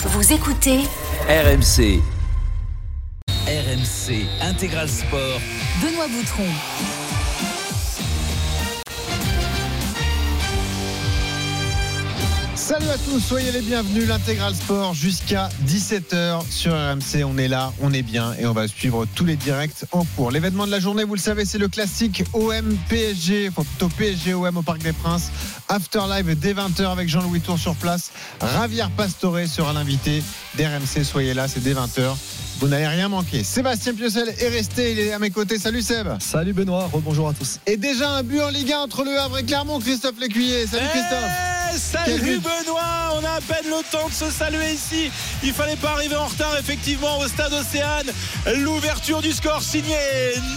Vous écoutez RMC. RMC Intégral Sport. Benoît Boutron. Salut à tous, soyez les bienvenus. L'intégral sport jusqu'à 17h sur RMC. On est là, on est bien et on va suivre tous les directs en cours. L'événement de la journée, vous le savez, c'est le classique OM PSG, enfin plutôt PSG OM au Parc des Princes. After live dès 20h avec Jean-Louis Tour sur place. Javier Pastore sera l'invité d'RMC. Soyez là, c'est dès 20h. Vous n'allez rien manquer. Sébastien Piocel est resté, il est à mes côtés. Salut Seb. Salut Benoît, rebonjour à tous. Et déjà un but en Ligue 1 entre Le Havre et Clermont, Christophe Lécuyer. Salut Christophe. Eh, salut Benoît, on a à peine le temps de se saluer ici. Il fallait pas arriver en retard effectivement au stade Océane. L'ouverture du score signée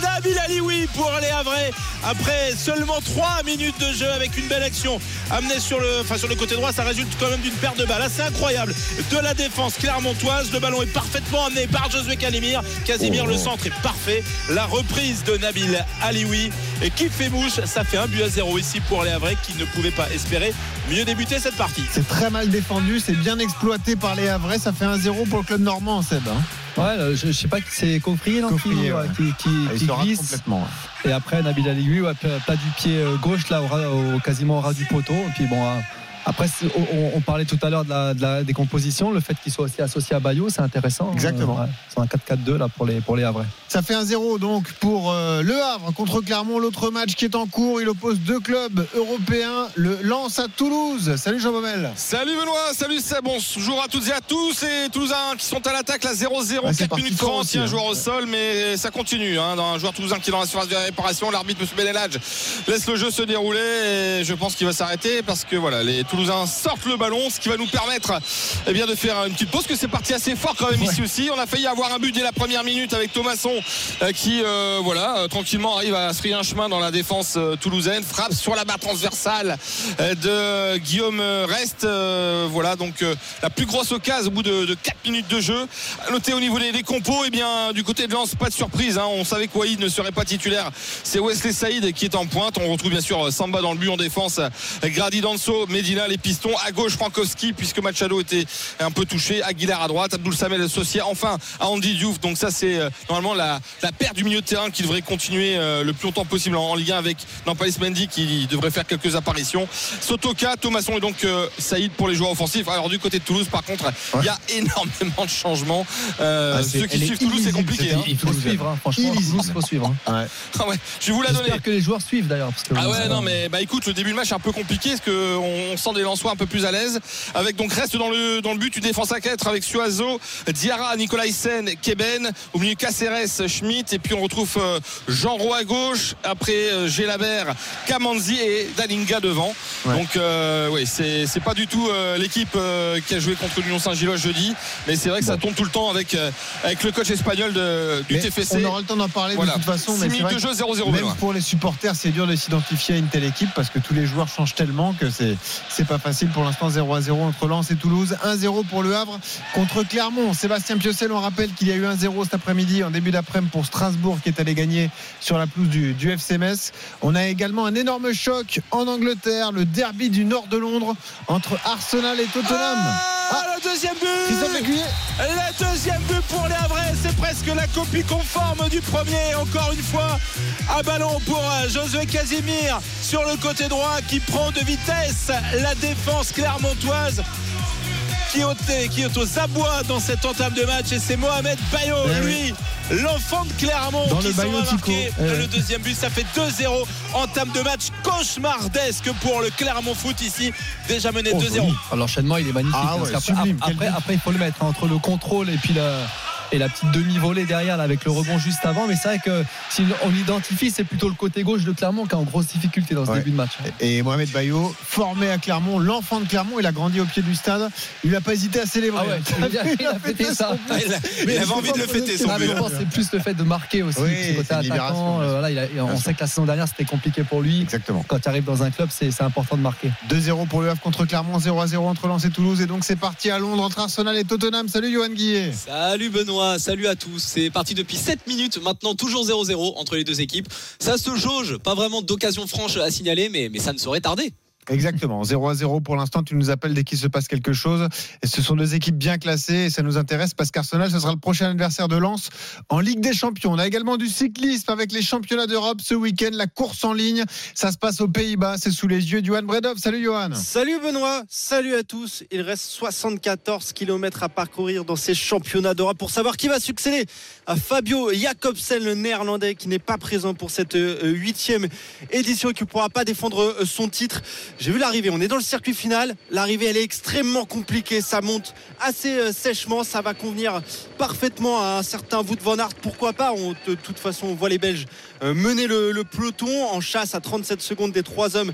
Nabil Alioui pour les Havrais après seulement 3 minutes de jeu avec une belle action amenée sur le, enfin sur le côté droit. Ça résulte quand même d'une perte de balle assez incroyable de la défense clermontoise. Le ballon est parfaitement amené par Josué Calimir. Casimir, le centre est parfait. La reprise de Nabil Alioui et qui fait mouche. Ça fait un but à zéro ici pour les Havrais qui ne pouvaient pas espérer mieux débuter cette partie. C'est très mal défendu, c'est bien exploité par les Havrais. Ça fait 1-0 pour le club normand, Seb. hein. Ouais, là, je, je sais pas qui c'est Coffrier, qui, ouais. qui, qui- Ah, qui glisse. complètement. ouais. Et après Nabil Aligui, ouais, plat du pied euh, gauche là, au, quasiment au ras du poteau. Et puis bon. euh, après, on, on parlait tout à l'heure de la, de la décomposition, le fait qu'il soit aussi associé à Bayo, c'est intéressant. hein. Exactement. Ouais, c'est un 4-4-2 là pour les pour les Havrais. Ça fait 1-0 donc pour euh, Le Havre contre Clermont. L'autre match qui est en cours, il oppose deux clubs européens. Le Lens à Toulouse. Salut Jean Baumel. Salut Benoît, salut Seb, bonjour à toutes et à tous et Toulousains qui sont à l'attaque là 0-0, Ouais, c'est 4 parti minutes fort 30, aussi, il y a un hein. joueur au sol mais ça continue, hein, dans un joueur toulousain qui est dans la surface de réparation, l'arbitre M. Benelage laisse le jeu se dérouler et je pense qu'il va s'arrêter parce que voilà, les Toulousains sortent le ballon, ce qui va nous permettre eh bien, de faire une petite pause, que c'est parti assez fort quand même ici aussi, on a failli avoir un but dès la première minute avec Thomasson euh, qui euh, voilà, euh, tranquillement arrive à se frayer un chemin dans la défense toulousaine, frappe sur la barre transversale de Guillaume Reste. euh, voilà donc euh, la plus grosse occasion au bout de, de 4 minutes de jeu. À noter au niveau des, des compos, et bien du côté de Lens, pas de surprise. hein. on savait que Wahid ne serait pas titulaire. C'est Wesley Saïd qui est en pointe. On retrouve bien sûr Samba dans le but en défense. Grady Danso, Medina les pistons. À gauche Frankowski puisque Machado était un peu touché. Aguilar à droite, Abdoul Samel associé enfin à Andy Diouf. Donc ça c'est euh, normalement la, la paire du milieu de terrain qui devrait continuer euh, le plus longtemps possible en, en lien avec Nampalis Mendy qui devrait faire quelques apparitions. Sotoka, Thomasson et donc euh, Saïd pour les joueurs offensifs. Alors du côté de Toulouse par contre, il y a énormément de changements. Euh, Ah, ceux qui suivent Toulouse c'est compliqué. cette hein. Il faut suivre, hein. franchement. Il faut suivre. hein. Ouais. Ah ouais, je vais vous la donner. J'espère que les joueurs suivent d'ailleurs. parce que- Ah ouais non mais bah écoute le début de match est un peu compliqué parce que on des Lensois un peu plus à l'aise avec donc reste dans le dans le but une défense à 4 avec Suazo, Diarra, Nicolaisen, Keben au milieu Caceres, Schmidt et puis on retrouve euh, Jean Roy à gauche après euh, Gélabert, Kamanzi et Dalinga devant. Ouais. Donc euh, oui c'est c'est pas du tout euh, l'équipe euh, qui a joué contre l'Union Saint-Gilloise jeudi mais c'est vrai que ça tourne tout le temps avec avec le coach espagnol de, du Mais TFC. on aura le temps d'en parler Voilà. de toute façon. 6 Mais c'est vrai de jeu 0-0 Même pour les supporters, c'est dur de s'identifier à une telle équipe parce que tous les joueurs changent tellement que c'est c'est pas facile. Pour l'instant, 0 à 0 entre Lens et Toulouse, 1-0 pour le Havre contre Clermont. Sébastien Piocel, on rappelle qu'il y a eu 1-0 cet après-midi en début d'après-midi pour Strasbourg qui est allé gagner sur la pelouse du, du FC Metz. On a également un énorme choc en Angleterre, le derby du nord de Londres entre Arsenal et Tottenham. Ah, le deuxième but Le deuxième but pour les Havrais, c'est presque la copie conforme du premier. Encore une fois, un ballon pour euh, Josué Casimir sur le côté droit qui prend de vitesse la défense clermontoise. Qui est, au- qui est aux abois dans cette entame de match et c'est Mohamed Bayo, Eh lui, l'enfant de Clermont Dans qui le Bayo marquer Eh ouais. le deuxième but. Ça fait 2-0 entame de match cauchemardesque pour le Clermont Foot ici, déjà mené Oh, 2-0. oui. Alors, L'enchaînement, il est magnifique. Ah parce ouais, sublime, après, après, il faut le mettre hein, entre le contrôle et puis la, et la petite demi-volée derrière là, avec le rebond juste avant. Mais c'est vrai que si on l'identifie, c'est plutôt le côté gauche de Clermont qui est en grosse difficulté dans ce Ouais. début de match. Et Mohamed Bayo, formé à Clermont, l'enfant de Clermont, il a grandi au pied du stade. Il n'a pas hésité à célébrer. Ah ouais, Il a il a- il a fêté son ça. but. Il, a- Mais il avait envie de le fêter son Ah, but. c'est plus le fait de marquer aussi. Oui, côté attaquant. euh, sûr. voilà, il a- Bien on sait que la saison dernière, c'était compliqué pour lui. Exactement. Quand tu arrives dans un club, c'est c'est important de marquer. 2-0 pour le Havre contre Clermont, 0-0 entre Lens et Toulouse. Et donc c'est parti à Londres entre Arsenal et Tottenham. Salut Johan Guillet. Salut Benoît, salut à tous. C'est parti depuis 7 minutes, maintenant toujours 0-0 entre les deux équipes. Ça se jauge, pas vraiment d'occasion franche à signaler, mais, mais ça ne saurait tarder. Exactement. 0 à 0 pour l'instant. Tu nous appelles dès qu'il se passe quelque chose. Et ce sont deux équipes bien classées et ça nous intéresse parce qu'Arsenal, ce sera le prochain adversaire de Lens en Ligue des Champions. On a également du cyclisme avec les championnats d'Europe ce week-end. La course en ligne, ça se passe aux Pays-Bas. C'est sous les yeux de Johan Bredov. Salut Johan. Salut Benoît, salut à tous. Il reste 74 km à parcourir dans ces championnats d'Europe pour savoir qui va succéder Fabio Jacobsen, le néerlandais qui n'est pas présent pour cette euh, huitième édition et qui ne pourra pas défendre euh, son titre. J'ai vu l'arrivée, on est dans le circuit final. L'arrivée, elle est extrêmement compliquée. Ça monte assez euh, sèchement. Ça va convenir parfaitement à un certain Wout van Aert. Pourquoi pas? De toute façon, on voit les Belges mener le peloton en chasse à 37 secondes des trois hommes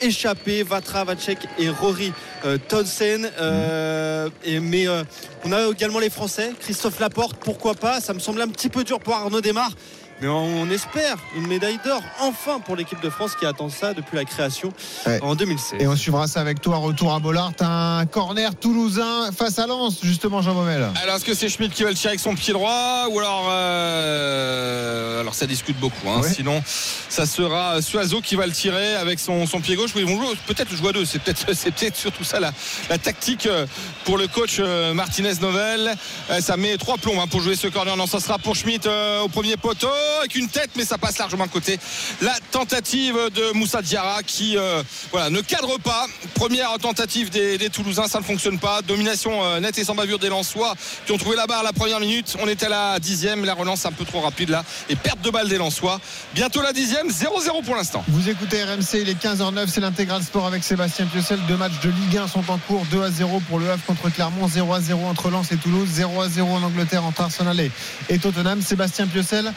échappés Vatra, Vacek et Rory euh, Townsend. Euh, et, mais euh, on a également les Français, Christophe Laporte, pourquoi pas? Ça me semble un petit peu dur pour Arnaud Desmar. Mais on espère une médaille d'or enfin pour l'équipe de France qui attend ça depuis la création Ouais. en 2016. Et on suivra ça avec toi. Retour à Bollard. Un corner toulousain face à Lens, justement, Jean Baumel. Alors est-ce que c'est Schmidt qui va le tirer avec son pied droit ou alors euh, alors ça discute beaucoup hein. Ouais. sinon ça sera Suazo qui va le tirer avec son, son pied gauche Oui, ils vont jouer- peut-être jouer à deux c'est peut-être c'est peut-être surtout ça la, la tactique euh, pour le coach euh, Martinez Novel ça met trois plombs hein, pour jouer ce corner non ça sera pour Schmidt euh, au premier poteau avec une tête mais ça passe largement à côté. La tentative de Moussa Diarra qui euh, voilà, ne cadre pas. Première tentative des, Toulousains ça ne fonctionne pas. Domination euh, nette et sans bavure des Lensois qui ont trouvé la barre la première minute. On était à la dixième. La relance un peu trop rapide là. Et perte de balle des Lensois. Bientôt la dixième. 0-0 pour l'instant. Vous écoutez RMC, il est 15h09, c'est l'intégral sport avec Sébastien Piocel. Deux matchs de Ligue 1 sont en cours, 2 à 0 pour le Havre contre Clermont, 0 à 0 entre Lens et Toulouse, 0 à 0 en Angleterre entre Arsenal et Tottenham. Sébastien Piocel,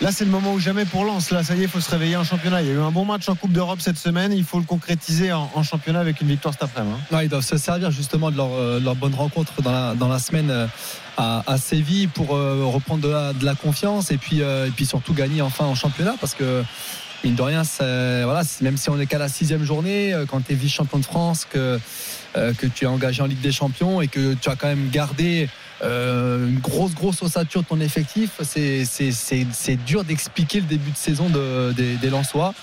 là c'est le moment ou jamais pour Lens. Là, ça y est, il faut se réveiller en championnat. Il y a eu un bon match en Coupe d'Europe cette semaine, il faut le concrétiser en, championnat avec une victoire cet après-midi. hein. Ils doivent se servir justement de leur, euh, bonne rencontre dans la, semaine euh, à, Séville pour euh, reprendre de la, confiance et puis, et puis surtout gagner enfin en championnat parce que mine de rien, voilà, même si on n'est qu'à la sixième journée, quand tu es vice-champion de France, que, que tu es engagé en Ligue des Champions et que tu as quand même gardé euh, une grosse, grosse ossature de ton effectif, c'est- c'est c'est- c'est dur d'expliquer le début de saison de- des, des Lensois.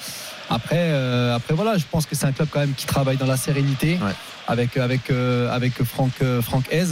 Après, euh, après voilà, je pense que c'est un club quand même qui travaille dans la sérénité Ouais. avec avec euh, avec Franck euh, Franck Hez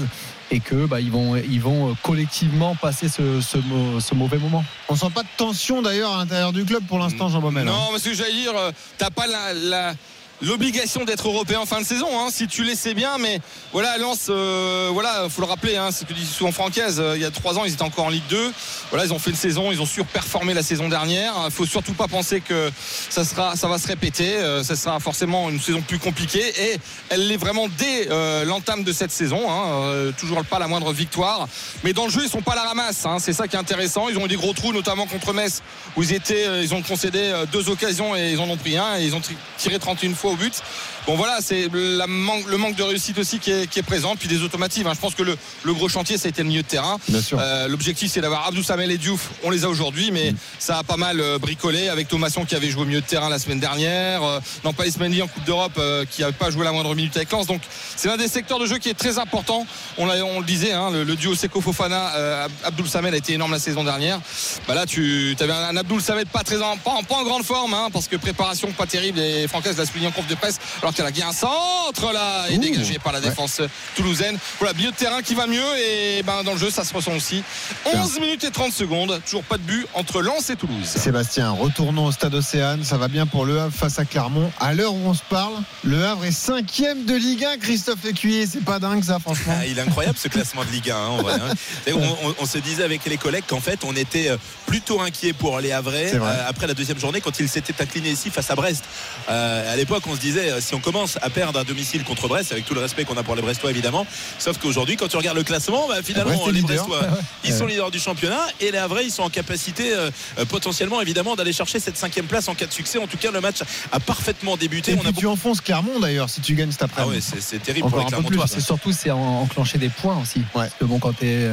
et que bah, ils vont ils vont collectivement passer ce, ce, mau- ce mauvais moment. On sent pas de tension d'ailleurs à l'intérieur du club pour l'instant, Jean Baumel. hein. non mais ce que j'allais dire t'as pas la, la- l'obligation d'être européen en fin de saison hein, si tu laissais bien mais voilà Lens euh, voilà faut le rappeler hein, c'est ce que dit souvent Francaise euh, il y a trois ans ils étaient encore en Ligue 2 voilà ils ont fait une saison ils ont surperformé la saison dernière. Il faut surtout pas penser que ça sera ça va se répéter euh, ça sera forcément une saison plus compliquée. Et elle l'est vraiment dès euh, l'entame de cette saison hein, toujours pas la moindre victoire. Mais dans le jeu ils sont pas à la ramasse c'est ça qui est intéressant. Ils ont eu des gros trous notamment contre Metz où ils étaient ils ont concédé deux occasions et ils en ont pris un et ils ont tiré 31 fois au but bon voilà c'est le manque de réussite aussi qui est, qui est présent puis des automatismes hein. je pense que le, le gros chantier ça a été le milieu de terrain euh, L'objectif c'est d'avoir Abdou Samel et Diouf. On les a aujourd'hui, mais ça a pas mal euh, bricolé avec Thomasson qui avait joué au milieu de terrain la semaine dernière. Euh, non, pas Ismendi en Coupe d'Europe euh, qui n'avait pas joué la moindre minute avec Lens. Donc c'est l'un des secteurs de jeu qui est très important. On, on le disait, hein, le, le duo Seko Fofana, Ab- Abdoul Samel a été énorme la saison dernière. Bah là, tu avais un, un Abdoul Samel pas très en, pas, en- pas en grande forme, hein, parce que préparation pas terrible et Francaise l'a souligné en de presse, alors qu'elle a gagné un centre là et Ouh. dégagé par la Ouais. défense toulousaine. Voilà, milieu de terrain qui va mieux et ben, dans le jeu ça se ressent aussi. 11 minutes et 30 secondes, toujours pas de but entre Lens et Toulouse. Sébastien, retournons au stade Océane. Ça va bien pour Le Havre face à Clermont. À l'heure où on se parle, Le Havre est cinquième de Ligue 1. Christophe Écuyer, c'est pas dingue ça, franchement. Ah, il est incroyable ce classement de Ligue 1 hein, en vrai, hein. Et on, on- on se disait avec les collègues qu'en fait on était euh, plutôt inquiet pour les Havrais euh, après la deuxième journée quand ils s'étaient inclinés ici face à Brest. Euh, à l'époque on se disait euh, si on commence à perdre à domicile contre Brest avec tout le respect qu'on a pour les Brestois évidemment sauf qu'aujourd'hui quand tu regardes le classement bah, finalement les leader. Brestois ils sont leaders du championnat et les Havrais ils sont en capacité euh, euh, potentiellement évidemment d'aller chercher cette cinquième place en cas de succès en tout cas le match a parfaitement débuté Et on a tu enfonces Clermont d'ailleurs si tu gagnes cet ah après-midi. ouais, c'est c'est terrible Encore pour les Clermontois. C'est surtout c'est en- enclencher des points aussi. Parce que bon, quand tu es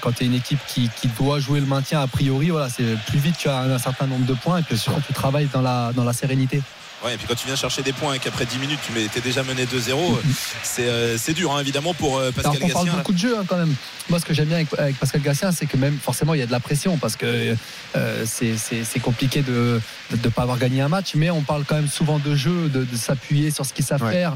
quand tu es une équipe qui, qui doit jouer le maintien a priori, voilà, c'est plus vite tu as un certain nombre de points et puis surtout tu travailles dans la dans la sérénité. Ouais, et puis quand tu viens chercher des points et qu'après 10 minutes tu étais déjà mené 2-0, c'est euh, c'est dur hein, évidemment pour euh, Pascal Alors, on parle Gassien. beaucoup de jeu hein, quand même. Moi, ce que j'aime bien avec, avec Pascal Gassien, c'est que même forcément, il y a de la pression parce que euh, c'est- c'est c'est compliqué de ne pas avoir gagné un match, mais on parle quand même souvent de jeu, de, de s'appuyer sur ce qu'ils savent Ouais. faire.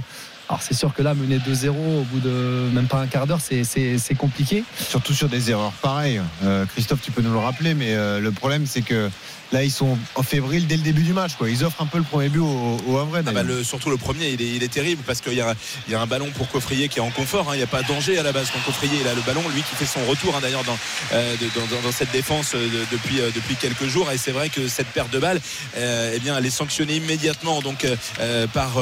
Alors, c'est sûr que là, mener 2-0 au bout de même pas un quart d'heure, c'est- c'est c'est compliqué. Surtout sur des erreurs pareilles. Euh, Christophe, tu peux nous le rappeler, mais euh, le problème, c'est que là, ils sont en fébrile dès le début du match. Quoi. Ils offrent un peu le premier but au, au Havre. Ah bah, le- surtout le premier, il est, il est terrible parce qu'il y, a- il y a un ballon pour Coffrier qui est en confort. hein. Il n'y a pas de danger à la base quand Coffrier il a le ballon. Lui qui fait son retour hein, d'ailleurs dans, euh, dans, dans- dans cette défense euh, de- depuis, euh, depuis quelques jours. Et c'est vrai que cette perte de balle, euh, eh bien, elle est sanctionnée immédiatement donc, par,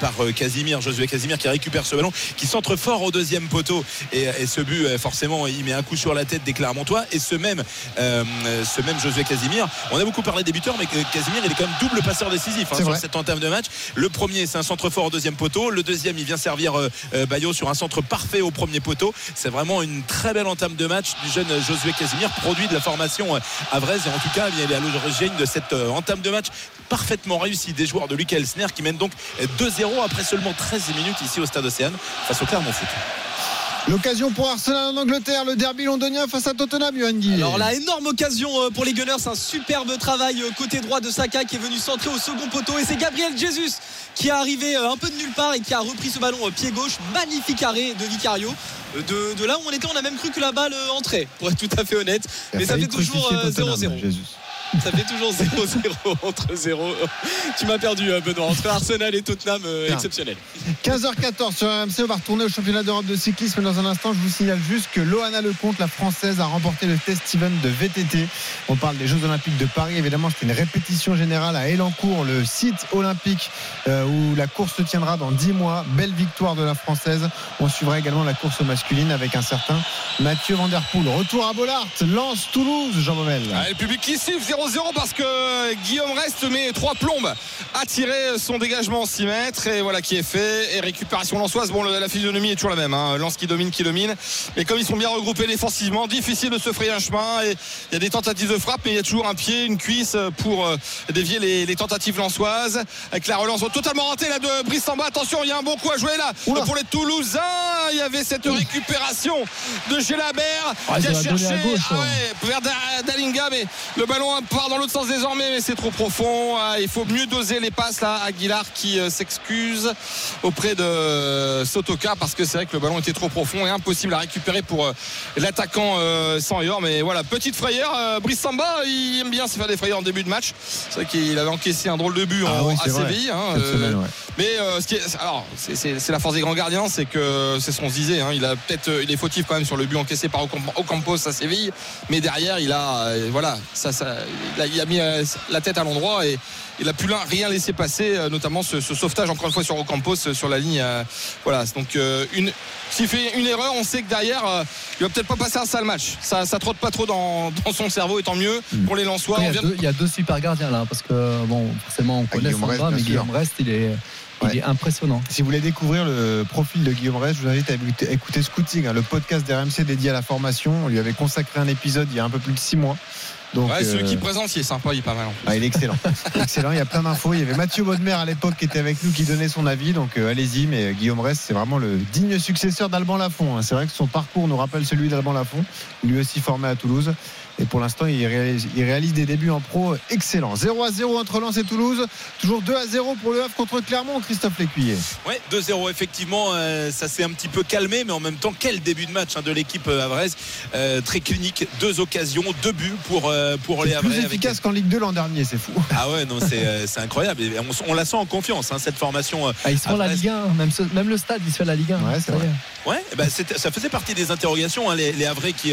par Casimir, Josué Casimir qui récupère ce ballon, qui centre fort au deuxième poteau. Et, et ce but, forcément, il met un coup sur la tête des Clermontois. Et ce même, ce même Josué Casimir, on a beaucoup parlé des buteurs, mais Casimir, il est quand même double passeur décisif hein, sur vrai. cette entame de match. Le premier, c'est un centre fort au deuxième poteau. Le deuxième, il vient servir euh, euh, Bayo sur un centre parfait au premier poteau. C'est vraiment une très belle entame de match du jeune Josué Casimir, produit de la formation euh, à Vraise. Et en tout cas, il est à l'origine de cette euh, entame de match parfaitement réussie des joueurs de Lucas Elsner qui mènent donc euh, 2-0 après seulement 13 minutes ici au Stade Océane face au Clermont Foot. L'occasion pour Arsenal en Angleterre, le derby londonien face à Tottenham, Johan Guy. Alors la énorme occasion euh, pour les Gunners, un superbe travail euh, côté droit de Saka qui est venu centrer au second poteau et c'est Gabriel Jesus qui est arrivé euh, un peu de nulle part et qui a repris ce ballon pied gauche, magnifique arrêt de Vicario. De, de là où on était, on a même cru que la balle entrait, pour être tout à fait honnête. Mais ça fait toujours crucifier euh, Tottenham, 0-0. Ça fait toujours 0-0 entre 0. Tu m'as perdu, euh, Benoît. Entre Arsenal et Tottenham, euh, exceptionnel. 15h14 sur RMC, on va retourner au championnat d'Europe de cyclisme. Dans un instant, je vous signale juste que Loana Lecomte, la française, a remporté le test Steven de VTT. On parle des Jeux Olympiques de Paris. Évidemment, c'était une répétition générale à Elancourt, le site olympique euh, où la course se tiendra dans 10 mois. Belle victoire de la française. On suivra également la course masculine avec un certain Mathieu Van Der Poel. Retour à Bollard, Lance Toulouse, Jean Baumel. Ah, le public qui siffle 0-0 parce que Guillaume Reste met trois plombes à tirer son dégagement en 6 mètres. Et voilà qui est fait. Et récupération lançoise. Bon la physionomie est toujours la même hein. Lance qui domine qui domine. Mais comme ils sont bien regroupés défensivement difficile de se frayer un chemin. Et il y a des tentatives de frappe mais il y a toujours un pied une cuisse pour euh, dévier les, les tentatives lançoises. Avec la relance totalement ratée là de Brice Samba. Attention il y a un bon coup à jouer là Oula. pour les Toulousains. Il y avait cette récupération de Gélabert Ah, qui a cherché à gauche, ah hein. ouais, vers Da- Dalinga mais le ballon part dans l'autre sens désormais mais c'est trop profond Ah, il faut mieux doser les passes là Aguilar qui euh, s'excuse auprès de euh, Sotoka parce que c'est vrai que le ballon était trop profond et impossible à récupérer pour euh, l'attaquant sans Yor mais voilà petite frayeur Brice Samba il aime bien se faire des frayeurs en début de match c'est vrai qu'il avait encaissé un drôle de but Ah en, oui, à. Séville hein, Cette semaine, ouais. mais euh, ce qui est, alors c'est- la force des grands gardiens, c'est que c'est ce qu'on se disait. hein, il a peut-être, il est fautif quand même sur le but encaissé par Ocamp- Ocampos à Séville, mais derrière il a, euh, voilà, ça, ça, il a, il a mis euh, la tête à l'endroit et il a plus là- rien laissé passer, euh, notamment ce, ce sauvetage encore une fois sur Ocampos euh, sur la ligne. voilà, donc une, s'il fait une erreur, on sait que derrière il va peut-être pas passer un sale match. Ça, ça trotte pas trop dans, dans son cerveau, et tant mieux pour les Lensois. Il, y a vient de- deux, il y a deux super gardiens là, parce que bon, forcément on Ah, connaît Samba, Rest, mais sûr. Guillaume Reste, il est, il Ouais. est impressionnant. Si vous voulez découvrir le profil de Guillaume Rest, je vous invite à écouter, Scouting, hein, le podcast d'RMC dédié à la formation. On lui avait consacré un épisode il y a un peu plus de 6 mois. Donc, Ouais, celui euh, qui présente, il est sympa, il est pas mal. en plus. ah, il est excellent. excellent. Il y a plein d'infos. Il y avait Mathieu Baudemer à l'époque qui était avec nous, qui donnait son avis. Donc euh, allez-y. Mais Guillaume Rest, c'est vraiment le digne successeur d'Alban Lafont. hein. C'est vrai que son parcours nous rappelle celui d'Alban Lafont, lui aussi formé à Toulouse. Et pour l'instant, il réalise, il réalise des débuts en pro excellents. 0 à 0 entre Lens et Toulouse. Toujours 2 à 0 pour le Havre contre Clermont, Christophe Lécuyer. Ouais, 2-0 effectivement, euh, ça s'est un petit peu calmé, mais en même temps, quel début de match hein, de l'équipe euh, havraise, Euh, très clinique, deux occasions, deux buts pour euh, pour les C'est Havrais. plus avec- efficace qu'en Ligue 2 l'an dernier, c'est fou. Ah ouais, non, c'est euh, c'est incroyable. Et on, on la sent en confiance hein, cette formation. euh, Ah, ils se font la Ligue 1, même, ce- même le stade, il se fait la Ligue 1. Ouais, c'est vrai. Ouais, eh ben, ça faisait partie des interrogations. hein, les, les Havrais qui,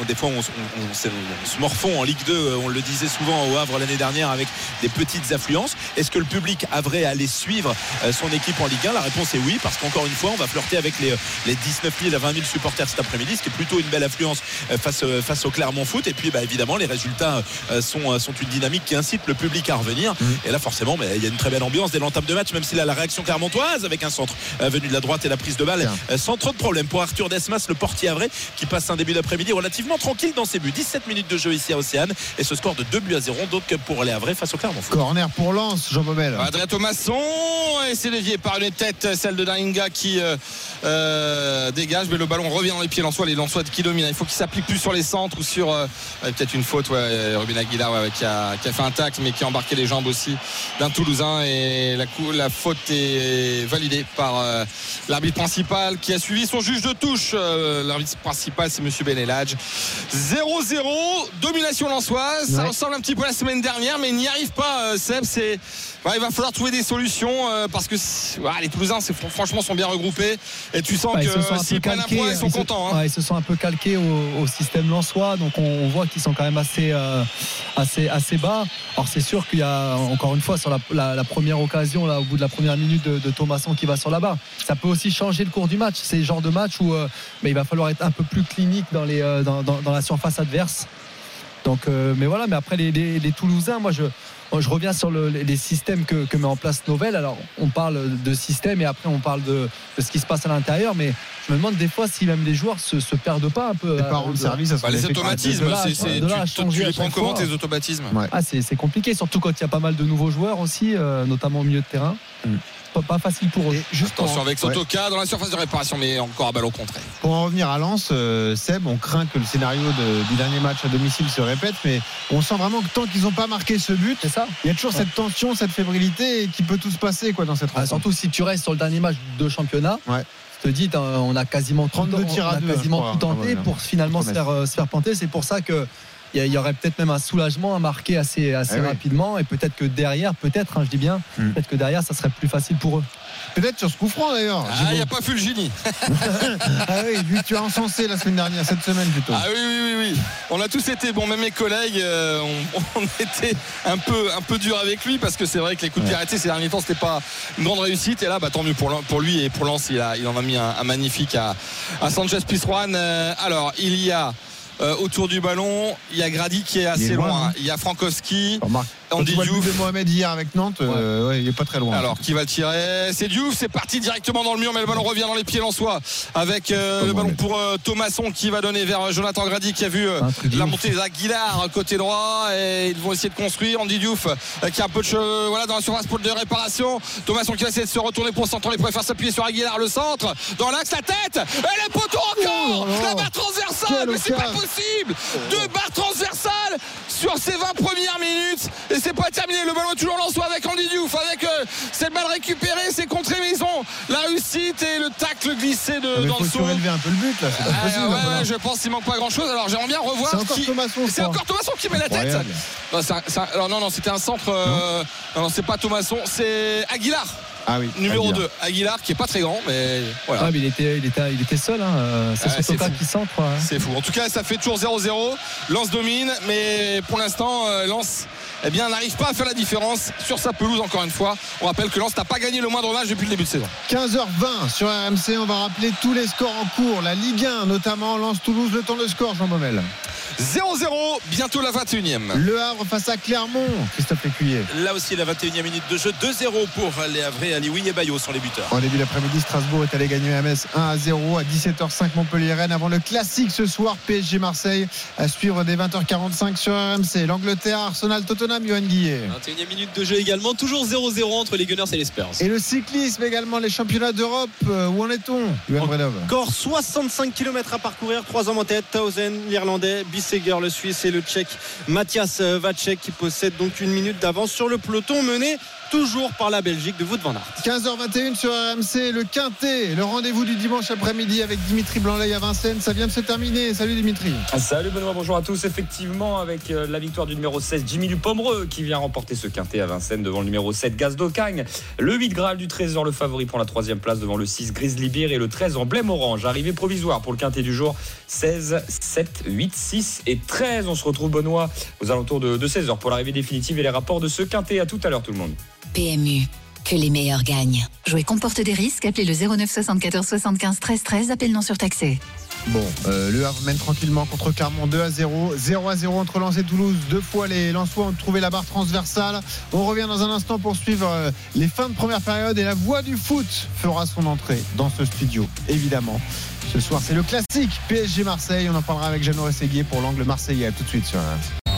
on- des fois, on, on- on se- on se morfond en Ligue 2. euh, On le disait souvent au Havre l'année dernière avec des petites affluences. Est-ce que le public havrais allait suivre euh, son équipe en Ligue 1 La réponse est oui, parce qu'encore une fois, on va flirter avec les, euh, les 19 000 à 20 000 supporters cet après-midi, ce qui est plutôt une belle affluence euh, face, euh, face au Clermont Foot. Et puis, bah, évidemment, les résultats euh, sont, euh, sont une dynamique qui incite le public à revenir. Et là, forcément, mais il y a une très belle ambiance dès l'entame de match, même s'il a la réaction clermontoise avec un centre euh, venu de la droite et la prise de balle euh, sans trop de problèmes pour Arthur Desmas, le portier vrai qui passe un début d'après-midi relativement tranquille dans ses buts. 17 minutes de jeu ici à Océane. Et ce score de 2 buts à 0 donc pour les Havrais face au Clermont. Corner pour Lens, Jean Bobel. Adrien Thomasson et c'est dévié par une tête celle de Dainga qui euh, euh, dégage. Mais le ballon revient dans les pieds Lensois les Lensois qui dominent. Il faut qu'il s'applique plus sur les centres ou sur euh, peut-être une faute ouais, Ruben Aguilar ouais, qui, a, qui a fait un tacle mais qui a embarqué les jambes aussi d'un Toulousain. Et la, coup- la faute est validée par euh, l'arbitre principal qui a suivi son juge de touche. Euh, l'arbitre principal c'est monsieur Beneladj 0-0 domination lensoise ça ressemble un petit peu à la semaine dernière mais il n'y arrive pas euh, Seb c'est Il va falloir trouver des solutions euh, parce que les Toulousains franchement sont bien regroupés et tu sens Bah, se que un s'ils peu prennent un calqués, point ils sont ils se- contents hein. ouais, ils se sont un peu calqués au, au système lensois, donc on, on voit qu'ils sont quand même assez, euh, assez, assez bas. Alors c'est sûr qu'il y a encore une fois sur la, la- la première occasion, là, au bout de la première minute de, de Thomasson qui va sur la barre, ça peut aussi changer le cours du match. C'est le genre de match où euh, mais il va falloir être un peu plus clinique dans, les, dans, dans- dans la surface adverse. Donc, euh, mais voilà, mais après les, les- les Toulousains, moi je, je reviens sur le- les systèmes que, que met en place Novell. Alors on parle de système et après on parle de, de ce qui se passe à l'intérieur, mais je me demande des fois si même les joueurs se, se perdent pas un peu. Les euh, parents de de- service, ça Bah, les automatismes de là, c'est- c'est- de là à tu, tu- changer tu à les prends chaque comment fois. tes automatismes? Ouais. Ah, c'est c'est compliqué, surtout quand il y a pas mal de nouveaux joueurs aussi, euh, notamment au milieu de terrain. Mm. Pas, pas facile pour eux. Et juste attention avec ouais, Sotoka dans la surface de réparation mais encore à balle au contraire pour en revenir à Lens, euh, Seb, on craint que le scénario de- du dernier match à domicile se répète, mais on sent vraiment que tant qu'ils n'ont pas marqué ce but, C'est ça il y a toujours cette tension, cette fébrilité qui peut tout se passer quoi, dans cette Ah, rencontre. surtout si tu restes sur le dernier match de championnat. Ouais. Je te dis, on a quasiment 32 tout, tirs à on a deux, quasiment tout tenté Ah ouais, pour finalement se faire, euh, se faire planter. C'est pour ça que il y, aurait peut-être même un soulagement à marquer assez, assez Eh oui. rapidement et peut-être que derrière, peut-être, hein, je dis bien, Mm. peut-être que derrière, ça serait plus facile pour eux. Peut-être sur ce coup franc d'ailleurs. ah il n'y a pas Fulgini Ah oui, tu as encensé la semaine dernière, cette semaine plutôt. Ah oui, oui, oui, oui. On a tous été, bon, même mes collègues, euh, on, on était un peu, un peu dur avec lui parce que c'est vrai que les coups de pied arrêtés ces derniers temps, c'était pas une grande réussite. Et là, bah, tant mieux pour, pour lui et pour Lens, il, a, il en a mis un, un magnifique à, à Sanchez Pizjuan. Euh, alors, il y a euh, autour du ballon, il y a Grady qui est assez loin, loin. hein. Il y a Frankowski. Remarque, le but Diouf. de Mohamed hier avec Nantes, euh, ouais, il est pas très loin. Alors, qui va le tirer? C'est Diouf, c'est parti directement dans le mur, mais le ballon revient dans les pieds lensois avec euh, le ballon pour euh, Thomasson qui va donner vers euh, Jonathan Grady qui a vu la montée des Aguilar côté droit et ils vont essayer de construire. Andy Diouf qui a un peu de che- voilà, dans la surface pour de réparation. Thomasson qui va essayer de se retourner pour le centre. Il pourrait faire s'appuyer sur Aguilar, le centre. Dans l'axe, la tête Et les poteaux encore Oh là. La barre transversale Mais c'est pas possible Deux barres transversales sur ces 20 premières minutes et c'est pas terminé. Le ballon est toujours lancé avec Andy Diouf avec euh, cette balle récupérée, c'est contré réussite et le tacle glissé de, mais dans faut le saut. surélever un peu le but là, pas Ah, possible. ouais, là, voilà. ouais, je pense qu'il manque pas grand chose. Alors j'aimerais bien revoir. C'est encore qui- Thomasson, C'est encore Thomasson qui met la tête. Non, alors non, non, c'était un centre. euh, non, non, c'est pas Thomasson, c'est Aguilar, Ah oui. numéro Aguilar. 2. Aguilar qui est pas très grand, mais voilà. Ah, mais il, était, il, était, il était seul. hein. Euh, C'est Ah, c'est Sotoka fou. qui centre. hein. C'est fou. En tout cas, ça fait toujours 0-0. Lance domine, mais pour l'instant, euh, Lance eh bien, n'arrive pas à faire la différence sur sa pelouse encore une fois. On rappelle que Lance n'a pas gagné le moindre match depuis le début de saison. 15h20 sur RMC, on va rappeler tous les scores en cours. La Ligue 1 notamment, Lance Toulouse, le temps de score, Jean Baumel. 0-0, bientôt la 21e. Le Havre face à Clermont, Christophe Lécuyer. Là aussi, la 21e minute de jeu. 2-0 pour les Havrais. Alioui et Bayo sont les buteurs. En début d'après-midi, Strasbourg est allé gagner à Metz 1 à 0 à 17h05 Montpellier-Rennes avant le classique ce soir PSG Marseille à suivre dès 20h45 sur RMC. L'Angleterre, Arsenal, Tottenham, Johan Guillet. 21e minute de jeu également, toujours 0-0 entre les Gunners et les Spurs. Et le cyclisme également, les championnats d'Europe, euh, où en est-on Johan Bredov Encore 65 km à parcourir, trois hommes en tête, Tausen, l'Irlandais, Bisseger, le Suisse et le Tchèque. Mathias Vacek qui possède donc une minute d'avance sur le peloton mené toujours par la Belgique de Wout van Aert. 15h21 sur RMC, le Quintet, le rendez-vous du dimanche après-midi avec Dimitri blanc à Vincennes. Ça vient de se terminer. Salut Dimitri. Salut Benoît, bonjour à tous. Effectivement, avec euh, la victoire du numéro 16, Jimmy Dupomereux, qui vient remporter ce quintet à Vincennes devant le numéro 7, Gaz d'Ocagne. Le 8 Graal du Trésor, le favori pour la troisième place devant le 6, Grizzly Beer et le 13, Emblème Orange. Arrivée provisoire pour le quintet du jour, 16, 7, 8, 6 et 13. On se retrouve Benoît aux alentours de, 16h pour l'arrivée définitive et les rapports de ce quintet. À tout à l'heure tout le monde. PMU, que les meilleurs gagnent. Jouer comporte des risques. Appelez le 09 74 75 13 13. Appel non surtaxé. Bon, euh, le Havre mène tranquillement contre Clermont 2 à 0. 0 à 0 entre Lens et Toulouse. Deux fois les Lensois ont trouvé la barre transversale. On revient dans un instant pour suivre euh, les fins de première période et la voix du foot fera son entrée dans ce studio, évidemment. Ce soir, c'est le classique PSG Marseille. On en parlera avec Jeannot Rességuier pour l'angle marseillais. À tout de suite sur.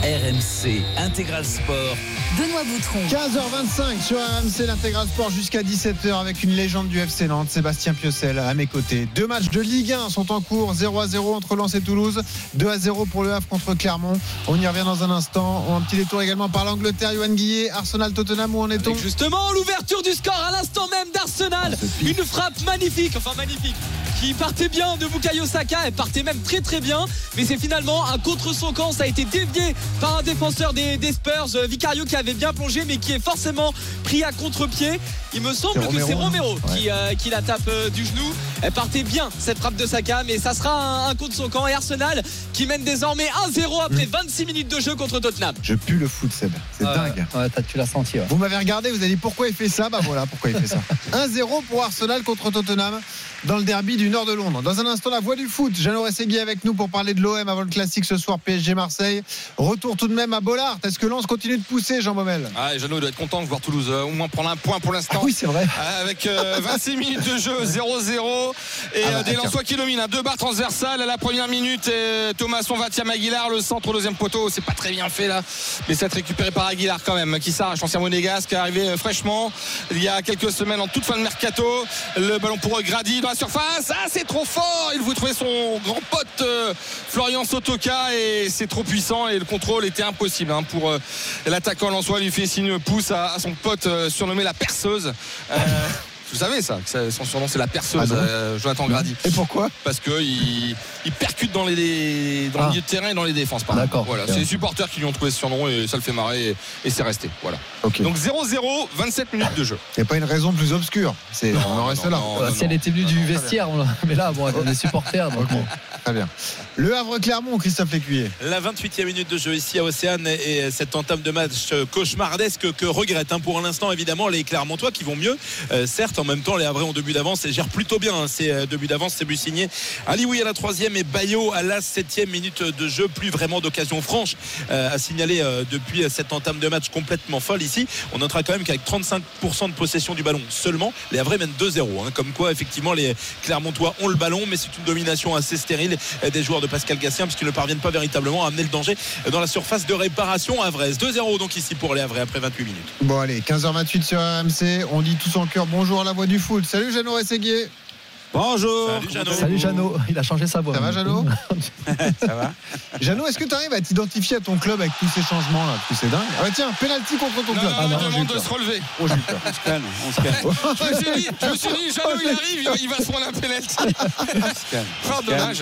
RMC Intégral Sport. Benoît Boutron. 15h25 sur RMC l'intégral sport jusqu'à 17h avec une légende du FC Nantes, Sébastien Piocel à mes côtés. Deux matchs de Ligue 1 sont en cours, 0 à 0 entre Lens et Toulouse, 2 à 0 pour le Havre contre Clermont. On y revient dans un instant. Un petit détour également par l'Angleterre, Yohan Guillet, Arsenal Tottenham, où en est-on? Justement l'ouverture du score à l'instant même d'Arsenal. Une frappe magnifique, enfin magnifique, qui partait bien de Bukayo Saka. Elle partait même très très bien, mais c'est finalement un contre son camp. Ça a été dévié par un défenseur des, des Spurs, euh, Vicario, qui avait bien plongé, mais qui est forcément pris à contre-pied. Il me semble que c'est Romero, Romero qui, euh, qui la tape euh, du genou. Elle partait bien cette frappe de Saka, mais ça sera un, un contre son camp. Et Arsenal qui mène désormais 1-0 après 26 minutes de jeu contre Tottenham. Je pue le foot, Seb. C'est dingue. ouais, t'as- tu l'as senti. ouais. Vous m'avez regardé, vous avez dit pourquoi il fait ça? Bah voilà pourquoi il fait ça. 1-0 pour Arsenal contre Tottenham dans le derby du nord de Londres. Dans un instant, la voix du foot. Jeannot Rességui avec nous pour parler de l'OM avant le classique ce soir PSG Marseille. Retour tout de même à Bollard. Est-ce que Lens continue de pousser, Jean Baumel? Ah, et Jeannot doit être content de voir Toulouse euh, au moins prendre un point pour l'instant. Ah oui, c'est vrai. Avec euh, 26 minutes de jeu, 0-0. Et Ah bah, euh, des. Lensois qui dominent. hein. Deux barres transversales à la première minute. Et Thomasson va Aguilar. Le centre au deuxième poteau. C'est pas très bien fait là. Mais c'est récupéré par Aguilar quand même. Qui s'arrache. Ancien monégasque. Qui est arrivé euh, fraîchement. Il y a quelques semaines en toute fin de mercato. Le ballon pour Grady dans la surface. Ah, c'est trop fort. Il voulait trouver son grand pote euh, Florian Sotoka. Et c'est trop puissant. Et le contrôle était impossible hein, pour euh, l'attaquant Lensois. Lui fait signe pouce à, à son pote euh, surnommé la perceuse. Vous savez ça, son surnom c'est la perceuse, Ah euh, Jonathan Grady. Et pourquoi Parce que il, percute dans, les, dans Ah. le milieu de terrain et dans les défenses. par D'accord. exemple. Voilà, c'est les supporters qui lui ont trouvé ce surnom et ça le fait marrer et, et c'est resté. Voilà. Donc 0-0, 27 minutes de jeu. Il n'y a pas une raison plus obscure. C'est, on en reste non, là. non. Ouais, si elle était venue du vestiaire, on l'a- mais là, bon, on est supporters. Donc, bon. Très bien. Le Havre-Clermont, Christophe Lécuyer. La 28e minute de jeu ici à Océane et cette entame de match cauchemardesque que regrette hein, pour l'instant évidemment les Clermontois qui vont mieux. Euh, certes, en même temps, les Havrais ont deux buts d'avance et gèrent plutôt bien hein, ces deux buts d'avance, ces buts signés. Alioui à la troisième et Bayo à la septième minute de jeu. Plus vraiment d'occasion franche euh, à signaler euh, depuis cette entame de match complètement folle ici. On notera quand même qu'avec 35% de possession du ballon seulement, les Havrais mènent 2-0. hein. comme quoi, effectivement, les Clermontois ont le ballon, mais c'est une domination assez stérile euh, des joueurs de Pascal Gassien puisqu'ils ne parviennent pas véritablement à amener le danger dans la surface de réparation havraise. 2-0 donc ici pour les Havrais après 28 minutes. Bon allez, 15h28 sur RMC. On dit tous en cœur bonjour à la voix du foot. Salut Jeannot Rességuier. Bonjour. Salut, Jeannot. Salut Jeannot, il a changé sa voix. Ça va, Jeannot Ça va Jeannot, est-ce que tu arrives à t'identifier à ton club avec tous ces changements là Parce que c'est dingue. Ah bah tiens, penalty contre ton Non, club. non, Ah j'ai eu demande de se relever. Oh, j'ai eu peur. On se calme, on se calme. Je me suis dit, je me suis dit, Jeannot, il arrive, il va- se prendre un penalty. On se calme. Oh, dommage.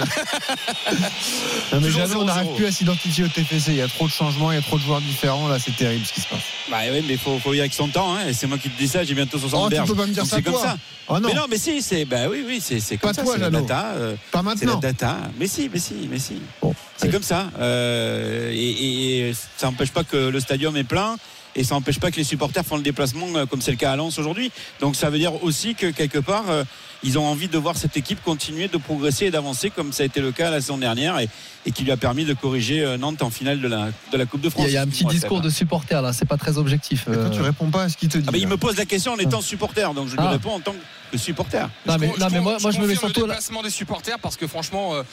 Non, mais Jeannot, on 0-0. n'arrive plus à s'identifier au TFC. Il y a trop de changements, il y a trop de joueurs différents. Là, c'est terrible ce qui se passe. Bah oui, mais il faut, faut y aller avec son temps. Hein. Et C'est moi qui te dis ça, j'ai bientôt 60 Oh, tu peux pas me dire ça C'est comme ça. Oh non, Mais non, mais si, c'est bah oui, oui, c'est c'est comme Pas ça. c'est la data. euh, pas c'est la maintenant. data. Mais si, mais si, mais si. Bon, C'est comme ça. Euh, et, et- ça n'empêche pas que le stadium est plein. Et ça n'empêche pas que les supporters font le déplacement euh, comme c'est le cas à Lens aujourd'hui. Donc ça veut dire aussi que quelque part, euh, ils ont envie de voir cette équipe continuer de progresser et d'avancer comme ça a été le cas la saison dernière et, et qui lui a permis de corriger euh, Nantes en finale de la, de la Coupe de France. il y a un petit discours de supporter là, c'est pas très objectif. Mais toi, tu euh. réponds pas à ce qu'il te dit. Ah bah, il là. me pose la question en étant supporter, donc je lui Ah. réponds en tant que supporter. Non, mais, Je non, con- mais moi, moi, je me mets surtout le là. déplacement des supporters parce que franchement. euh,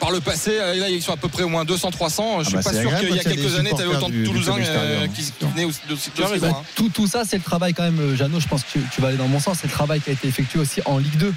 par le passé, euh, là ils sont à peu près au moins 200-300. Je suis bah, pas sûr qu'il y a quand il y a quelques années, tu avais autant de Toulousains euh, qui, qui venaient aussi de loin, hein. Tout, tout ça, c'est le travail quand même, euh, Jeannot. Je pense que tu, tu vas aller dans mon sens. C'est le travail qui a été effectué aussi en Ligue 2.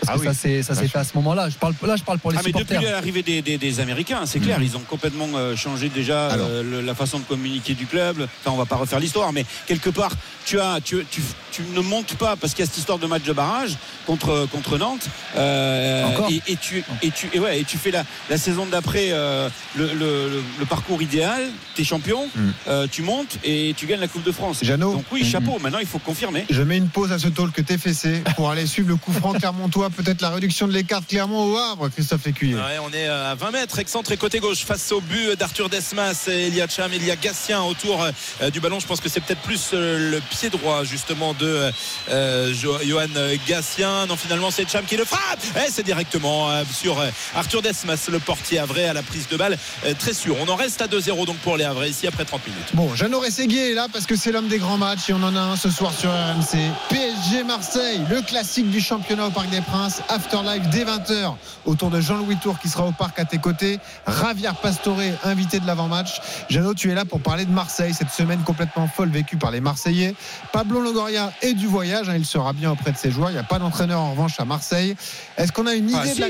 Parce Ah que oui. ça s'est ça s'est Bien fait à ce moment-là. Je parle, là, je parle pour les Ah mais depuis l'arrivée des, des- des Américains, c'est clair, ils ont complètement euh, changé déjà Alors. euh, le- la façon de communiquer du club. Enfin, on va pas refaire l'histoire, mais quelque part, tu as, tu, tu, tu ne montes pas parce qu'il y a cette histoire de match de barrage contre contre Nantes. euh, et, et tu et tu et ouais et tu fais la, la saison d'après euh, le, le- parcours idéal. T'es champion, Mm. euh, tu montes et tu gagnes la Coupe de France. Jeannot Donc oui, Mm. chapeau. Maintenant, il faut confirmer. Je mets une pause à ce talk TFC pour aller suivre le coup franc Clermontois peut-être la réduction de l'écart Clermont au Havre, Christophe Lécuyer. Ouais, on est à 20 mètres, excentré côté gauche face au but d'Arthur Desmas et Elia Cham, Elia Gassien autour euh, du ballon. Je pense que c'est peut-être plus le pied droit justement de euh, Jo- Johan Gassien. Non, finalement, c'est Cham qui le frappe. Et c'est directement euh, sur euh, Arthur Desmas, le portier Havrais à la prise de balle. Euh, très sûr. On en reste à 2-0 donc pour les Havrais ici après 30 minutes. Bon, Jeannot Rességuier est là parce que c'est l'homme des grands matchs et on en a un ce soir sur RMC. PSG Marseille, le classique du championnat au Parc des Princes. Afterlife dès 20h autour de Jean-Louis Tour qui sera au parc à tes côtés. Ravière Pastore, invité de l'avant-match. Jeannot, tu es là pour parler de Marseille, cette semaine complètement folle vécue par les Marseillais. Pablo Longoria est du voyage, hein, il sera bien auprès de ses joueurs. Il n'y a pas d'entraîneur en revanche à Marseille. Est-ce qu'on a une idée Ah, de la...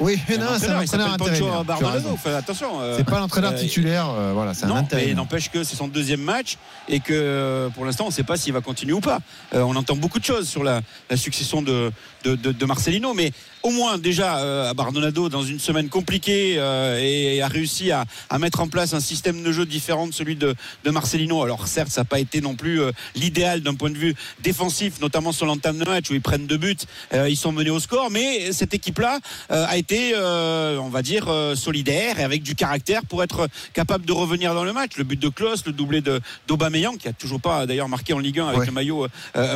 Oui, mais non, c'est un entraîneur, intérimaire. Fais attention. euh, C'est pas l'entraîneur euh, titulaire, euh, voilà, c'est un mais intérimaire. il n'empêche que c'est son deuxième match et que euh, pour l'instant, on ne sait pas s'il va continuer ou pas. Euh, on entend beaucoup de choses sur la, la succession de, de, de- de Marcelino, mais au moins déjà, euh, Bardonado, dans une semaine compliquée, euh, et a réussi à, à mettre en place un système de jeu différent de celui de, de Marcelino. Alors certes, ça n'a pas été non plus euh, l'idéal d'un point de vue défensif, notamment sur l'entame de match où ils prennent deux buts, euh, ils sont menés au score, mais cette équipe-là a été, on va dire, solidaire et avec du caractère pour être capable de revenir dans le match. Le but de Klaus, le doublé d'Aubameyang, qui a toujours pas d'ailleurs marqué en Ligue 1 avec Ouais. le maillot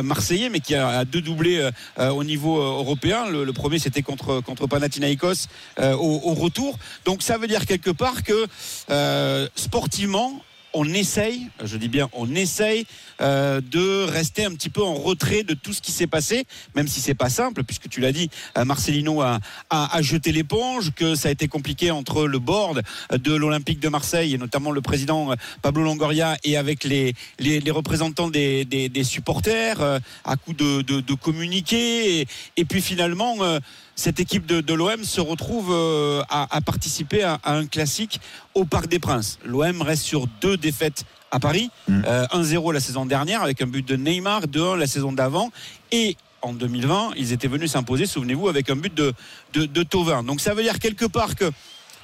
marseillais, mais qui a, a deux doublés au niveau européen. Le, le premier, contre contre Panathinaikos euh, au, retour. Donc ça veut dire quelque part que euh, sportivement. On essaye, je dis bien, on essaye euh, de rester un petit peu en retrait de tout ce qui s'est passé, même si c'est pas simple, puisque tu l'as dit, Marcelino a, a, jeté l'éponge, que ça a été compliqué entre le board de l'Olympique de Marseille et notamment le président Pablo Longoria et avec les, les, représentants des, des, supporters à coup de, de, communiquer et, puis finalement cette équipe de, de l'OM se retrouve euh, à, à participer à, à un classique au Parc des Princes. L'OM reste sur deux défaites à Paris, Mm. Euh, 1-0 la saison dernière avec un but de Neymar, 2-1 la saison d'avant et en 2020, ils étaient venus s'imposer, souvenez-vous, avec un but de, de, de Thauvin. Donc ça veut dire quelque part que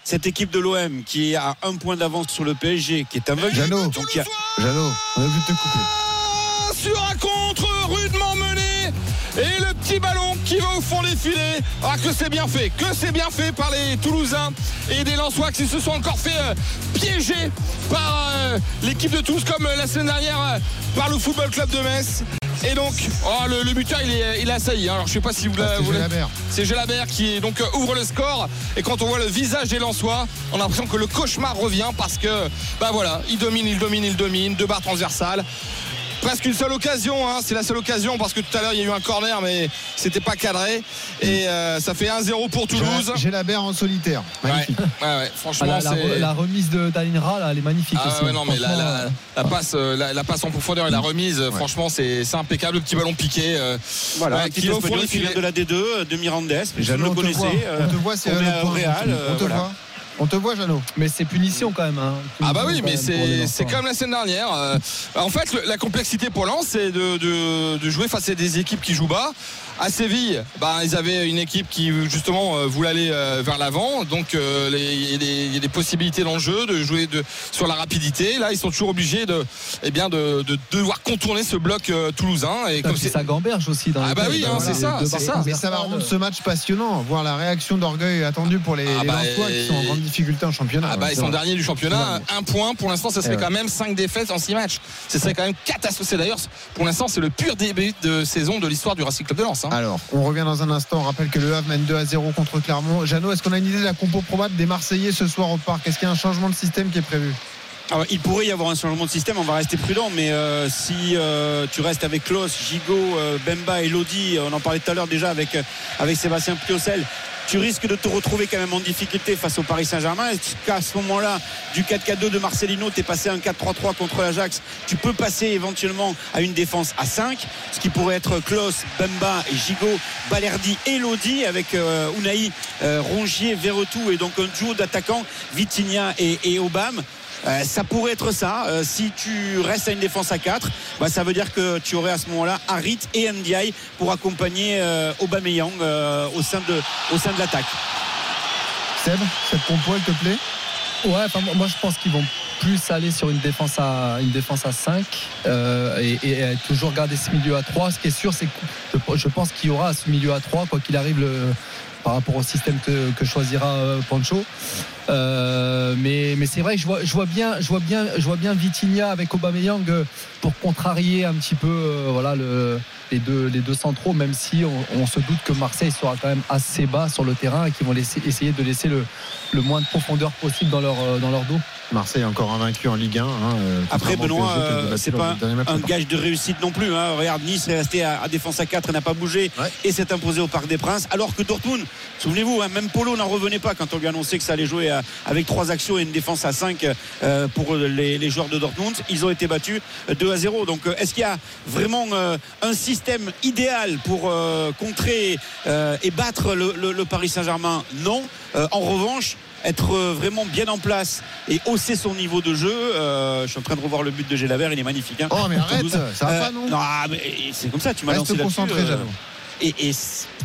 cette équipe de l'OM qui est à un point d'avance sur le PSG, qui est aveugle, Jeannot. Jeannot, on a vu te couper. sur un contre et le petit ballon qui va au fond des filets. Ah que c'est bien fait que c'est bien fait par les Toulousains et des Lensois qui se sont encore fait euh, piéger par euh, l'équipe de Toulouse comme euh, la semaine dernière par le football club de Metz. Et donc oh, le, le buteur il est, il est assailli hein. alors je sais pas si vous Ah, l'avez c'est Gelabert qui donc ouvre le score. Et quand on voit le visage des Lensois on a l'impression que le cauchemar revient parce que bah voilà il domine il domine il domine. Deux barres transversales presque une seule occasion hein. c'est la seule occasion parce que tout à l'heure il y a eu un corner mais c'était pas cadré et euh, ça fait 1-0 pour Toulouse Gélabert en solitaire. ouais, Magnifique. ouais, ouais, Ah, franchement la, la la remise de d'Alinra, là, elle est magnifique ah aussi. ouais, non mais la, Franchement, la- euh, la passe euh, la, la passe en profondeur et la remise franchement c'est c'est impeccable le petit ballon piqué euh, Voilà, qui va au fond de la D2 euh, de Mirandes, mais je le connaissais. On te voit, c'est est. Real, On te voit. On te voit, Jeannot. Mais c'est punition quand même. hein. Ah bah oui, mais quand même c'est c'est comme la semaine dernière. Euh, En fait, le- la complexité pour Lens, c'est de, de- de jouer face à des équipes qui jouent bas. À Séville, bah, ils avaient une équipe qui justement euh, voulait aller euh, vers l'avant, donc euh, les- il y, a des- il y a des possibilités dans le jeu de jouer de, sur la rapidité. Là, ils sont toujours obligés de, eh bien, de, de devoir contourner ce bloc euh, toulousain. Et comme c'est ça gamberge aussi dans Ah bah oui, hein, voilà, c'est ça, c'est. Mais ça va rendre ce match passionnant. Voir la réaction d'orgueil attendue pour les, Ah les bah, qui sont en grande difficulté en championnat. Ah bah Ouais, ils sont vrai. derniers du championnat, un point pour l'instant ça serait Eh ouais. quand même 5 défaites en 6 matchs. Ce serait quand même catastrophique. D'ailleurs pour l'instant c'est le pur début de saison de l'histoire du Racing Club de Lens. hein. Alors, on revient dans un instant. On rappelle que le Havre mène 2 à 0 contre Clermont. Jeannot, est-ce qu'on a une idée de la compo probable des Marseillais ce soir au parc? Est-ce qu'il y a un changement de système qui est prévu? Alors, il pourrait y avoir un changement de système, on va rester prudent, mais euh, si euh, tu restes avec Klaus, Gigot, euh, Bemba et Lodi, on en parlait tout à l'heure déjà avec, euh, avec Sébastien Piocel, tu risques de te retrouver quand même en difficulté face au Paris Saint-Germain. Est-ce qu'à ce moment-là, du 4-4-2 de Marcelino, tu es passé un 4-3-3 contre l'Ajax, tu peux passer éventuellement à une défense à 5, ce qui pourrait être Klaus, Bemba et Gigot, Balerdi et Lodi avec euh, Unai, euh, Rongier, Verretou et donc un duo d'attaquants, Vitinha et, et Obama. Euh, ça pourrait être ça. Euh, si tu restes à une défense à 4, bah, ça veut dire que tu aurais à ce moment-là Harit et Ndiaye pour accompagner euh, Aubameyang euh, au sein de, au sein de l'attaque. Seb, cette compo, elle te plaît? Ouais, enfin, moi je pense qu'ils vont plus aller sur une défense à, une défense à 5 euh, et, et, et toujours garder ce milieu à 3. Ce qui est sûr, c'est que je, je pense qu'il y aura ce milieu à 3, quoi qu'il arrive, le, par rapport au système que, que choisira euh, Pancho. Euh, mais mais c'est vrai que je vois, je vois bien, je vois bien, je vois bien Vitinha avec Aubameyang euh, pour contrarier un petit peu, euh, voilà le les deux, les deux centraux, même si on, on, se doute que Marseille sera quand même assez bas sur le terrain et qu'ils vont laisser, essayer de laisser le, le, moins de profondeur possible dans leur, dans leur dos. Marseille encore invaincu en Ligue 1. Hein, Après, Benoît, euh, c'est pas un gage de réussite non plus. Hein. Regarde, Nice est resté à, à, défense à 4 et n'a pas bougé ouais. et s'est imposé au Parc des Princes. Alors que Dortmund, souvenez-vous, hein, même Polo n'en revenait pas quand on lui annonçait que ça allait jouer à, avec trois actions et une défense à 5 euh, pour les, les, joueurs de Dortmund. Ils ont été battus 2 à 0. Donc, euh, est-ce qu'il y a vraiment euh, un système idéal pour euh, contrer et battre le, le, le Paris Saint-Germain? Non. en revanche, être vraiment bien en place et hausser son niveau de jeu. Euh, je suis en train de revoir le but de Gélabert, il est magnifique. Hein. Oh mais arrête, ça va euh, pas non Non, mais c'est comme ça, tu m'as lancé concentré, euh, et, et,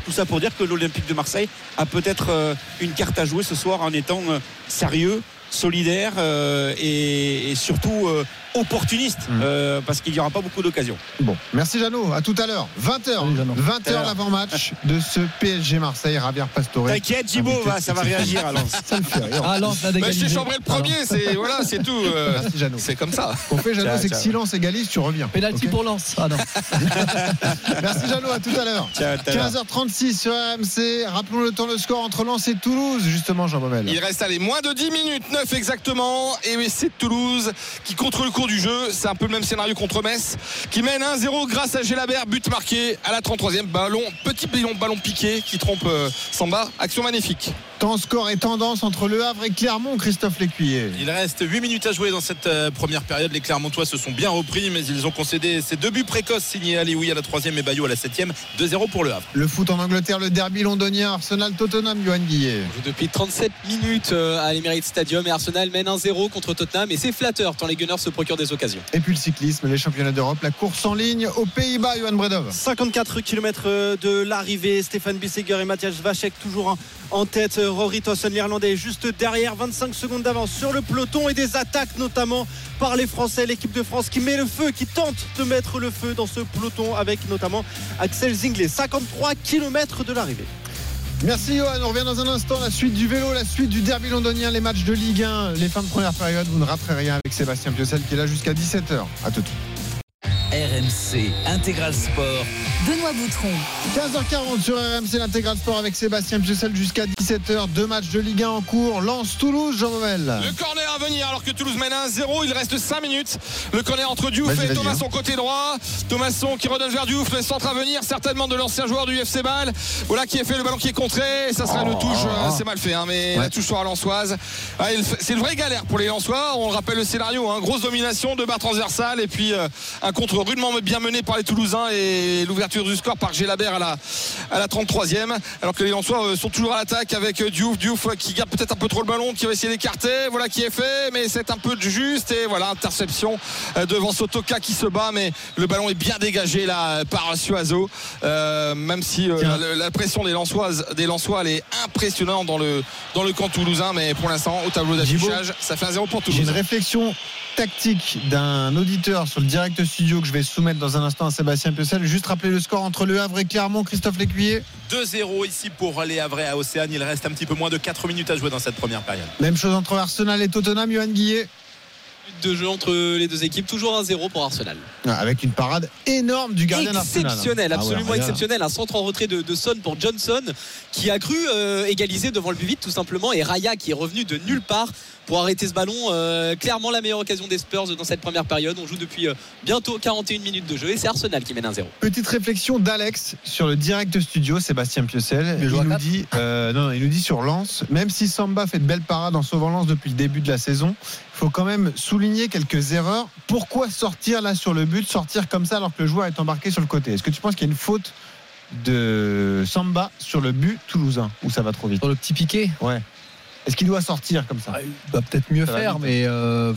tout ça pour dire que l'Olympique de Marseille a peut-être euh, une carte à jouer ce soir en étant euh, sérieux, solidaire euh, et, et, surtout opportuniste mmh. euh, parce qu'il n'y aura pas beaucoup d'occasions. Bon, merci Jeannot, à tout à l'heure. 20h, 20h l'avant-match de ce PSG Marseille, Ravière Pastore. T'inquiète, Gibo, va, ça va réagir à Lens. ça le fait rire. Ah, Lens, bah, je t'ai chambré le premier, c'est voilà, c'est tout. Euh, merci Jeannot. C'est comme ça. Ce qu'on fait Jeannot, c'est que si Lens égalise, tu reviens. Pénalty okay. pour Lens. Ah non. merci Jeannot, à tout à l'heure. 15h36 sur AMC. Rappelons le temps, le score entre Lens et Toulouse, justement, Jean Baumel. Il reste allez, moins de 10 minutes, 9 exactement. Et c'est Toulouse qui contre le cours du jeu. C'est un peu le même scénario contre Metz qui mène 1-0 grâce à Gélabert. But marqué à la 33e. Ballon, petit ballon, ballon piqué qui trompe euh, Samba. Action magnifique. Temps, score et tendance entre Le Havre et Clermont, Christophe Lécuyer. Il reste 8 minutes à jouer dans cette euh, première période. Les Clermontois se sont bien repris, mais ils ont concédé ces deux buts précoces signés Alioui à la 3e et Bayo à la 7e. 2-0 pour Le Havre. Le foot en Angleterre, le derby londonien, Arsenal-Tottenham, Johan Guillet. Depuis 37 minutes euh, à l'Emirates Stadium et Arsenal mène 1-0 contre Tottenham et c'est flatteur tant les Gunners se procurent des occasions. Et puis le cyclisme, les championnats d'Europe, la course en ligne aux Pays-Bas, Johan Bredov. 54 km de l'arrivée, Stéphane Bisseger et Mathias Vachek toujours en tête. Rory Tossen, l'Irlandais, juste derrière, 25 secondes d'avance sur le peloton et des attaques notamment par les Français, l'équipe de France qui met le feu, qui tente de mettre le feu dans ce peloton avec notamment Axel Zinglet. 53 km de l'arrivée. Merci Johan, on revient dans un instant. La suite du vélo, la suite du derby londonien, les matchs de Ligue 1, les fins de première période. Vous ne raterez rien avec Sébastien Piocel qui est là jusqu'à 17h. À tout de suite. RMC Intégral Sport. Benoît Boutron. 15h40 sur RMC l'Intégral Sport avec Sébastien Piocel jusqu'à 17h. Deux matchs de Ligue 1 en cours. Lance Toulouse, Jean Momel. Le corner à venir alors que Toulouse mène 1-0. Il reste 5 minutes. Le corner entre Diouf et Thomasson côté droit. Thomasson qui redonne vers Diouf. Le centre à venir, certainement de l'ancien joueur du FC Ball. Voilà qui est fait le ballon qui est contré. Ça sera oh, le touche. Oh, C'est mal fait, hein, mais ouais. la touche sera lensoise. Ah, c'est une vraie galère pour les Lensois. On rappelle le scénario. Hein. Grosse domination, deux barres transversales et puis euh, un contre rudement bien mené par les Toulousains et l'ouverture du score par Gélabert à la, à la 33e. Alors que les Lensois sont toujours à l'attaque avec Diouf. Diouf qui garde peut-être un peu trop le ballon, qui va essayer d'écarter. Voilà qui est fait, mais c'est un peu juste. Et voilà, interception devant Sotoka qui se bat, mais le ballon est bien dégagé là par Suazo. Euh, même si euh, la, la, pression des Lensoises, des Lensois, elle est impressionnante dans le, dans le camp toulousain. Mais pour l'instant, au tableau d'affichage, ça fait un 0 pour Toulouse. J'ai une réflexion tactique d'un auditeur sur le direct studio que je vais soumettre dans un instant à Sébastien Piocel. Juste rappeler le score entre Le Havre et Clermont, Christophe Lécuyer. 2-0 ici pour les Havre à Océane. Il reste un petit peu moins de 4 minutes à jouer dans cette première période. Même chose entre Arsenal et Tottenham, Johan Guillet de jeu entre les deux équipes, toujours 1-0 pour Arsenal. Avec une parade énorme du gardien Exceptionnel, Arsenal. absolument ah ouais, exceptionnel. Un centre en retrait de, de, Son pour Johnson qui a cru euh, égaliser devant le but vite tout simplement. Et Raya qui est revenu de nulle part pour arrêter ce ballon. Euh, clairement la meilleure occasion des Spurs dans cette première période. On joue depuis euh, bientôt 41 minutes de jeu et c'est Arsenal qui mène 1-0. Petite réflexion d'Alex sur le direct studio, Sébastien Piocel. Il nous, dit, euh, non, il nous dit sur Lens, même si Samba fait de belles parades en sauvant Lens depuis le début de la saison, il faut quand même souligner quelques erreurs. Pourquoi sortir là sur le but, sortir comme ça alors que le joueur est embarqué sur le côté? Est-ce que tu penses qu'il y a une faute de Samba sur le but toulousain ou ça va trop vite Sur le petit piqué Ouais. Est-ce qu'il doit sortir comme ça Il doit peut-être mieux ça faire, mais euh, au- au-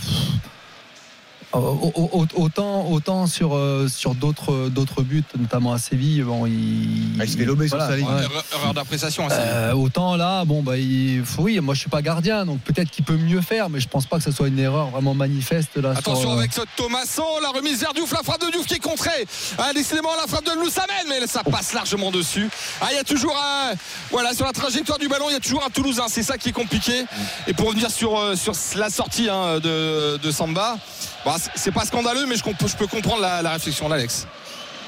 Autant, autant sur, euh, sur d'autres, d'autres buts, notamment à Séville, bon, il, Ah, il se fait lober sur sa ligne. ouais. Erreur, d'appréciation. Euh, autant là, bon bah, il, oui, moi je suis pas gardien, donc peut-être qu'il peut mieux faire, mais je pense pas que ce soit une erreur vraiment manifeste là. Attention sur, euh, avec ce Thomasson, la remise vers Diouf, la frappe de Diouf qui est contrée. Ah, décidément, la frappe de Loussamen, mais ça passe largement dessus. Ah, il y a toujours un. Voilà, sur la trajectoire du ballon, il y a toujours un Toulousain. C'est ça qui est compliqué. Et pour revenir sur, euh, sur la sortie hein, de, de Samba, bah, c'est- pas scandaleux, mais je, peux comprendre la réflexion d'Alex.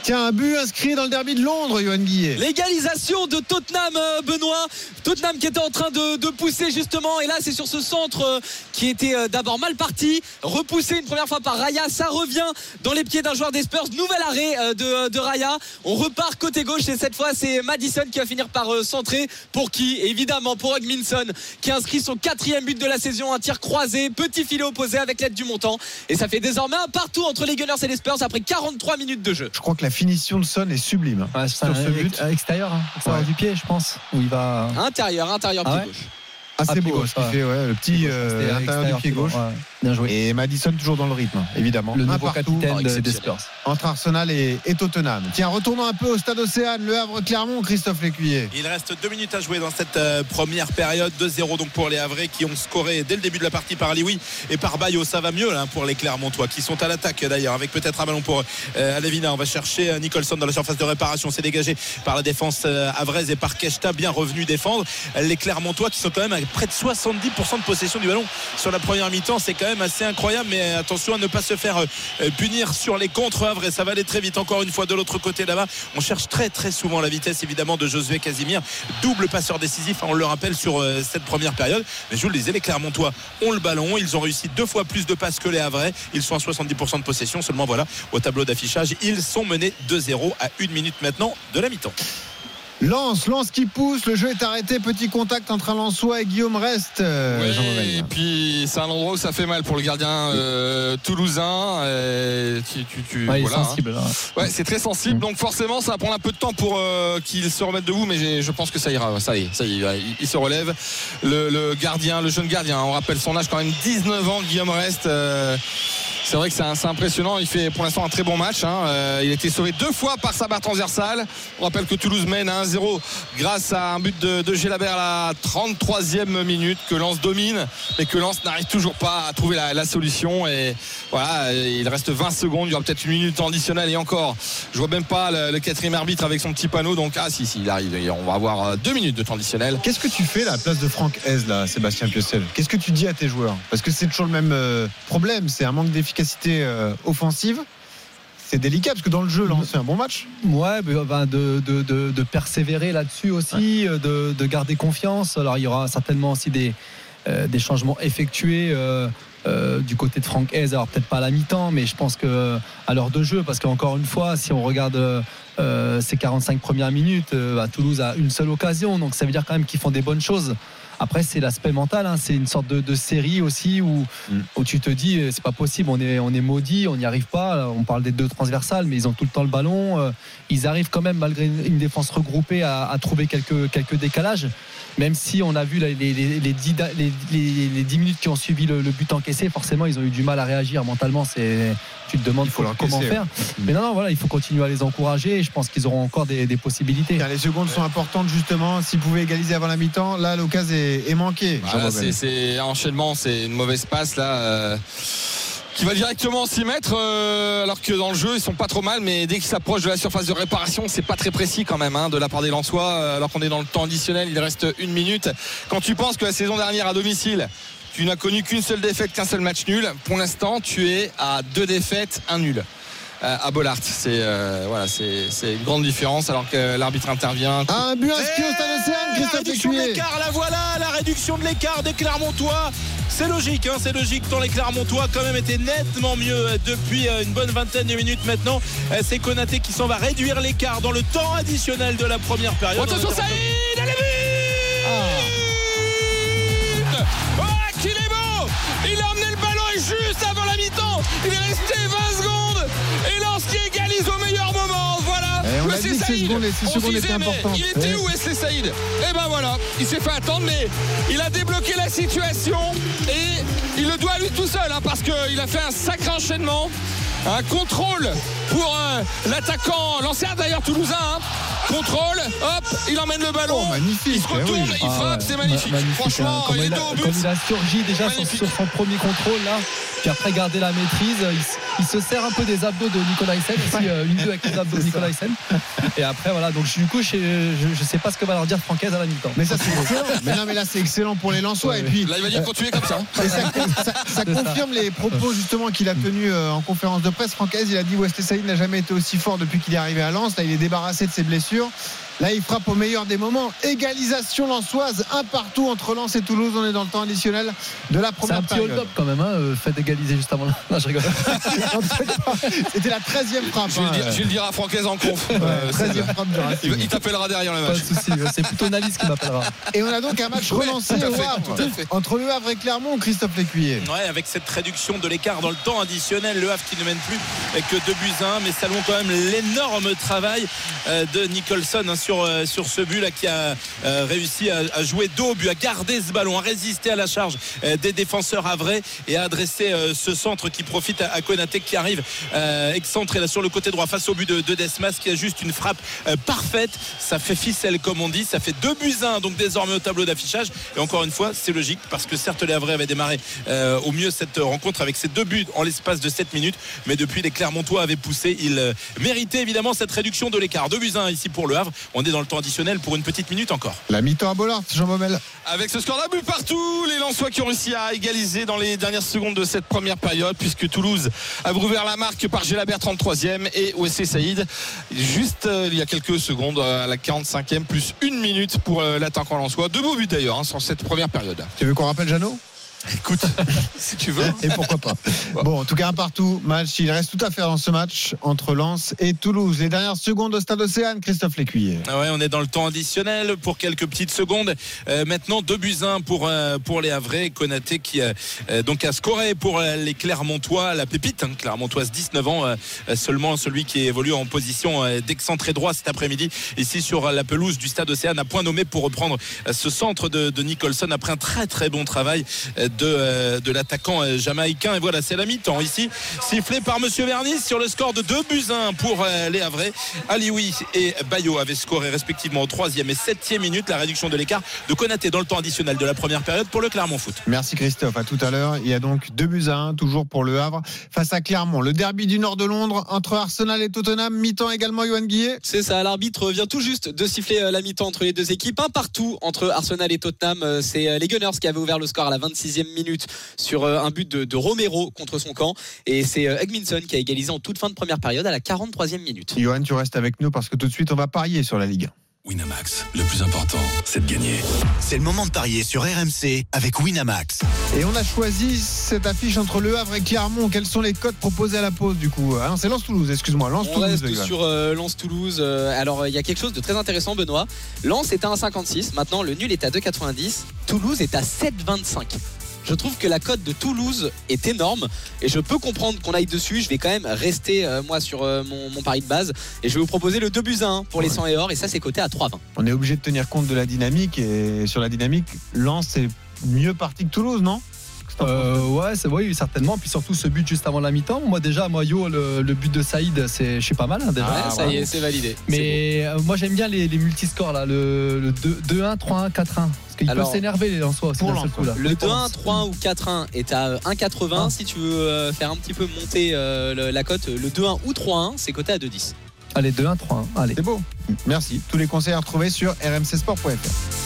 Tiens, un but inscrit dans le derby de Londres, Johan Guillet. L'égalisation de Tottenham, euh, Benoît. Tottenham qui était en train de, de pousser justement. Et là, c'est sur ce centre euh, qui était euh, d'abord mal parti. Repoussé une première fois par Raya. Ça revient dans les pieds d'un joueur des Spurs. Nouvel arrêt de, de Raya. On repart côté gauche. Et cette fois, c'est Madison qui va finir par centrer. Pour qui? Évidemment, pour Hugminson qui a inscrit son quatrième but de la saison. Un tir croisé. Petit filet opposé avec l'aide du montant. Et ça fait désormais un partout entre les Gunners et les Spurs après 43 minutes de jeu. Je crois que la finition de Son est sublime. ouais, c'est sur un- ce but. ex- extérieur, hein, extérieur Ouais. du pied, je pense, où il va. Intérieur, intérieur, Ah pied ouais gauche. Ah, Ah, beau gauche, ce fait, ouais, le petit euh, intérieur du pied gauche. Bien joué. Et Madison toujours dans le rythme, évidemment. Le nouveau partout capitaine des. Spurs. entre Arsenal et, et Tottenham. Tiens, retournons un peu au stade Océane, le Havre-Clermont, Christophe Lécuyer. Il reste deux minutes à jouer dans cette euh, première période. 2-0 donc pour les Havrais qui ont scoré dès le début de la partie par Alioui et par Bayo. Ça va mieux là, pour les Clermontois qui sont à l'attaque d'ailleurs avec peut-être un ballon pour euh, Alevina. On va chercher euh, Nicholson dans la surface de réparation. C'est dégagé par la défense euh, havraise et par Keshta bien revenu défendre. Les Clermontois qui sont quand même à près de 70% de possession du ballon sur la première mi-temps. C'est quand même assez incroyable. Mais attention à ne pas se faire euh, punir sur les contre havres et ça va aller très vite encore une fois de l'autre côté là-bas. On cherche très très souvent la vitesse évidemment de Josué Casimir, double passeur décisif, on le rappelle sur euh, cette première période. Mais je vous le disais, les Clermontois ont le ballon, ils ont réussi deux fois plus de passes que les Havrais, ils sont à 70% de possession seulement voilà au tableau d'affichage, ils sont menés 2-0 à une minute maintenant de la mi-temps. Lance, Lance qui pousse, le jeu est arrêté, petit contact entre un Lançois et Guillaume Reste. euh, et puis c'est un endroit où ça fait mal pour le gardien euh, toulousain. et tu- tu- tu- Ouais, il est voilà, hein. sensible. là. Ouais, c'est très sensible. Donc forcément, ça va prendre un peu de temps pour euh, qu'il se remette debout, mais je pense que ça ira. Ça y est, ça y est, il, il se relève. Le, le gardien, le jeune gardien, on rappelle son âge quand même 19 ans, Guillaume Reste. euh, c'est vrai que c'est impressionnant. Il fait pour l'instant un très bon match. hein. Euh, il a été sauvé deux fois par sa barre transversale. On rappelle que Toulouse mène à 1-0 grâce à un but de, Gélabert à la 33e minute que Lens domine, mais que Lens n'arrive toujours pas à trouver la, solution. Et voilà, il reste 20 secondes. Il y aura peut-être une minute additionnelle et encore. Je vois même pas le, quatrième arbitre avec son petit panneau. Donc ah si si, il arrive. On va avoir euh, deux minutes de temps additionnel. Qu'est-ce que tu fais là, à la place de Franck Hez, là, Sébastien Piocel? Qu'est-ce que tu dis à tes joueurs? Parce que c'est toujours le même euh, problème, c'est un manque d'efficacité euh, offensive. C'est délicat parce que dans le jeu, Lens fait un bon match. Ouais, ben, ben, de, de, de, de persévérer là-dessus aussi, euh, de, de garder confiance. Alors il y aura certainement aussi des, euh, des changements effectués euh, euh, du côté de Franck Hez. Alors peut-être pas à la mi-temps, mais je pense que à l'heure de jeu, parce qu'encore une fois, si on regarde euh, euh, ces 45 premières minutes, euh, bah, Toulouse a une seule occasion, donc ça veut dire quand même qu'ils font des bonnes choses. Après, c'est l'aspect mental, hein. c'est une sorte de, de série aussi où, Mm. où tu te dis, euh, c'est pas possible, on est, on est maudit, on n'y arrive pas. On parle des deux transversales, mais ils ont tout le temps le ballon. euh, ils arrivent quand même, malgré une, défense regroupée, à, à trouver quelques, quelques décalages. Même si on a vu les, les, les, les 10, da- les- les- les 10 minutes qui ont suivi le, le but encaissé, forcément, ils ont eu du mal à réagir mentalement. C'est, tu te demandes Il faut comment faire. Mais non, non, voilà, il faut continuer à les encourager. Et je pense qu'ils auront encore des, des possibilités. Car les secondes sont importantes justement. S'ils pouvaient égaliser avant la mi-temps, là l'occasion est, est Voilà, Nouvel. c'est un enchaînement, c'est une mauvaise passe là. euh, qui va directement s'y mettre euh, alors que dans le jeu ils sont pas trop mal mais dès qu'ils s'approchent de la surface de réparation c'est pas très précis quand même hein, de la part des Lensois euh, alors qu'on est dans le temps additionnel il reste une minute quand tu penses que la saison dernière à domicile tu n'as connu qu'une seule défaite qu'un seul match nul pour l'instant tu es à deux défaites un nul à Bollard c'est euh, voilà c'est une grande différence alors que l'arbitre intervient Un but inscrit au stade Océane, la Christophe réduction de l'écart, la voilà, la réduction de l'écart des Clermontois. C'est logique, hein, c'est logique. Tant les Clermontois quand même étaient nettement mieux euh, depuis euh, une bonne vingtaine de minutes maintenant. Euh, C'est Konaté qui s'en va réduire l'écart dans le temps additionnel de la première période. Attention Saïd Allez but Oh qu'il est beau Il a emmené le ballon juste avant la mi-temps Il est resté 20 secondes Et Lens qui égalise au meilleur moment Voilà Eh, on dit ces Saïd, secondes, on disait, mais. Il était Ouais. où Wesley Saïd Et ben voilà Il s'est fait attendre mais il a débloqué la situation Et il le doigt à lui tout seul hein, parce qu'il a fait un sacré enchaînement. Un contrôle pour euh, l'attaquant, l'ancien d'ailleurs toulousain. hein. Contrôle, hop, il emmène le ballon. Oh, magnifique, Il se eh oui. retourne, il Ah frappe, ouais, c'est magnifique. ma- magnifique, Franchement, hein. Il est il, a, au but. comme il a surgi déjà sur, son premier contrôle là, puis après garder la maîtrise, il, s- il se sert un peu des abdos de Nicolas Hyssen, aussi euh, une deux avec les abdos de Nicolas Hyssen. Et après voilà, donc du coup je, je, je sais pas ce que va leur dire Francaise à la mi-temps. Mais ça c'est excellent. Mais non mais là c'est excellent pour les Lensois et puis Là, il va dire continuer comme ça. hein. Ça, ça- ça confirme les propos justement qu'il a tenus euh, en conférence de presse. Francaise, il a dit Wesley Saïd n'a jamais été aussi fort depuis qu'il est arrivé à Lens. Là, il est débarrassé de ses blessures. Là, il frappe au meilleur des moments. Égalisation lensoise, un partout entre Lens et Toulouse. On est dans le temps additionnel de la C'est première un petit hold-up quand même, hein, euh, fait d'égaliser juste avant. Non, je rigole. C'était la 13e frappe. Je vais, le hein. je le dire à Francaise en conf. Ouais, Euh, 13e frappe de il, Racing. il t'appellera derrière le Pas de match. souci, c'est plutôt Nalis qui m'appellera. Et on a donc un match Ouais, relancé tout à au fait, Havre. tout à fait. Entre le Havre et Clermont, Christophe Lécuyer. Ouais, avec cette réduction de l'écart dans le temps additionnel, le Havre qui ne mène plus que 2 buts à 1, mais saluons quand même l'énorme travail euh, de Nicholson hein, sur, euh, sur ce but là qui a euh, réussi à, à jouer dos but, à garder ce ballon, à résister à la charge euh, des défenseurs havrais et à adresser ce centre qui profite à, à qui arrive excentré là sur le côté droit face au but de, de Desmas qui a juste une frappe parfaite. Ça fait ficelle comme on dit, ça fait 2 buts à 1 donc désormais au tableau d'affichage. Et encore une fois, c'est logique parce que certes les Havrais avaient démarré au mieux cette rencontre avec ces deux buts en l'espace de 7 minutes, mais depuis les Clermontois avaient poussé, ils méritaient évidemment cette réduction de l'écart. 2 buts à 1 ici pour le Havre. Est dans le temps additionnel pour une petite minute encore. La mi-temps à Bollard, Jean Baumel. Avec ce score d'un but partout, les Lensois qui ont réussi à égaliser dans les dernières secondes de cette première période, puisque Toulouse a ouvert la marque par Gélabert 33e et OSC Saïd juste euh, il y a quelques secondes à la 45e plus une minute pour euh, l'attaquant lensois. Deux beaux buts d'ailleurs hein, sur cette première période. Tu veux qu'on rappelle Jeannot? Écoute, si tu veux. Et pourquoi pas Bon, en tout cas, un partout. Match, il reste tout à faire dans ce match entre Lens et Toulouse. Les dernières secondes au stade Océane, Christophe Lécuyer. Ah ouais, on est dans le temps additionnel pour quelques petites secondes. Euh, maintenant, 2 buts 1 pour, euh, pour les Havrais. Konaté qui euh, donc a scoré pour les Clermontois. La pépite, hein, Clermontoise, 19 ans euh, seulement, celui qui évolue en position euh, d'excentré droit cet après-midi, ici sur la pelouse du stade Océane, à point nommé pour reprendre ce centre de, de Nicholson après un très très bon travail euh, de, euh, de l'attaquant euh, jamaïcain. Et voilà, c'est la mi-temps ici, sifflé par Monsieur Vernis sur le score de 2 buts 1 pour euh, les Havrais. Alioui et Bayo avaient scoré respectivement au 3e et 7e minute la réduction de l'écart de Konaté dans le temps additionnel de la première période pour le Clermont Foot. Merci Christophe. À tout à l'heure. Il y a donc 2 buts à 1, toujours pour le Havre, face à Clermont. Le derby du nord de Londres entre Arsenal et Tottenham. Mi-temps également, Johan Guillet. C'est ça, l'arbitre vient tout juste de siffler la mi-temps entre les deux équipes. Un partout entre Arsenal et Tottenham. C'est les Gunners qui avaient ouvert le score à la 26e minute sur euh, un but de, de Romero contre son camp. Et c'est euh, Hugminson qui a égalisé en toute fin de première période à la 43e minute. Johan, tu restes avec nous parce que tout de suite, on va parier sur la Ligue 1. Winamax, le plus important, c'est de gagner. C'est le moment de parier sur RMC avec Winamax. Et on a choisi cette affiche entre Le Havre et Clermont. Quels sont les codes proposés à la pause du coup? Ah c'est Lens-Toulouse, excuse-moi. On Lens-Toulouse. reste sur euh, Lens-Toulouse. Euh, alors, il y a quelque chose de très intéressant, Benoît. Lens est à 1,56. Maintenant, le nul est à 2,90. Toulouse est à 7,25. Je trouve que la cote de Toulouse est énorme et je peux comprendre qu'on aille dessus. Je vais quand même rester, euh, moi, sur euh, mon, mon pari de base et je vais vous proposer le 2 buts à 1 pour les 100 et or et ça, c'est coté à 3,20. On est obligé de tenir compte de la dynamique. Et sur la dynamique, Lens c'est mieux parti que Toulouse, non? Euh, ouais, c'est oui, certainement. Puis surtout ce but juste avant la mi-temps. Moi déjà, moi Yo, le, le but de Saïd, c'est je suis pas mal hein, déjà. Ouais, ça y est, c'est validé. Mais euh, moi j'aime bien les, les multiscores là, le, le 2 2-1, 3-1, 4-1. Parce qu'ils Alors, peuvent s'énerver les Lensois aussi pour seul Lens, coup, là. Le 2-1, 3-1 ou 4-1 est à 1,80. Ah. Si tu veux euh, faire un petit peu monter euh, la cote, le 2-1 ou 3-1, c'est coté à 2,10. Allez, 2-1, 3-1. Allez. C'est beau. Merci. Tous les conseils à retrouver sur rmcsport.fr.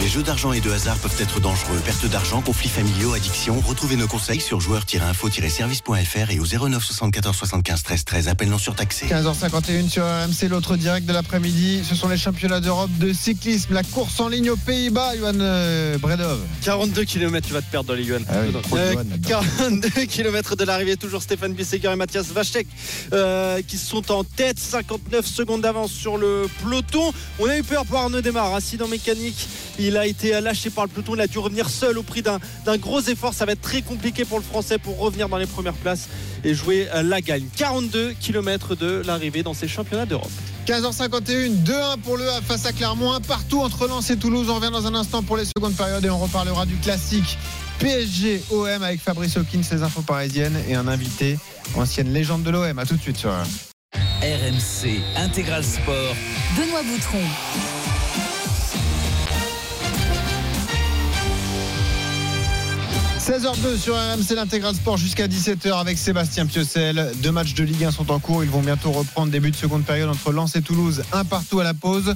Les jeux d'argent et de hasard peuvent être dangereux. Perte d'argent, conflits familiaux, addiction. Retrouvez nos conseils sur joueurs-info-service.fr et au 09 74 75 13 13. Appel non surtaxé. 15h51 sur RMC, l'autre direct de l'après-midi. Ce sont les championnats d'Europe de cyclisme. La course en ligne aux Pays-Bas, Johan euh, Bredov. 42 km, tu vas te perdre dans les Yohan. Ah oui, trop de Euh, Johan. 42 km de l'arrivée, toujours Stéphane Bisseguer et Mathias Vachek euh, qui sont en tête, 59 secondes d'avance sur le peloton. On a eu peur pour Arnaud Desmar, accident mécanique. Il a été lâché par le peloton, il a dû revenir seul au prix d'un gros effort. Ça va être très compliqué pour le Français pour revenir dans les premières places et jouer euh, la gagne. 42 km de l'arrivée dans ces championnats d'Europe. 15h51, 2-1 pour le Havre face à Clermont, un partout entre Lens et Toulouse. On revient dans un instant pour les secondes périodes et on reparlera du classique PSG OM avec Fabrice Hawkins, les infos parisiennes et un invité, ancienne légende de l'OM. À tout de suite sur RMC Intégral Sport. Benoît Boutron. 16h02 sur RMC l'intégral sport jusqu'à 17h avec Sébastien Piocel. Deux matchs de Ligue 1 sont en cours. Ils vont bientôt reprendre début de seconde période entre Lens et Toulouse. Un partout à la pause.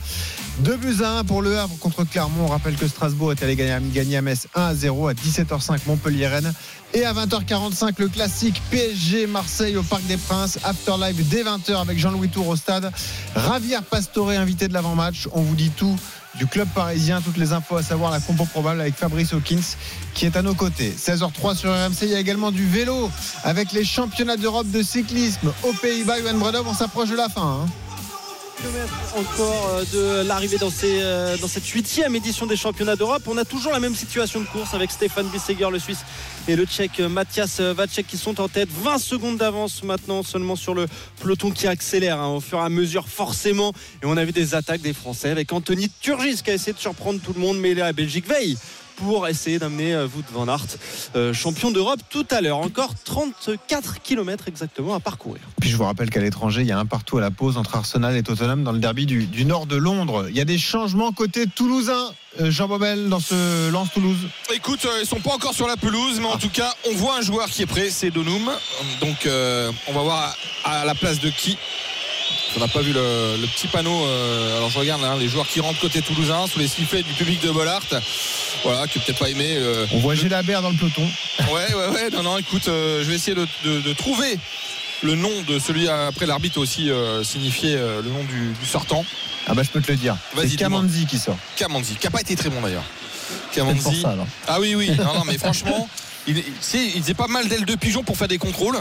Deux buts à 1 pour le Havre contre Clermont. On rappelle que Strasbourg est allé gagner, à Metz 1 à 0 à 17h05 Montpellier-Rennes. Et à 20h45 le classique PSG Marseille au Parc des Princes. After live dès 20h avec Jean-Louis Tour au stade. Ravière Pastore invité de l'avant-match. On vous dit tout du club parisien. Toutes les infos à savoir la compo probable avec Fabrice Hawkins qui est à nos côtés. 16h03 sur RMC. Il y a également du vélo avec les championnats d'Europe de cyclisme aux Pays-Bas. Yoann Bredov, on s'approche de la fin. hein. Encore euh, de l'arrivée euh, dans cette huitième édition des championnats d'Europe. On a toujours la même situation de course avec Stéphane Bisseger, le Suisse, et le Tchèque euh, Mathias Vacek qui sont en tête. 20 secondes d'avance maintenant seulement sur le peloton qui accélère hein, au fur et à mesure forcément. Et on a vu des attaques des Français avec Anthony Turgis qui a essayé de surprendre tout le monde, mais la Belgique veille pour essayer d'amener euh, Wout van Aert euh, champion d'Europe tout à l'heure. Encore 34 km exactement à parcourir. Puis je vous rappelle qu'à l'étranger, il y a un partout à la pause entre Arsenal et Tottenham dans le derby du, du nord de Londres. Il y a des changements côté toulousain. Euh, Jean Bobel dans ce lance Toulouse. Écoute, euh, ils sont pas encore sur la pelouse, mais en tout cas, on voit un joueur qui est prêt, c'est Donum. Donc, euh, on va voir à, à la place de qui. On n'a pas vu le, le petit panneau. euh, alors je regarde hein, les joueurs qui rentrent côté toulousain sous les sifflets du public de Bollard. Voilà, qui peut-être pas aimé. euh, On voit Gélabert dans le peloton. Ouais, ouais, ouais. Non, non, écoute, euh, je vais essayer de, de- de trouver le nom de celui après l'arbitre aussi signifié le nom du, du sortant. Ah bah je peux te le dire. C'est Kamanzi qui sort. Kamanzi, qui n'a pas été très bon d'ailleurs. Kamanzi. ça. Ah oui, oui. Non, non, mais franchement. Il, faisait pas mal d'ailes de pigeon pour faire des contrôles.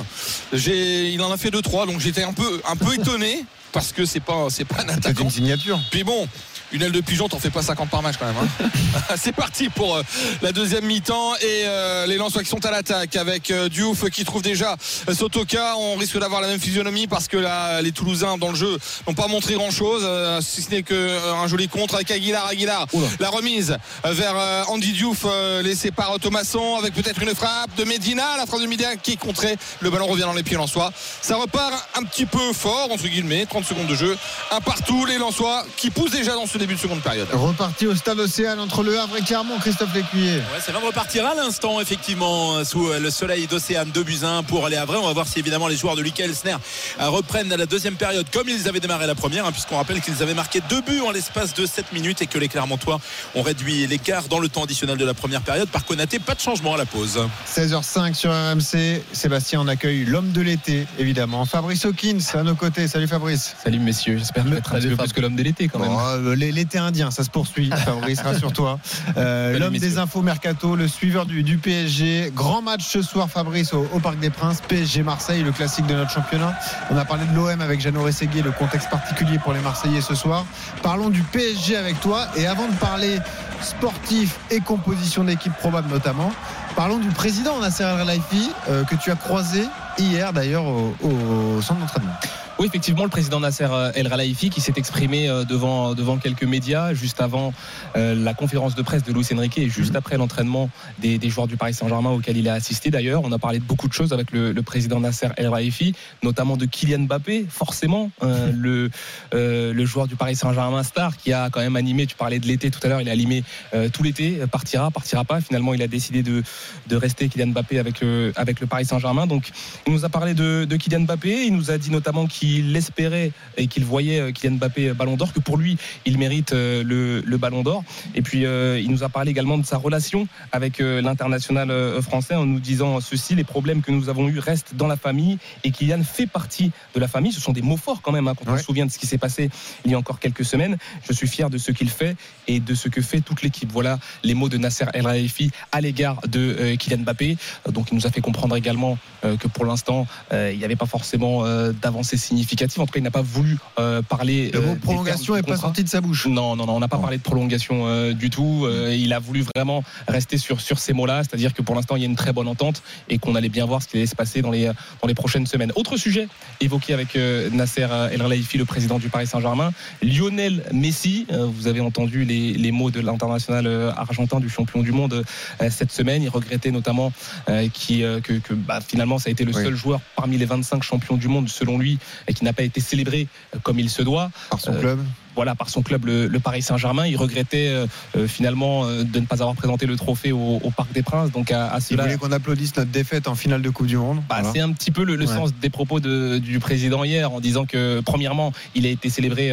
Il en a fait deux trois, donc j'étais un peu, un peu étonné parce que c'est pas, c'est pas un C'est attaquant. une signature. Puis bon, une aile de pigeon, t'en fais pas 50 par match quand même. hein. c'est parti pour euh, la deuxième mi-temps et euh, les Lensois qui sont à l'attaque avec euh, Diouf qui trouve déjà Sotoka. On risque d'avoir la même physionomie parce que là, les Toulousains dans le jeu n'ont pas montré grand-chose, si ce n'est qu'un joli contre avec Aguilar. Aguilar, la remise vers Andy Diouf laissé par Thomasson avec peut-être une frappe de Medina. La frappe de Medina qui est contrée. Le ballon revient dans les pieds Lensois. Ça repart un petit peu fort, entre guillemets, 30 secondes de jeu. Un partout, les Lensois qui poussent déjà dans ce début de seconde période. Reparti au stade Océane entre le Havre et Clermont, Christophe Lécuyer. Ouais, ça vient de repartir à l'instant, effectivement, sous euh, le soleil d'Océane de Buzyn pour aller à vrai. On va voir si évidemment les joueurs de Luc Elsner euh, reprennent à la deuxième période comme ils avaient démarré la première, hein, puisqu'on rappelle qu'ils avaient marqué deux buts en l'espace de 7 minutes et que les Clermontois ont réduit l'écart dans le temps additionnel de la première période. Par Konaté, pas de changement à la pause. 16h05 sur RMC. Sébastien, on accueille l'homme de l'été, évidemment. Fabrice Hawkins à nos côtés. Salut Fabrice. Salut messieurs, j'espère que être un peu plus que l'homme de l'été quand même. Bon, euh, l- L'été indien, ça se poursuit. Fabrice, rassure-toi. Euh, L'homme des infos mercato, le suiveur du, du PSG. Grand match ce soir, Fabrice, au, au Parc des Princes. PSG Marseille, le classique de notre championnat. On a parlé de l'OM avec Jeannot Rességuier, le contexte particulier pour les Marseillais ce soir. Parlons du PSG avec toi. Et avant de parler sportif et composition d'équipe probable notamment, parlons du président Nasser El Khelaifi euh, que tu as croisé hier d'ailleurs au, au centre d'entraînement. Oui, effectivement, le président Nasser euh, El Khelaifi qui s'est exprimé euh, devant, devant quelques médias juste avant euh, la conférence de presse de Luis Enrique et juste après l'entraînement des, des joueurs du Paris Saint-Germain auquel il a assisté d'ailleurs. On a parlé de beaucoup de choses avec le, le président Nasser El Khelaifi, notamment de Kylian Mbappé, forcément, euh, le, euh, le joueur du Paris Saint-Germain star qui a quand même animé, tu parlais de l'été tout à l'heure, il a animé euh, tout l'été, euh, partira, partira pas. Finalement, il a décidé de, de rester Kylian Mbappé avec, euh, avec le Paris Saint-Germain. Donc, il nous a parlé de, de Kylian Mbappé, il nous a dit notamment qu'il espérait et qu'il voyait euh, Kylian Mbappé euh, ballon d'or, que pour lui, il mérite euh, le, le ballon d'or. Et puis, euh, il nous a parlé également de sa relation avec euh, l'international français en nous disant ceci, les problèmes que nous avons eus restent dans la famille et Kylian fait partie de la famille. Ce sont des mots forts quand même, hein, quand on se souvient de ce qui s'est passé il y a encore quelques semaines. Je suis fier de ce qu'il fait et de ce que fait toute l'équipe. Voilà les mots de Nasser El Khelaifi à l'égard de euh, Kylian Mbappé. Donc, il nous a fait comprendre également que pour l'instant, il n'y avait pas forcément d'avancée significative. En tout cas, il n'a pas voulu euh, parler. Le mot euh, prolongation n'est pas sorti de sa bouche. Non, non, non, on n'a pas parlé de prolongation euh, du tout. Euh, il a voulu vraiment rester sur, sur ces mots-là, c'est-à-dire que pour l'instant, il y a une très bonne entente et qu'on allait bien voir ce qui allait se passer dans les, dans les prochaines semaines. Autre sujet évoqué avec Nasser El Khelaifi, le président du Paris Saint-Germain, Lionel Messi. Vous avez entendu les, les mots de l'international argentin, du champion du monde cette semaine. Il regrettait notamment qui, que, que, bah, finalement, ça a été le Oui. seul joueur parmi les 25 champions du monde, selon lui, et qui n'a pas été célébré comme il se doit Par son Euh, club. Voilà, par son club, le, le Paris Saint-Germain. Il regrettait euh, euh, finalement euh, de ne pas avoir présenté le trophée au, au Parc des Princes. Donc à, à Il cela, voulait qu'on applaudisse notre défaite en finale de Coupe du Monde. bah, Voilà. c'est un petit peu le, le Ouais. sens des propos de- du président hier en disant que premièrement, il a été célébré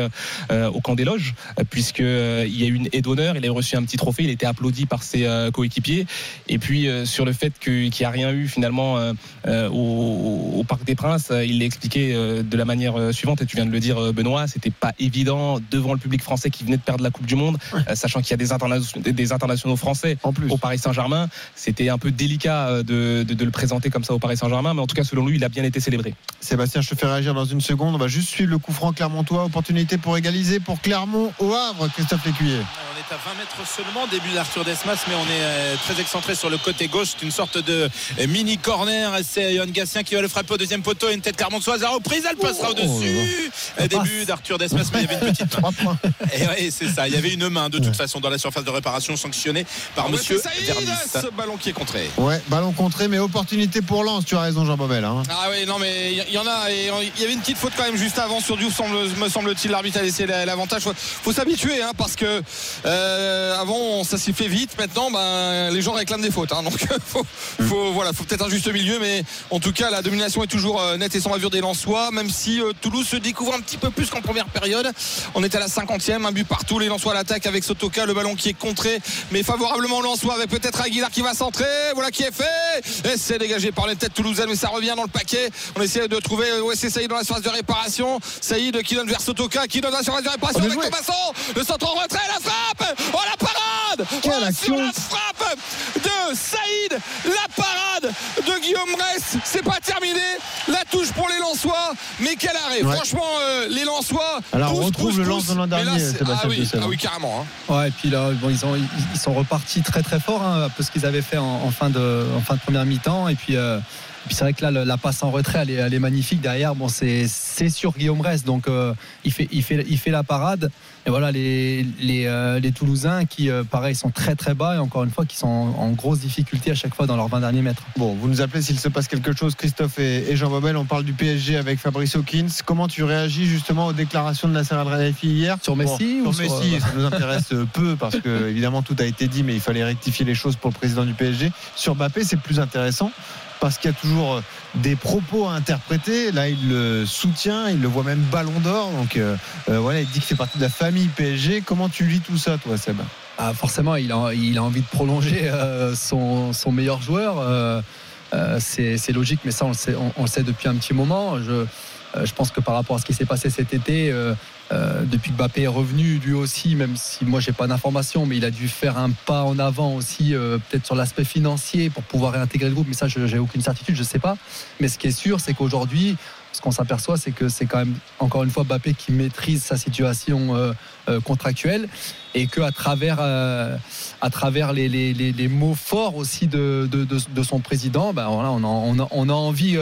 euh, au camp des loges puisque euh, il y a eu une aide d'honneur, il a reçu un petit trophée, il a été applaudi par ses euh, coéquipiers. Et puis euh, sur le fait que- qu'il n'y a rien eu finalement au, au Parc des Princes, il l'a expliqué euh, de la manière suivante. Et tu viens de le dire, Benoît, c'était pas évident devant le public français qui venait de perdre la Coupe du Monde, euh, sachant qu'il y a des, interna- des internationaux français En plus. au Paris Saint-Germain. C'était un peu délicat euh, de, de- de le présenter comme ça au Paris Saint-Germain, mais en tout cas, selon lui, il a bien été célébré. Sébastien, je te fais réagir dans une seconde. On va juste suivre le coup franc clermontois. Opportunité pour égaliser pour Clermont au Havre. Christophe Lécuyer. On est à 20 mètres seulement, début d'Arthur Desmas, mais on est euh, très excentré sur le côté gauche. C'est une sorte de mini corner. C'est Johan Gatien qui va le frapper au deuxième poteau. Une tête clermontoise. La reprise, elle passera au-dessus. Euh, Début d'Arthur Desmas, mais il y avait une petite main. Trois points. Et ouais, c'est ça. Il y avait une main de toute façon dans la surface de réparation sanctionnée par Ouais, monsieur Vernis. ce ballon qui est contré. Ouais, ballon contré, mais opportunité pour Lens. Tu as raison, Jean Bobel. hein. Ah oui, non, mais il y, y en a. et Il y avait une petite faute quand même juste avant sur Diouf, semble, me semble-t-il. L'arbitre a laissé la- l'avantage. Faut, faut s'habituer, hein, parce que euh, avant, ça s'est fait vite. Maintenant, ben, les gens réclament des fautes. hein. donc, faut, faut, voilà, faut peut-être un juste milieu, mais en tout cas, la domination est toujours euh, nette et sans bavure des Lensois, même si euh, Toulouse se découvre un petit peu plus qu'en première période. On est à la 50e, un but partout. Les Lensois à l'attaque avec Sotoka, le ballon qui est contré, mais favorablement Lensois avec peut-être Aguilar qui va centrer. Voilà qui est fait. Et c'est dégagé par les têtes toulousaines, mais ça revient dans le paquet. On essaie de trouver où c'est Saïd dans la surface de réparation. Saïd qui donne vers Sotoka, qui donne dans la surface de réparation Oh, avec. Thomasson. Le centre en retrait, la frappe. Oh la parade Quelle Oh, sur la frappe de Saïd, la parade de Guillaume Bress. C'est pas terminé. La touche pour les Lensois, mais quel arrêt. Ouais. Franchement, euh, les Lensois. Alors, on retrouve poussent, le De l'an dernier, c'est- Sébastien Ah oui, ah oui, carrément. hein. Ouais, et puis là, bon, ils, ont, ils, ils sont repartis très très fort, hein, un peu ce qu'ils avaient fait en, en fin, de, en fin de première mi-temps. Et puis, euh, puis c'est vrai que là, le- la passe en retrait, elle est, elle est magnifique. Derrière, bon, c'est c'est sur Guillaume Brest, donc euh, il, fait, il, fait, il fait la parade. Et voilà, les, les, euh, les Toulousains qui, euh, pareil, sont très très bas et encore une fois, qui sont en, en grosse difficulté à chaque fois dans leurs 20 derniers mètres. Bon, vous nous appelez s'il se passe quelque chose, Christophe et, et Jean Bobel. On parle du PSG avec Fabrice Hawkins. Comment tu réagis justement aux déclarations de Nasser Al-Khelaifi hier? Sur Messi Bon, ou Sur Messi, euh, ça nous intéresse peu parce que évidemment tout a été dit, mais il fallait rectifier les choses pour le président du PSG. Sur Mbappé, c'est plus intéressant parce qu'il y a toujours euh, des propos à interpréter. Là, il le soutient, il le voit même Ballon d'Or. Donc euh, euh, voilà, il dit que c'est partie de la famille PSG. Comment tu lis tout ça, toi, Seb? Ah, forcément, il a, envie de prolonger son, meilleur joueur. c'est logique, mais ça, on le sait, depuis un petit moment. Je pense que par rapport à ce qui s'est passé cet été, euh, depuis que Mbappé est revenu, lui aussi, même si moi j'ai pas d'informations, mais il a dû faire un pas en avant aussi, euh, peut-être sur l'aspect financier pour pouvoir réintégrer le groupe. Mais ça, j'ai aucune certitude, je sais pas. Mais ce qui est sûr, c'est qu'aujourd'hui, qu'on s'aperçoit, c'est que c'est quand même encore une fois Mbappé qui maîtrise sa situation euh, euh, contractuelle et que à travers euh, à travers les, les, les, mots forts aussi de, de, de, son président, ben voilà, on, a, on, a, on a envie,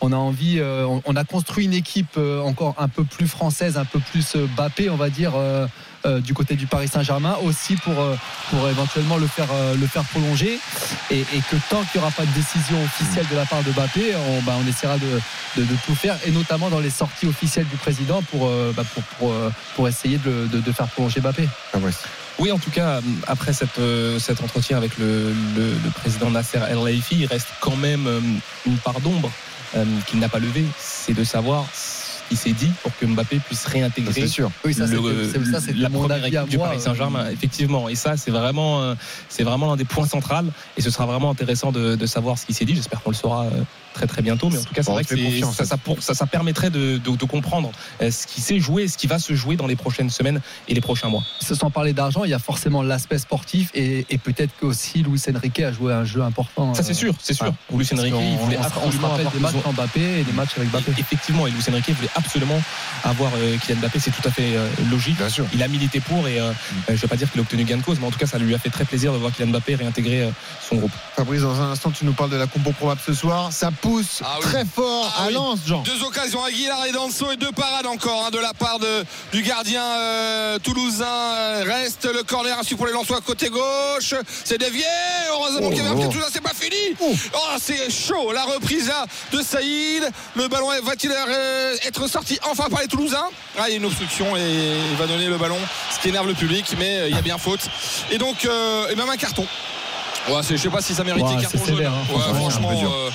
on a envie, on, a construit une équipe encore un peu plus française, un peu plus Mbappé, on va dire. Euh, du côté du Paris Saint-Germain aussi pour, euh, pour éventuellement le faire, euh, le faire prolonger et, et que tant qu'il n'y aura pas de décision officielle de la part de Mbappé on, bah, on essaiera de, de, de tout faire et notamment dans les sorties officielles du président pour, bah, pour, pour, pour essayer de, le- de, de faire prolonger Mbappé. Oui, en tout cas, après cette, euh, cet entretien avec le, le- le président Nasser El Khelaifi, il reste quand même euh, une part d'ombre euh, qu'il n'a pas levée. C'est de savoir qui s'est dit pour que Mbappé puisse réintégrer C'est sûr. Oui, ça, le- la première équipe du Paris euh, Saint-Germain, effectivement. Et ça, c'est vraiment, euh, c'est vraiment l'un des points centraux. Et ce sera vraiment intéressant de, de savoir ce qui s'est dit. J'espère qu'on le saura euh, très très bientôt. Mais en tout cas, c'est Bon, vrai que ça, ça, pour- ça, ça permettrait de, de- de comprendre euh, ce qui s'est joué, ce qui va se jouer dans les prochaines semaines et les prochains mois. Sans parler d'argent, il y a forcément l'aspect sportif et, et peut-être qu'aussi Luis Enrique a joué un jeu important. Ça c'est euh, sûr, c'est sûr. voilà. Luis Enrique, il voulait absolument avoir des matchs sans Mbappé et des matchs avec Mbappé. Effectivement, et Luis Enrique voulait absolument avoir euh, Kylian Mbappé, c'est tout à fait euh, logique. Bien sûr. Il a milité pour et euh, euh, je ne vais pas dire qu'il a obtenu gain de cause, mais en tout cas, ça lui a fait très plaisir de voir Kylian Mbappé réintégrer euh, son groupe. Fabrice, dans un instant, tu nous parles de la compo probable ce soir. Ça pousse Ah oui. très fort Ah à oui. Lens, Jean. Deux occasions Aguilar et Danso et deux parades encore hein, de la part de, du gardien euh, toulousain. Euh, Reste le corner ainsi pour les Lensois côté gauche. C'est dévié. Heureusement Oh, qu'il y avait un oh. petit toulousain, c'est pas fini. Oh, c'est chaud. La reprise là de Saïd. Le ballon va-t-il euh, être sorti enfin par les Toulousains? Ah, il y a une obstruction et il va donner le ballon, ce qui énerve le public, mais il y a bien faute. Et donc, euh, et même un carton. Ouais, je sais pas si ça méritait Ouais, carton c'est jaune. sévère, hein, ouais, franchement, euh,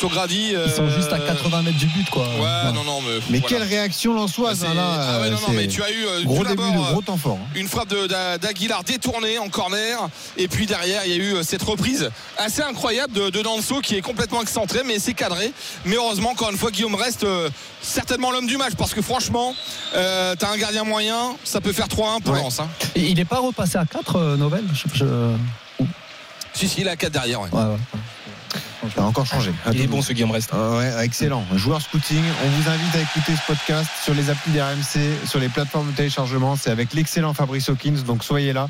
Sogradi. Ils sont euh, juste à 80 mètres du but, quoi. Ouais, non, non, mais. Mais voilà. quelle réaction lensoise C'est- hein, là. ah ouais, non, non, mais tu as eu euh, gros tout début d'abord, de euh, gros temps fort. hein. une frappe d'Aguilar détournée en corner et puis derrière il y a eu cette reprise assez incroyable de, de Danso qui est complètement excentré mais c'est cadré mais heureusement encore une fois Guillaume reste euh, certainement l'homme du match parce que franchement euh, t'as un gardien moyen ça peut faire 3-1 pour Ouais. Lens hein. Il n'est pas repassé à 4, euh, Novell je, je- si si il a 4 derrière. Ça a encore changé. Il est bon ce Guillaume Reste. Ah ouais, excellent. Joueur scouting. On vous invite à écouter ce podcast sur les applis d'RMC, sur les plateformes de téléchargement. C'est avec l'excellent Fabrice Hawkins. Donc soyez là.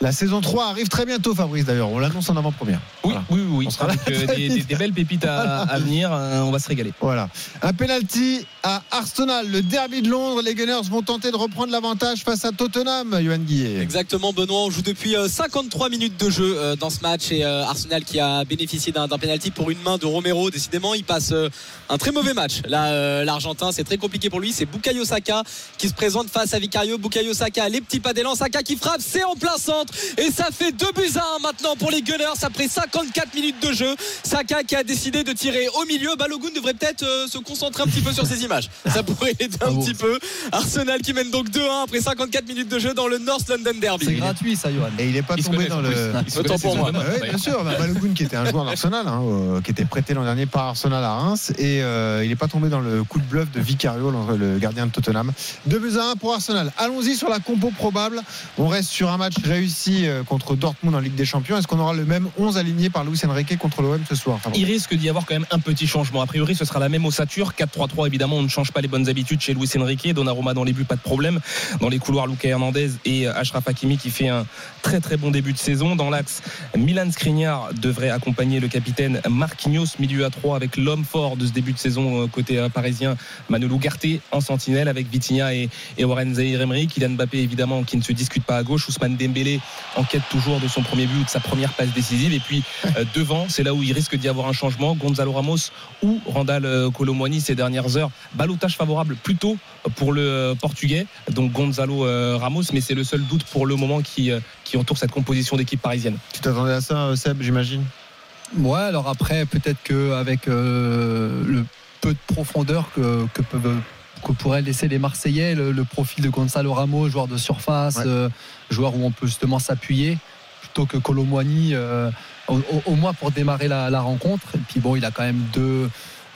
La saison 3 arrive très bientôt, Fabrice d'ailleurs. On l'annonce en avant-première. Oui, Voilà. oui, oui, oui. On sera Avec là euh, des, vite. des- des belles pépites à, à venir, euh, on va se régaler. Voilà. Un penalty à Arsenal. Le derby de Londres. Les Gunners vont tenter de reprendre l'avantage face à Tottenham, Johan Guillet. Exactement, Benoît. On joue depuis euh, 53 minutes de jeu euh, dans ce match et euh, Arsenal qui a bénéficié d'un d'un penalty pour une main de Romero. Décidément, il passe euh, un très mauvais match. Là, euh, l'Argentin, c'est très compliqué pour lui. C'est Bukayo Saka qui se présente face à Vicario. Bukayo Saka, les petits pas d'élan. Saka qui frappe, c'est en plein centre et ça fait 2 buts à 1 maintenant pour les Gunners après 54 minutes de jeu. Saka qui a décidé de tirer au milieu. Balogun devrait peut-être euh, se concentrer un petit peu sur ces images. Ça pourrait aider un Bravo. petit peu. Arsenal qui mène donc 2-1 après 54 minutes de jeu dans le North London Derby. C'est gratuit, ça, Johan. Et il n'est pas tombé dans le. Autant pour moi. Ouais, bien sûr, bah, Balogun qui était un joueur d'Arsenal, hein, euh, qui était prêté l'an dernier par Arsenal à Reims, et euh, il n'est pas tombé dans le coup de bluff de Vicario, le gardien de Tottenham. 2 buts à 1 pour Arsenal. Allons-y sur la compo probable. On reste sur un match réussi euh, contre Dortmund en Ligue des Champions. Est-ce qu'on aura le même 11 aligné par Luis Enrique contre l'OM ce soir Il risque d'y avoir quand même un petit changement. A priori, ce sera la même ossature. 4-3-3, évidemment, on ne change pas les bonnes habitudes chez Luis Enrique. Donnarumma dans les buts, pas de problème. Dans les couloirs, Luca Hernandez et Ashraf Hakimi qui fait un très très bon début de saison. Dans l'axe, Milan Skriniar devrait accompagner le capitaine Marquinhos, milieu à 3 avec l'homme fort de ce début de saison euh, côté euh, parisien, Manuel Ugarte en sentinelle avec Vitinha et, Warren Zahir Emery. Kylian Mbappé, évidemment, qui ne se discute pas à gauche. Ousmane Dembélé en quête toujours de son premier but de sa première passe décisive. Et puis euh, devant, c'est là où il risque d'y avoir un changement. Gonzalo Ramos ou Randall Colomwani ces dernières heures. Balotage favorable plutôt pour le portugais, donc Gonzalo Ramos, mais c'est le seul doute pour le moment qui, entoure cette composition d'équipe parisienne. Tu t'attendais à ça, Seb, j'imagine? Ouais, alors après, peut-être qu'avec euh, le peu de profondeur que, que peuvent que pourraient laisser les Marseillais, le, le profil de Gonzalo Ramos, joueur de surface, Ouais. euh, joueur où on peut justement s'appuyer, plutôt que Colomwani, euh, au, moins pour démarrer la, la rencontre. Et puis bon, il a quand même deux,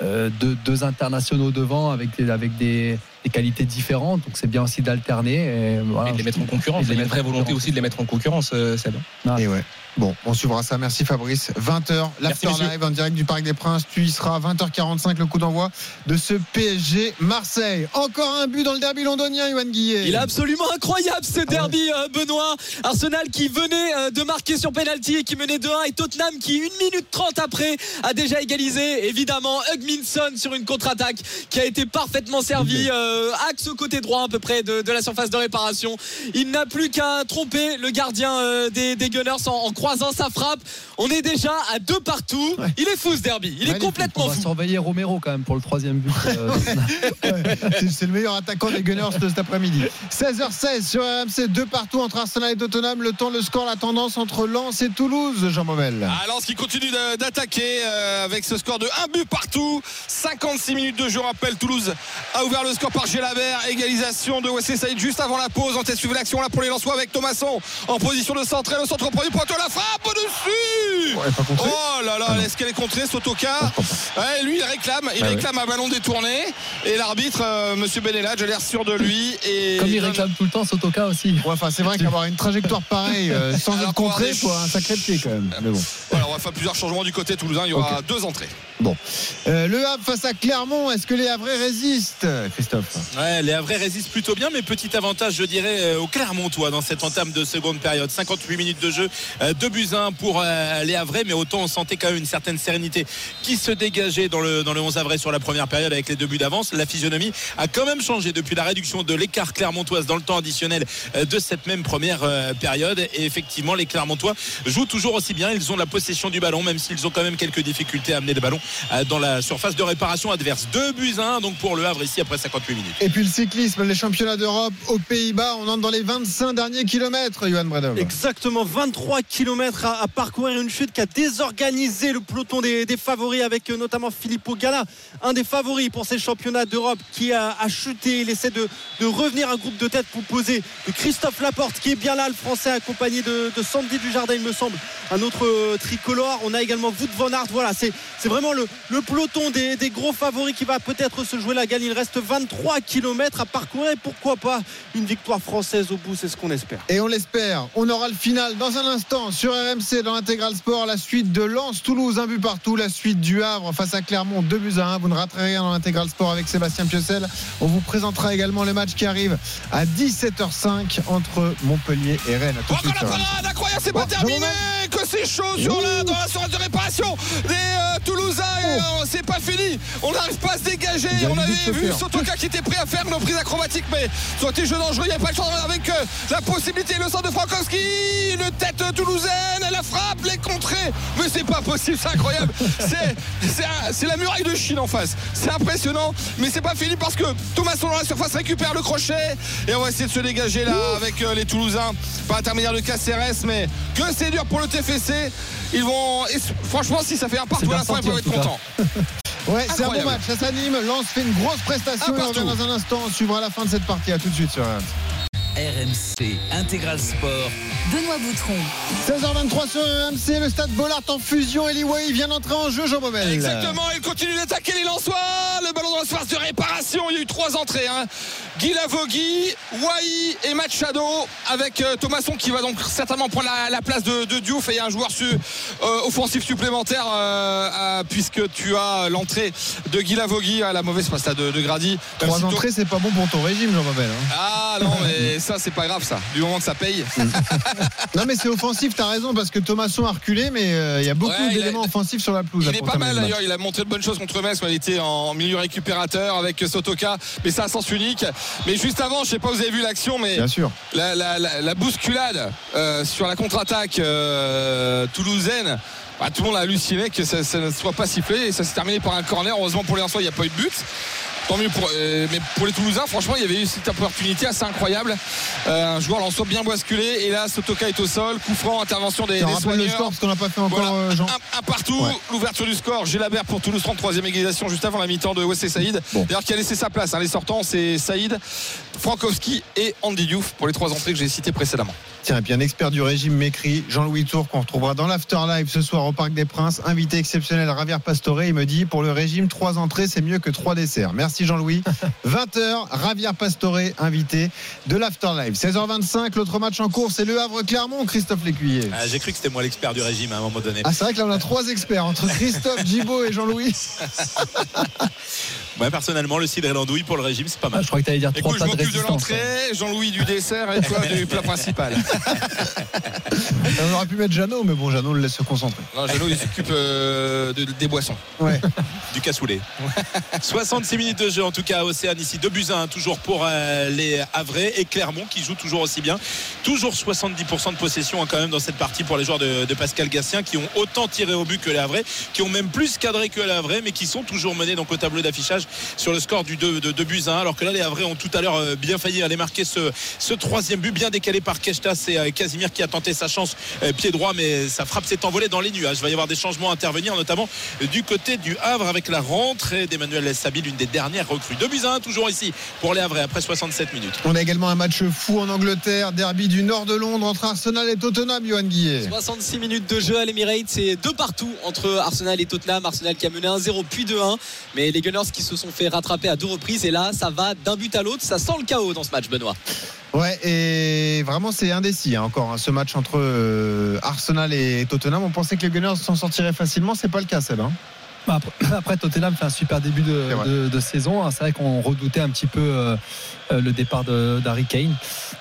euh, deux, deux internationaux devant avec des, avec des, des qualités différentes, donc c'est bien aussi d'alterner. Et, voilà, et de les mettre en concurrence. Il y les a une mettre vraie volonté aussi de les mettre en concurrence, euh, Seb. Et ouais. Bon, on suivra ça. Merci Fabrice. 20h, l'After. Live en direct du Parc des Princes. Tu y seras 20h45, le coup d'envoi de ce PSG Marseille. Encore un but dans le derby londonien, Yohan Guillet. Il est absolument incroyable ce derby, euh, Benoît. Arsenal qui venait euh, de marquer sur penalty et qui menait 2-1 et Tottenham qui, 1 minute 30 après, a déjà égalisé. Évidemment, Hugminson sur une contre-attaque qui a été parfaitement servi. Euh, axe côté droit à peu près de, de la surface de réparation. Il n'a plus qu'à tromper le gardien euh, des, des Gunners en, en croisant sa frappe. On est déjà à deux partout. Ouais. Il est fou ce derby. Il est Magnifique. On complètement va fou. surveiller Romero quand même pour le troisième but. euh, Ouais, c'est- C'est le meilleur attaquant des Gunners de cet après-midi. 16h16 sur RMC, deux partout entre Arsenal et Tottenham. Le temps, le score, la tendance entre Lens et Toulouse, Jean Momel. Alors, ce qui continue d'attaquer euh, avec ce score de 1 but partout. 56 minutes de jeu. On rappelle, Toulouse a ouvert le score par par Gélabert. Égalisation de Wesley Saïd juste avant la pause. On teste suivre l'action là pour les Lensois avec Thomasson en position de centre. Le centre premier poteau, la frappe au-dessus. oh là là, est-ce qu'elle est contrée, Sotoka ouais, Lui, il réclame. Il Ah ouais. réclame un ballon détourné. Et l'arbitre, euh, Monsieur Beneladj, a l'air sûr de lui. Et Comme il réclame tout le temps, Sotoka aussi. Ouais, enfin, c'est vrai qu'avoir une trajectoire pareille euh, sans Alors, être pour avoir contré, des faut un sacré pied quand même. Mais bon. Voilà, on va faire plusieurs changements du côté toulousain. Il y aura deux entrées. Bon. Euh, le Havre face à Clermont, est-ce que les Havrais résistent, Christophe? Les Havrais résistent plutôt bien, mais petit avantage, je dirais, euh, au Clermontois dans cette entame de seconde période. 58 minutes de jeu, 2 buts à 1 pour euh, les Havrais, mais autant on sentait quand même une certaine sérénité qui se dégageait dans le, dans le 11 Havrais sur la première période avec les deux buts d'avance. La physionomie a quand même changé depuis la réduction de l'écart clermontoise dans le temps additionnel euh, de cette même première euh, période. Et effectivement, les Clermontois jouent toujours aussi bien. Ils ont la possession du ballon, même s'ils ont quand même quelques difficultés à amener le ballon euh, dans la surface de réparation adverse. 2 buts à 1 donc pour le Havre ici après 58 minutes. Et puis le cyclisme, les championnats d'Europe aux Pays-Bas, on entre dans les 25 derniers kilomètres, Johan Bredov. Exactement, 23 km à, à parcourir une chute qui a désorganisé le peloton des, des favoris avec euh, notamment Filippo Gala, un des favoris pour ces championnats d'Europe qui a, a chuté. Il essaie de, de revenir un groupe de tête composé de Christophe Laporte qui est bien là, le français accompagné de, de Sandy Dujardin, il me semble, un autre euh, tricolore. On a également Wout van Aert. Voilà, c'est c'est vraiment le, le peloton des, des gros favoris qui va peut-être se jouer la gagne. Il reste 23 km à parcourir et pourquoi pas une victoire française au bout, c'est ce qu'on espère. Et on l'espère, on aura le final dans un instant sur RMC dans l'intégral sport. La suite de Lens, Toulouse, un but partout. La suite du Havre face à Clermont, deux buts à un. Vous ne raterez rien dans l'intégral sport avec Sébastien Piocel. On vous présentera également le match qui arrive à 17h05 entre Montpellier et Rennes. Sur RMC. parade incroyable, c'est pas terminé, que c'est chaud sur la, dans la surface de réparation des euh, Toulousains. Euh, c'est pas fini, on n'arrive pas à se dégager. A On avait vu. Sotoka qui était prêt à faire une reprise acrobatique, mais été jeu dangereux. Il n'y avait pas le choix avec euh, la possibilité, le centre de Frankowski, une tête toulousaine, la frappe, les contrées. Mais c'est pas possible, c'est incroyable. C'est, c'est, un- c'est la muraille de Chine en face. C'est impressionnant, mais c'est pas fini parce que Thomasson dans la surface récupère le crochet et on va essayer de se dégager là avec euh, les Toulousains par l'intermédiaire de Caceres. Mais que c'est dur pour le Ils vont, et franchement, si ça fait un partout à la fin, ils peuvent être contents. Ouais, c'est un bon match, ça s'anime. Lens fait une grosse prestation. Un Et on revient dans un instant. On suivra la fin de cette partie. À tout de suite sur RMC. Intégral Sport. Benoît Boutron. 16h23 sur RMC, le stade Bollard en fusion. Eliway vient d'entrer en jeu, Jean Bobel. Exactement, il continue d'attaquer les Lensois. Le ballon dans la surface de réparation. Il y a eu trois entrées. Hein. Guy Lavogui, Wai et Machado avec euh, Thomasson qui va donc certainement prendre la, la place de, de Diouf et un joueur su- euh, offensif supplémentaire euh, puisque tu as l'entrée de Guy Lavogui à la mauvaise passe de, de Grady. Trois entrées, c'est pas bon pour ton régime, Jean Bobel. hein. Ah non, mais ça c'est pas grave ça. Du moment que ça paye. Non, mais c'est offensif, t'as raison, parce que Thomasson a reculé, mais euh, il y a beaucoup Ouais, il a- d'éléments offensifs sur la pelouse. Il là, est pas mal d'ailleurs, il a montré de bonnes choses contre Metz il était en milieu récupérateur avec Sotoka, mais c'est un sens unique. Mais juste avant, je sais pas si vous avez vu l'action, mais Bien sûr. la, la- la- la bousculade euh, sur la contre-attaque euh, toulousaine. bah, tout le monde a halluciné que ça, ça ne soit pas sifflé et ça s'est terminé par un corner. Heureusement pour les Lensois, il n'y a pas eu de but. Tant mieux pour, euh, mais pour les Toulousains, franchement, il y avait eu cette opportunité assez incroyable. Euh, un joueur Lensois bien basculé et là, Sotoka est au sol. Coup franc, intervention des, des rappelles le soigneurs. score, parce qu'on n'a pas fait encore, Voilà. euh, Jean. Un, un partout, Ouais. l'ouverture du score. Gilabert pour Toulouse, 33e égalisation juste avant la mi-temps de Wesley Saïd. D'ailleurs, qui a laissé sa place. hein. Les sortants, c'est Saïd, Frankowski et Andy Diouf pour les trois entrées que j'ai citées précédemment. Tiens, et puis un expert du régime m'écrit, Jean-Louis Tour, qu'on retrouvera dans l'Afterlife ce soir au Parc des Princes. Invité exceptionnel Ravière Pastore. Il me dit, pour le régime, trois entrées, c'est mieux que trois desserts. Merci Jean-Louis. 20h, Ravière Pastore, invité de l'Afterlife. 16h25, l'autre match en cours, c'est Le Havre-Clermont, Christophe Lécuyer. Ah, J'ai cru que c'était moi l'expert du régime à un moment donné. Ah, c'est vrai que là, on a trois experts entre Christophe, Gibaud et Jean-Louis. Moi, personnellement, le cidre et l'andouille pour le régime, c'est pas mal. Ah, je crois que tu allais dire trois Écoute, plats de m'occupe de résistance. l'entrée, Jean-Louis du dessert et toi du plat principal. on aurait pu mettre Jeannot, mais bon, Jeannot le laisse se concentrer. Non, Jeannot, il s'occupe euh, de- des boissons. Ouais. du cassoulet. 66 minutes de jeu en tout cas à Océane ici. 2 buts 1 toujours pour euh, les Havrais et Clermont qui joue toujours aussi bien. Toujours 70% de possession hein, quand même dans cette partie pour les joueurs de, de Pascal Gassien qui ont autant tiré au but que les Havrais, qui ont même plus cadré que les Havrais mais qui sont toujours menés donc au tableau d'affichage sur le score du 2 de, de buts à 1 alors que là les Havrais ont tout à l'heure euh, bien failli aller marquer ce, ce troisième but bien décalé par Keshta c'est euh, Casimir qui a tenté sa chance euh, pied droit mais sa frappe s'est envolée dans les nuages il va y avoir des changements à intervenir notamment du côté du Havre avec la rentrée d'Emmanuel Sabi l'une des dernières recrues 2 buts à 1 toujours ici pour les Havrais après 67 minutes On a également un match fou en Angleterre, derby du nord de Londres entre Arsenal et Tottenham, Johan Guillet. 66 minutes de jeu à l'Emirates, c'est deux partout entre Arsenal et Tottenham. Arsenal qui a mené 1-0 puis 2-1, mais les Gunners qui se sont fait rattraper à deux reprises et là ça va d'un but à l'autre, ça sent le chaos dans ce match Benoît. Ouais, et vraiment c'est indécis hein, encore hein, ce match entre euh, Arsenal et Tottenham. On pensait que les Gunners s'en sortiraient facilement, c'est pas le cas, Seb. hein. Bah, Après, après, Tottenham fait un super début de, de- de saison. C'est vrai qu'on redoutait un petit peu euh, le départ d'Harry Kane.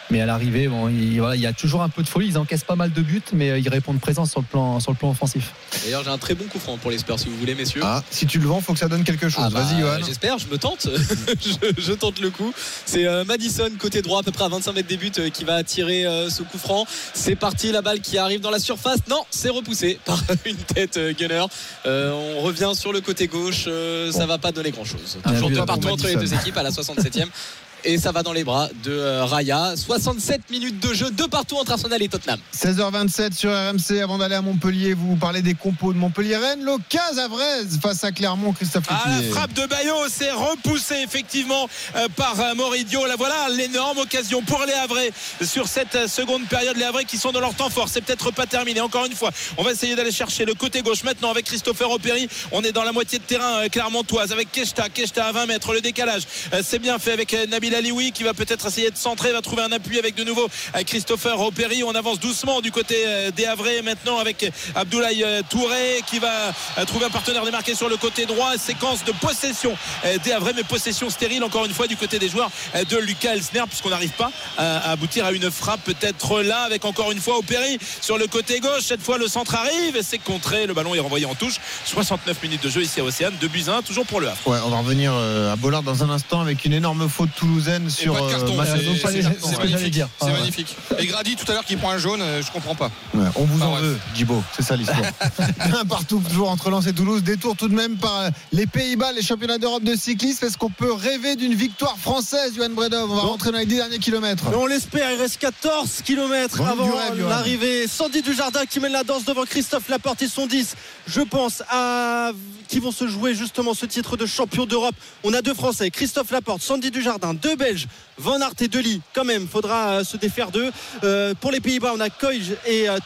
Mais à l'arrivée, bon, il, voilà, il y a toujours un peu de folie. Ils encaissent pas mal de buts, mais euh, ils répondent présent sur le plan, sur le plan offensif. D'ailleurs j'ai un très bon coup franc pour les Spurs si vous voulez messieurs. Ah, si tu le vends, faut que ça donne quelque chose. Ah bah, Vas-y, Johan. J'espère, je me tente. je, je tente le coup. C'est euh, Madison, côté droit, à peu près à 25 mètres des buts, euh, qui va tirer euh, ce coup franc. C'est parti, la balle qui arrive dans la surface. Non, c'est repoussé par une tête euh, gunner. Euh, on revient sur le côté gauche. euh, Ça va pas donner grand chose. Un Toujours deux partout entre les deux équipes à la 67e. Et ça va dans les bras de euh, Raya. 67 minutes de jeu, deux partout entre Arsenal et Tottenham. 16h27 sur RMC. Avant d'aller à Montpellier, vous parlez des compos de Montpellier-Rennes. L'occasion à Vraise face à Clermont, Christophe Ah, la frappe de Bayo, c'est repoussé effectivement euh, par euh, Moridio. Là voilà l'énorme occasion pour les Havrais sur cette seconde période. Les Havrais qui sont dans leur temps fort. C'est peut-être pas terminé. Encore une fois, on va essayer d'aller chercher le côté gauche maintenant avec Christopher Opéry. On est dans la moitié de terrain clermontoise avec Keshta. Keshta à 20 mètres, le décalage. C'est bien fait avec euh, Nabil Alioui qui va peut-être essayer de centrer, va trouver un appui avec de nouveau euh, Christopher Opéry. On avance doucement du côté euh, des Havrais maintenant avec euh, Abdoulaye Touré qui va trouver un partenaire démarqué sur le côté droit. Séquence de possession des Havrais, mais possession stérile encore une fois du côté des joueurs de Lucas Elsner puisqu'on n'arrive pas à aboutir à une frappe peut-être là avec encore une fois Opéry sur le côté gauche. Cette fois le centre arrive et c'est contré. Le ballon est renvoyé en touche. 69 minutes de jeu ici à Océane. 2 buts à 1 toujours pour le Havre. Ouais, on va revenir à Bollard dans un instant avec une énorme faute toulousaine sur pas de carton, euh, c'est- ce que j'allais magnifique. dire. C'est Ah ouais. magnifique. Et Grady tout à l'heure qui prend un jaune, euh, je comprends pas. Ouais, on vous Ah, en bref. veut, Djibo, c'est ça l'histoire. Un partout toujours entre Lens et Toulouse. Détour tout de même par euh, les Pays-Bas, les championnats d'Europe de cyclisme. Est-ce qu'on peut rêver d'une victoire française, Johan Bredov? On va rentrer dans les 10 derniers kilomètres. Mais on l'espère, il reste 14 km Vendu avant l'arrivée. Sandy Dujardin qui mène la danse devant Christophe Laporte et son 10. Je pense à qui vont se jouer justement ce titre de champion d'Europe. On a deux Français, Christophe Laporte, Sandy Dujardin, deux Belges, Van Aert et Dely. Quand même, faudra euh, se défaire d'eux. Euh, pour les Pays-Bas, on a Koij et euh.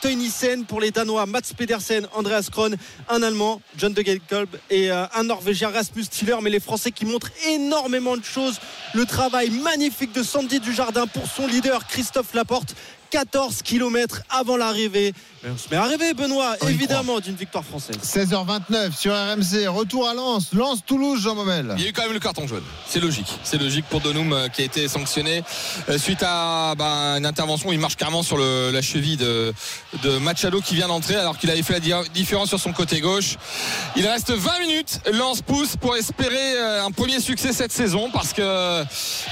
Pour les Danois, Mats Pedersen, Andreas Krohn, un Allemand, John de Gelkolb et euh, un Norvégien, Rasmus Tiller. Mais les Français qui montrent énormément de choses. Le travail magnifique de Sandy Dujardin pour son leader, Christophe Laporte. 14 km avant l'arrivée. Mais on se met à rêver, Benoît, On y évidemment, d'une victoire française. 16h29 sur RMC. Retour à Lens. Lens-Toulouse, Jean Momel. Il y a eu quand même le carton jaune. C'est logique. C'est logique pour Donum euh, qui a été sanctionné euh, suite à bah, une intervention il marche carrément sur le- la cheville de, de Machado qui vient d'entrer alors qu'il avait fait la di- différence sur son côté gauche. Il reste 20 minutes. Lance pousse pour espérer euh, un premier succès cette saison parce que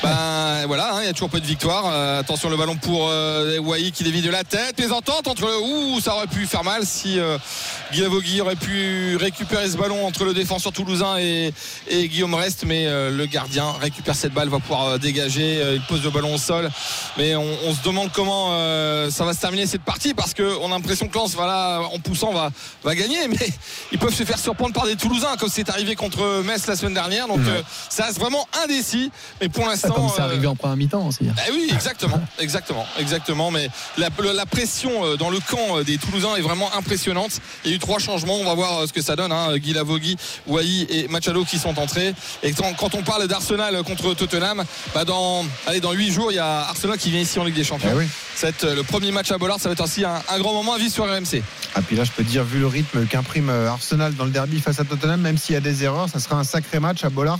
ben voilà, hein, il y a toujours pas de victoire. Euh, attention le ballon pour euh, Wai qui dévie de la tête. Les ententes entre le ouh ça aurait pu faire mal si euh, Guilavogui aurait pu récupérer ce ballon entre le défenseur toulousain et, et Guillaume Reste, mais euh, le gardien récupère cette balle, va pouvoir euh, dégager, euh, il pose le ballon au sol. Mais on, on se demande comment ça va se terminer cette partie parce qu'on a l'impression que Lens, voilà, en poussant, va, va gagner, mais ils peuvent se faire surprendre par des Toulousains comme c'est arrivé contre Metz la semaine dernière. Donc Ouais. ça reste vraiment indécis, mais pour Ah, l'instant. Comme c'est arrivé en première mi-temps aussi. eh oui, exactement, exactement, exactement. Mais la, la pression euh, dans le camp euh, des Toulousains est vraiment impressionnante. Il y a eu trois changements. On va voir euh, ce que ça donne. Hein. Guy Lavogui, Wai et Machado qui sont entrés. Et quand, on parle d'Arsenal contre Tottenham, bah dans, allez, dans 8 jours, il y a Arsenal qui vient ici en Ligue des Champions. Eh oui. Ça va être le premier match à Bollard. Ça va être aussi un, un grand moment à vivre sur RMC. Ah, puis là, je peux te dire, vu le rythme qu'imprime Arsenal dans le derby face à Tottenham, même s'il y a des erreurs, ça sera un sacré match à Bollard.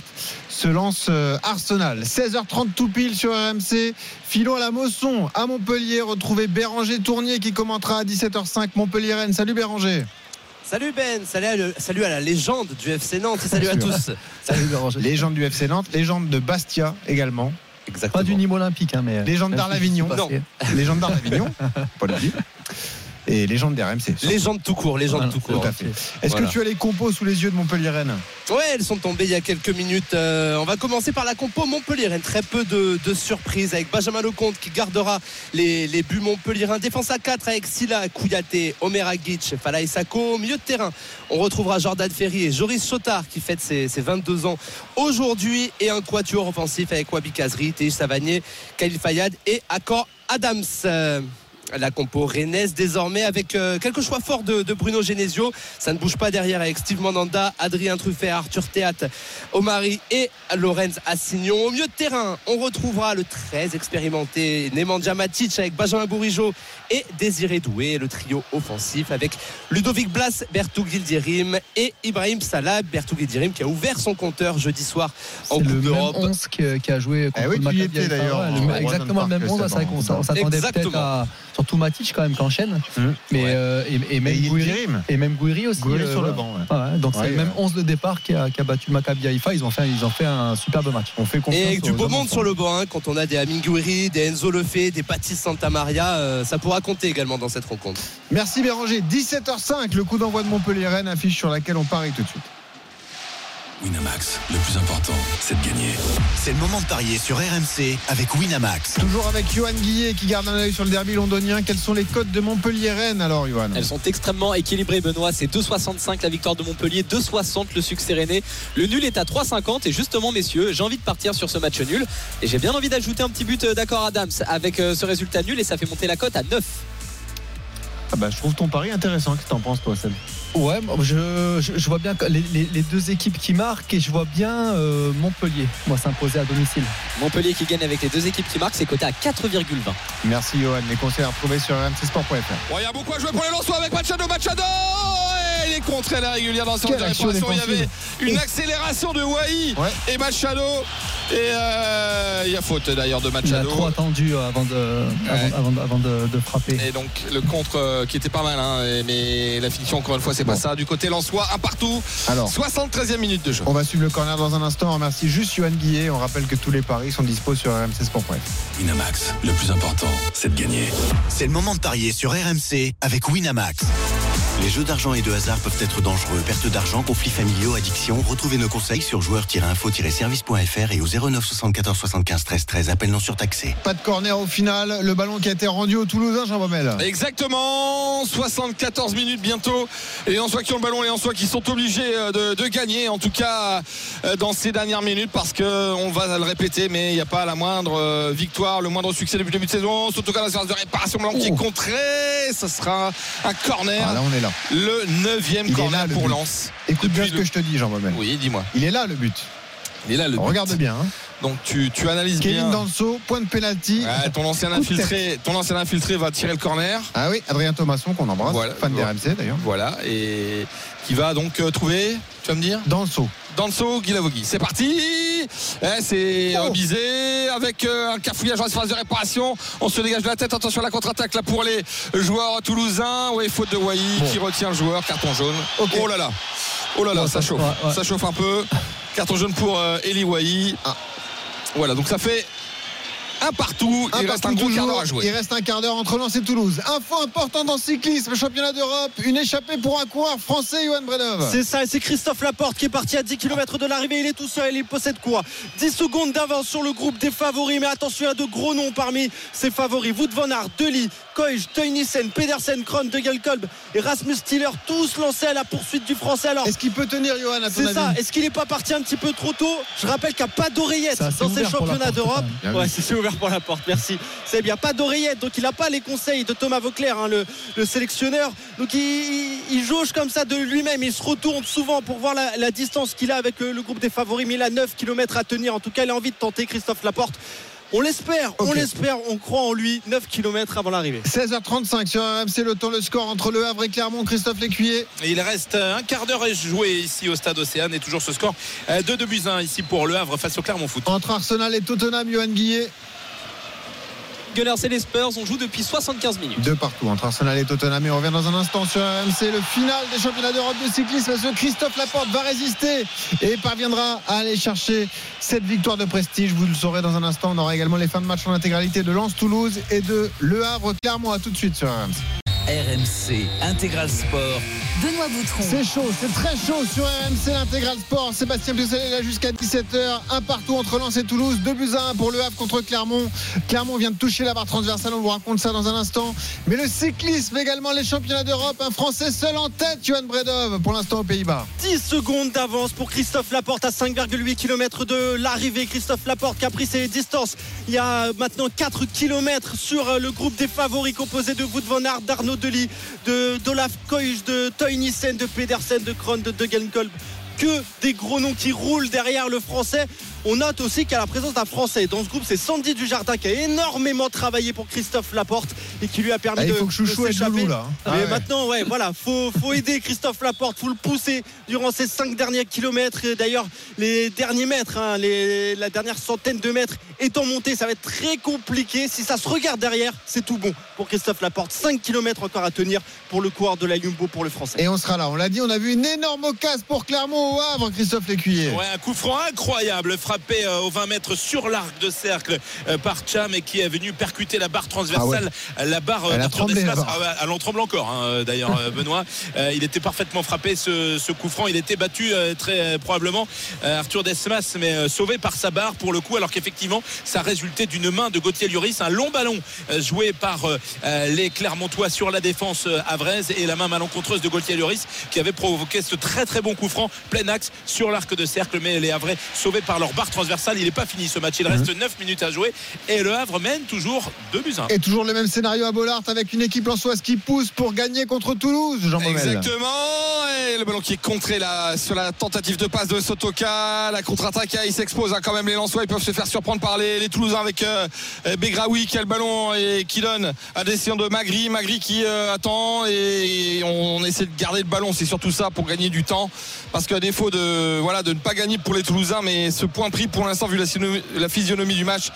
Se lance euh, Arsenal. 16h30 tout pile sur RMC. Filons à la Mosson, à Montpellier. Retrouver Béranger Tournier qui commentera à 17h05 Montpellier-Rennes. Salut Béranger. Salut Ben, salut à, le- salut à la légende du FC Nantes et salut à tous. sûr. Légende du FC Nantes, légende de Bastia également. Exactement. Pas du Nîmes olympique, hein, mais. Légende si d'Arles-Avignon. c'est passé. Légende d'Arles-Avignon. Pas le dire. Et légende des RMC. Légende tout court, légende Voilà, tout court. Tout à fait. Est-ce Voilà. que tu as les compos sous les yeux de Montpellier Rennes Ouais, elles sont tombées il y a quelques minutes. Euh, on va commencer par la compo Montpellier. Très peu de, de surprises avec Benjamin Lecomte qui gardera les, les buts montpelliérains. Défense à 4 avec Silla, Kouyaté, Omer Agic, Falaï Sako. Au milieu de terrain, on retrouvera Jordan Ferry et Joris Chotard qui fête ses, ses 22 ans aujourd'hui. Et un quatuor offensif avec Wabi Kazri, Théis Savanier, Khalil Fayad et Accor Adams. La compo rennaise désormais avec euh, quelques choix forts de, de Bruno Genesio. Ça ne bouge pas derrière avec Steve Mandanda, Adrien Truffet, Arthur Théat, Omari et Lorenz Assignon. Au milieu de terrain, on retrouvera le très expérimenté Nemanja Matic avec Benjamin Bourigeau et Désiré Doué. Le trio offensif avec Ludovic Blas, Bertou Gildirim et Ibrahim Salah. Bertou Gildirim qui a ouvert son compteur jeudi soir en C'est le Coupe même d'Europe. 11 qui, qui a joué contre Eh oui, le Maccabi d'ailleurs, exactement le même Park, 11. C'est vrai qu'on s'attendait peut-être Exactement. à surtout Matic quand même qui enchaîne. Hum. Mais Ouais. euh, et, et même Et Gouiri, et même Gouiri aussi. Gouiri euh, sur le banc. ouais. Ouais, donc Ouais, c'est le même 11 de départ qui a, qui a battu Maccabi Haïfa. Ils ont fait, ils ont fait un superbe match. On fait confiance Et avec du beau monde sur le banc, hein, quand on a des Amin Gouiri, des Enzo Lefebvre, des Patis Santamaria, euh, ça pourra compter également dans cette rencontre. Merci Béranger. 17h05, le coup d'envoi de Montpellier Rennes, affiche sur laquelle on parie tout de suite. Winamax, le plus important, c'est de gagner. C'est le moment de parier sur RMC avec Winamax. Toujours avec Johan Guillet qui garde un œil sur le derby londonien. Quels sont les codes de Montpellier Rennes alors, Johan Elles sont extrêmement équilibrées, Benoît. C'est 2,65 la victoire de Montpellier, 2,60 le succès rennais. Le nul est à 3,50. Et justement, messieurs, j'ai envie de partir sur ce match nul. Et j'ai bien envie d'ajouter un petit but d'accord Adams avec euh, ce résultat nul. Et ça fait monter la cote à 9. Ah bah, je trouve ton pari intéressant. Qu'est-ce que t'en penses, toi, Seb? Ouais, je, je, je vois bien les, les- les deux équipes qui marquent et je vois bien euh, Montpellier, moi, s'imposer à domicile. Montpellier qui gagne avec les deux équipes qui marquent, c'est coté à 4,20. Merci, Johan. Les conseils à retrouver sur rmcsport.fr. Il y a beaucoup à jouer pour les Lensois avec Machado, Machado Et les contrées là régulières dans son Quelle action réparation. Il y avait une accélération de Wai Ouais. et Machado. Et euh, il y a faute d'ailleurs de Il a Machado. trop attendu avant de, avant, avant de- avant de, de frapper. Et donc le contre euh, qui était pas mal, hein, mais la finition encore une fois c'est pas Bon. ça. Du côté Lensois, un partout. Alors. 73e minute de jeu. On va suivre le corner dans un instant. On remercie juste Johan Guillet. On rappelle que tous les paris sont dispo sur rmcsport.fr. Winamax, le plus important, c'est de gagner. C'est le moment de parier sur RMC avec Winamax. Les jeux d'argent et de hasard peuvent être dangereux. Perte d'argent, conflits familiaux, addiction. Retrouvez nos conseils sur joueurs-info-service.fr et au 09 74 75 13 13. Appel non surtaxé. Pas de corner au final. Le ballon qui a été rendu au Toulousain, Jean Baumel. Exactement, 74 minutes bientôt. Et les Lensois qui ont le ballon, les Lensois qui sont obligés euh, de, de gagner, en tout cas euh, dans ces dernières minutes, parce que on va le répéter, mais il n'y a pas la moindre euh, victoire, le moindre succès depuis le début de saison. Surtout qu'à la séance de réparation, blanc qui est Oh. contré, ça sera un corner. Ah, là, on est là. Le neuvième Il corner là, le pour but. Lens. Écoute bien ce le- que je te dis, Jean Baumel. Oui, dis-moi. Il est là, le but. Il est là le but. Regarde bien. hein. Donc tu, tu analyses Kevin bien. Danso, point de pénalty. Ton ancien infiltré, ton ancien infiltré va tirer le corner. Ah oui, Adrien Thomasson qu'on embrasse, Voilà. fan des RMC d'ailleurs. Voilà, et qui va donc euh, trouver, tu vas me dire? Danso. Danso Guilavogui. C'est parti Eh, C'est Oh. avec euh, un cafouillage en phase de réparation. On se dégage de la tête. Attention à la contre-attaque là pour les joueurs toulousains. Oui, faute de Wai Bon. qui retient le joueur. Carton jaune. Oh là là. Oh là là, Ouais, ça ça- chauffe. ouais, ouais. Ça chauffe un peu. Carton jaune pour euh, Eli Wai. Ah. Voilà, donc ça fait un partout. Un Il reste partout un gros quart d'heure à jouer. Il reste un quart d'heure entre Lens et Toulouse. Info importante dans le cyclisme, championnat d'Europe. Une échappée pour un coureur français, Johan Bredov. C'est ça, et c'est Christophe Laporte qui est parti à 10 km de l'arrivée. Il est tout seul, il possède quoi? 10 secondes d'avance sur le groupe des favoris. Mais attention, il y a de gros noms parmi ces favoris. Wout van Aert, Deli, Koij, Teunissen, Pedersen, Kron, De Gelkolb et Rasmus Stiller, tous lancés à la poursuite du français. Alors, Est-ce qu'il peut tenir, Johan, à c'est ça. Est-ce qu'il n'est pas parti un petit peu trop tôt? Je rappelle qu'il n'y a pas d'oreillette dans ces championnats d'Europe. Ouais, c'est ouvert pour la porte. Merci. C'est bien. Pas d'oreillette, donc il n'a pas les conseils de Thomas Vauclair, hein, le, le sélectionneur. Donc il, il- il jauge comme ça de lui-même. Il se retourne souvent pour voir la, la distance qu'il a avec euh, le groupe des favoris. Mais il a 9 km à tenir. En tout cas, il a envie de tenter Christophe Laporte. On l'espère, on l'espère, on croit en lui. 9 km avant l'arrivée. 16h35 sur RMC, le temps, le score entre Le Havre et Clermont. Christophe Lécuyer. Et il reste un quart d'heure à jouer ici au stade Océane et toujours ce score 2 de buts 1 ici pour Le Havre face au Clermont Foot. Entre Arsenal et Tottenham, Johan Guillet. Gunners et les Spurs, on joue depuis 75 minutes. Deux partout entre Arsenal et Tottenham. Et on revient dans un instant sur RMC, le final des championnats d'Europe de cyclisme. Est-ce que Christophe Laporte va résister et parviendra à aller chercher cette victoire de prestige Vous le saurez dans un instant. On aura également les fins de match en intégralité de Lens-Toulouse et de Le Havre-Clermont. À tout de suite sur RMC. RMC Intégral Sport. Benoît Boutron. C'est chaud, c'est très chaud sur RMC l'intégral sport. Sébastien Piocel est là jusqu'à 17h. Un partout entre Lens et Toulouse. 2 buts à 1 pour le Havre contre Clermont. Clermont vient de toucher la barre transversale. On vous raconte ça dans un instant. Mais le cyclisme également, les championnats d'Europe. Un Français seul en tête, Johan Bredov, pour l'instant aux Pays-Bas. 10 secondes d'avance pour Christophe Laporte à 5,8 km de l'arrivée. Christophe Laporte qui a pris ses distances il y a maintenant 4 km sur le groupe des favoris composé de Wout van Aert, d'Arnaud Delis, de d'Olaf Koij, de Toy Nissen, de Pedersen, de Kroon, de Degenkolb que des gros noms qui roulent derrière le français. On note aussi qu'il y a la présence d'un français dans ce groupe, c'est Sandy Dujardin qui a énormément travaillé pour Christophe Laporte et qui lui a permis Ah, il de, faut que Chouchou de s'échapper. Loulou, là, hein. Mais Ah ouais. maintenant, ouais, voilà, faut, faut aider Christophe Laporte, faut le pousser durant ces cinq derniers kilomètres. Et D'ailleurs, les derniers mètres, hein, les- la dernière centaine de mètres étant montés, ça va être très compliqué. Si ça se regarde derrière, c'est tout bon pour Christophe Laporte. 5 km encore à tenir pour le coureur de la Jumbo pour le français. Et on sera là. On l'a dit, on a vu une énorme casse pour Clermont au Havre, Christophe Lécuyer. Ouais, un coup franc incroyable frappé euh, aux 20 mètres sur l'arc de cercle euh, par Cham et qui est venu percuter la barre transversale. La barre euh, Elle tremblé, Desmas. la barre. Ah elle en tremble encore hein, d'ailleurs Benoît. Il était parfaitement frappé ce, ce coup franc. Il était battu très probablement Arthur Desmas mais sauvé par sa barre pour le coup alors qu'effectivement ça résultait d'une main de Gauthier Lloris. Un long ballon joué par les Clermontois sur la défense euh, havraise et la main malencontreuse de Gauthier Lloris qui avait provoqué ce très très bon coup franc plein axe sur l'arc de cercle mais les Havrais sauvés par leur barre transversale. Il n'est pas fini ce match. Il reste 9 minutes à jouer et le Havre mène toujours 2 buts à 1. Et toujours le même scénario à Bollard avec une équipe lançoise qui pousse pour gagner contre Toulouse, Jean. Exactement. Et le ballon qui est contré là sur la tentative de passe de Sotoka. La contre-attaque, il s'expose hein, quand même. Les Lensois, ils peuvent se faire surprendre par les, les Toulousains avec euh, euh, Begraoui qui a le ballon et qui donne à destination de Magri. Magri qui euh, attend et on, on essaie de garder le ballon. C'est surtout ça pour gagner du temps. Parce qu'à défaut de, voilà, de ne pas gagner pour les Toulousains, mais ce point pris pour l'instant, vu la, physionomie- la physionomie du match,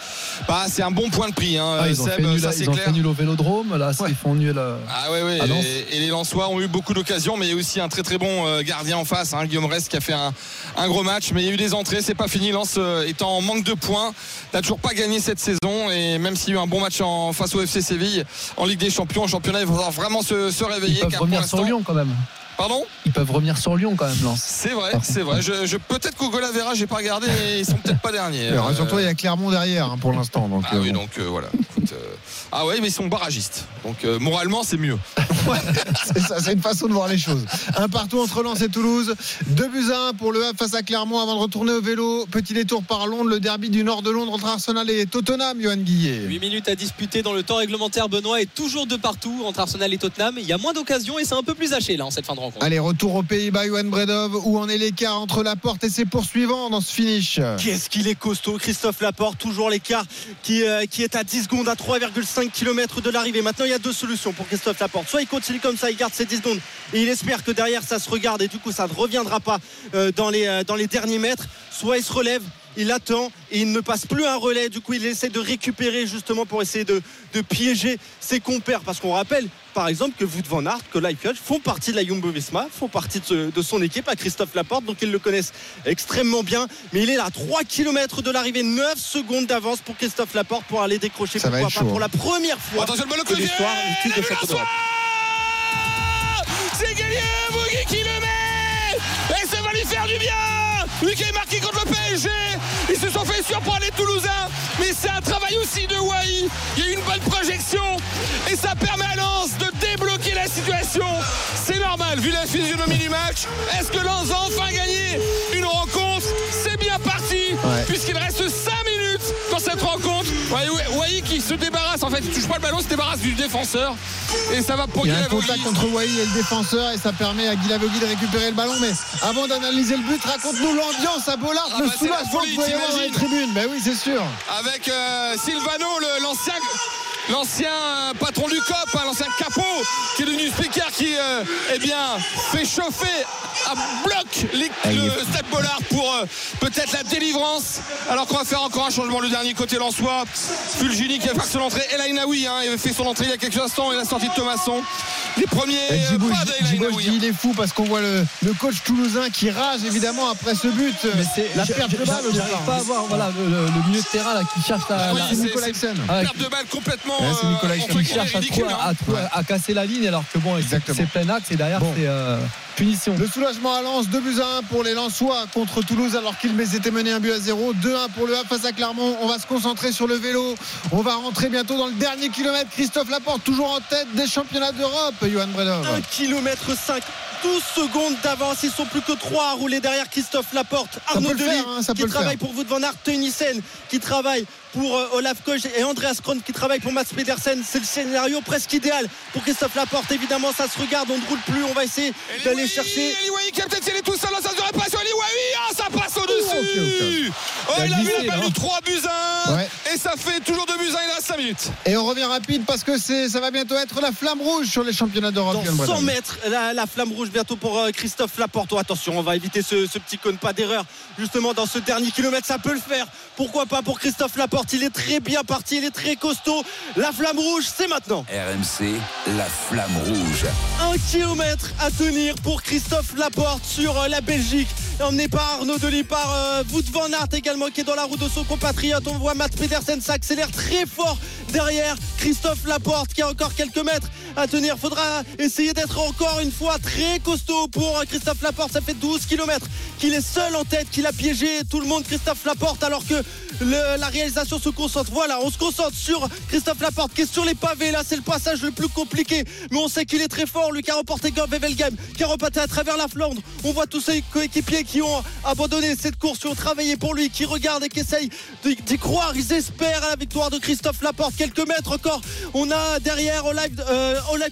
bah, c'est un bon point de prix. hein. Ah, ils ont, Seb, fait nul, ça à- c'est ils ont clair. fait nul au vélodrome. Là, ils font nul. euh, Ah ouais, ouais. à Lens. Et, et les Lensois ont eu beaucoup d'occasions, mais il y a aussi un très très bon euh, gardien en face, hein, Guillaume Rest qui a fait un, un gros match. Mais il y a eu des entrées, c'est pas fini. Lens euh, étant en manque de points, n'a toujours pas gagné cette saison. Et même s'il y a eu un bon match en, face au FC Séville en Ligue des Champions, en championnat, il va falloir vraiment se, se réveiller. Ils peuvent car pour revenir sur Lyon quand même. Pardon Ils peuvent revenir sur Lyon quand même, Lens. C'est vrai, c'est vrai. Je, je- peut-être qu'au Golavera, j'ai pas regardé, mais ils sont peut-être pas derniers. Euh, Rassure-toi, il y a Clermont derrière hein, pour l'instant. Donc, ah euh, oui, bon. donc euh, voilà. Écoute, euh, Ah ouais, mais ils sont barragistes. Donc euh, moralement, c'est mieux. c'est ça, c'est une façon de voir les choses. Un partout entre Lens et Toulouse. Deux buts à un pour le Havre face à Clermont avant de retourner au vélo. Petit détour par Londres, le derby du nord de Londres entre Arsenal et Tottenham, Johan Guillet. 8 minutes à disputer dans le temps réglementaire. Benoît est toujours de partout entre Arsenal et Tottenham. Il y a moins d'occasions et c'est un peu plus haché là en cette fin de rencontre. Allez, retour aux Pays-Bas, Johan Bredov. Où en est l'écart entre la porte et ses poursuivants dans ce finish Qu'est-ce qu'il est costaud, Christophe Laporte, toujours l'écart qui, euh, qui est à 10 secondes, à 3,5 km de l'arrivée. Maintenant, il y a deux solutions pour Christophe Laporte. Soit il continue comme ça, il garde ses 10 secondes et il espère que derrière ça se regarde et du coup ça ne reviendra pas euh, dans, les, euh, dans les derniers mètres. Soit il se relève. Il attend et il ne passe plus un relais. Du coup, il essaie de récupérer justement pour essayer de, de piéger ses compères. Parce qu'on rappelle, par exemple, que Wout van Aert, que Leifert font partie de la Jumbo Visma, font partie de, ce- de son équipe à Christophe Laporte. Donc ils le connaissent extrêmement bien. Mais il est là, à 3 km de l'arrivée, 9 secondes d'avance pour Christophe Laporte pour aller décrocher Ça pourquoi pas chaud, pour hein. la première fois Attention, le ballon de l'histoire du titre de Château d'Europe. C'est gagné, Bougui qui le met Et ça va lui faire du bien Lui qui est marqué contre le PSG Ils se sont fait surprendre les Toulousains. Mais c'est un travail aussi de Wai. Il y a eu une bonne projection. Et ça permet à Lens de débloquer la situation. C'est normal, vu la physionomie du match. Est-ce que Lens va enfin gagner une rencontre? C'est bien parti Ouais. Puisqu'il reste 5 minutes dans cette rencontre Wai qui se débarrasse, en fait, il touche pas le ballon, se débarrasse du défenseur Et ça va pour Il y a un contact entre Wai et le défenseur et ça permet à Guilavogui de récupérer le ballon. Mais avant d'analyser le but, raconte-nous l'ambiance à Bollard, Ah le bah, soulagement qu'il doit y avoir dans les tribunes. Ben oui, c'est sûr. avec euh, Silvano, l'ancien. L'ancien patron du COP, hein, l'ancien capot, qui est devenu speaker, qui euh, eh bien, fait chauffer à bloc les- le Stade Bollard pour euh, peut-être la délivrance. Alors qu'on va faire encore un changement le dernier côté Lensois. Fulgini qui va faire son entrée. El Ainaoui hein, il avait fait son entrée il y a quelques instants et la sortie de Thomasson. Les premiers euh, pas Ainaoui, dis, il est fou parce qu'on voit le, le coach toulousain qui rage évidemment après ce but. Mais c'est la perte de balle au J'arrive départ. pas à voir voilà, le, le- le milieu de terrain là, qui cherche à, Ah oui, la- Ah, Perte de balle complètement. Ouais, c'est euh, Nicolaïsen. entre qui cherche à, hein. à, à casser la ligne alors que bon c'est plein axe et derrière Bon. c'est euh, punition. Le soulagement à Lens, 2 buts à 1 pour les Lensois contre Toulouse alors qu'ils étaient menés un but à 0. 2-1 pour le Havre face à Clermont. On va se concentrer sur le vélo. On va rentrer bientôt dans le dernier kilomètre. Christophe Laporte toujours en tête des championnats d'Europe. Johan Bredov. 1 km 5 12 secondes d'avance ils sont plus que 3 à rouler derrière Christophe Laporte Arnaud peut le Delis faire, hein, ça qui peut le travaille pour Wout van Aert Teunissen qui travaille pour euh, Olaf Koch et Andreas Kron qui travaille pour Mats Pedersen c'est le scénario presque idéal pour Christophe Laporte évidemment ça se regarde on ne roule plus on va essayer d'aller chercher Eliwaï qui a peut-être tiré tout seul zone de réparation. Eliwaï, ah, ça passe Oh. Oh, Il a il a mis la balle hein. du 3 buts à 1. Ouais. Et ça fait toujours 2 buts à 1. Il reste 5 minutes. Et on revient rapide parce que c'est, ça va bientôt être la flamme rouge sur les championnats d'Europe. Johan dans 100 Bredov. mètres la, la flamme rouge bientôt pour euh, Christophe Laporte Oh, attention on va éviter ce, ce petit cône pas d'erreur justement dans ce dernier kilomètre ça peut le faire pourquoi pas pour Christophe Laporte? Il est très bien parti il est très costaud la flamme rouge c'est maintenant RMC, la flamme rouge. un kilomètre à tenir pour Christophe Laporte sur euh, la Belgique emmené par Arnaud Delis par euh, van Aert également qui est dans la roue de son compatriote. On voit Matt Pedersen s'accélère très fort derrière Christophe Laporte qui a encore quelques mètres à tenir. Faudra essayer d'être encore une fois très costaud pour euh, Christophe Laporte. Ça fait 12 km qu'il est seul en tête qu'il a piégé tout le monde Christophe Laporte alors que la réalisation se concentre. Voilà on se concentre sur Christophe Laporte qui est sur les pavés. Là c'est le passage le plus compliqué mais on sait qu'il est très fort. Lui qui a remporté Gand Wevelgem qui a reparti à travers la Flandre. On voit tous ses coéquipiers qui ont abandonné cette course qui ont travaillé pour lui qui regardent et qui essayent d'y croire. Ils espèrent à la victoire de Christophe Laporte. Quelques mètres encore on a derrière Olaf euh, Olaf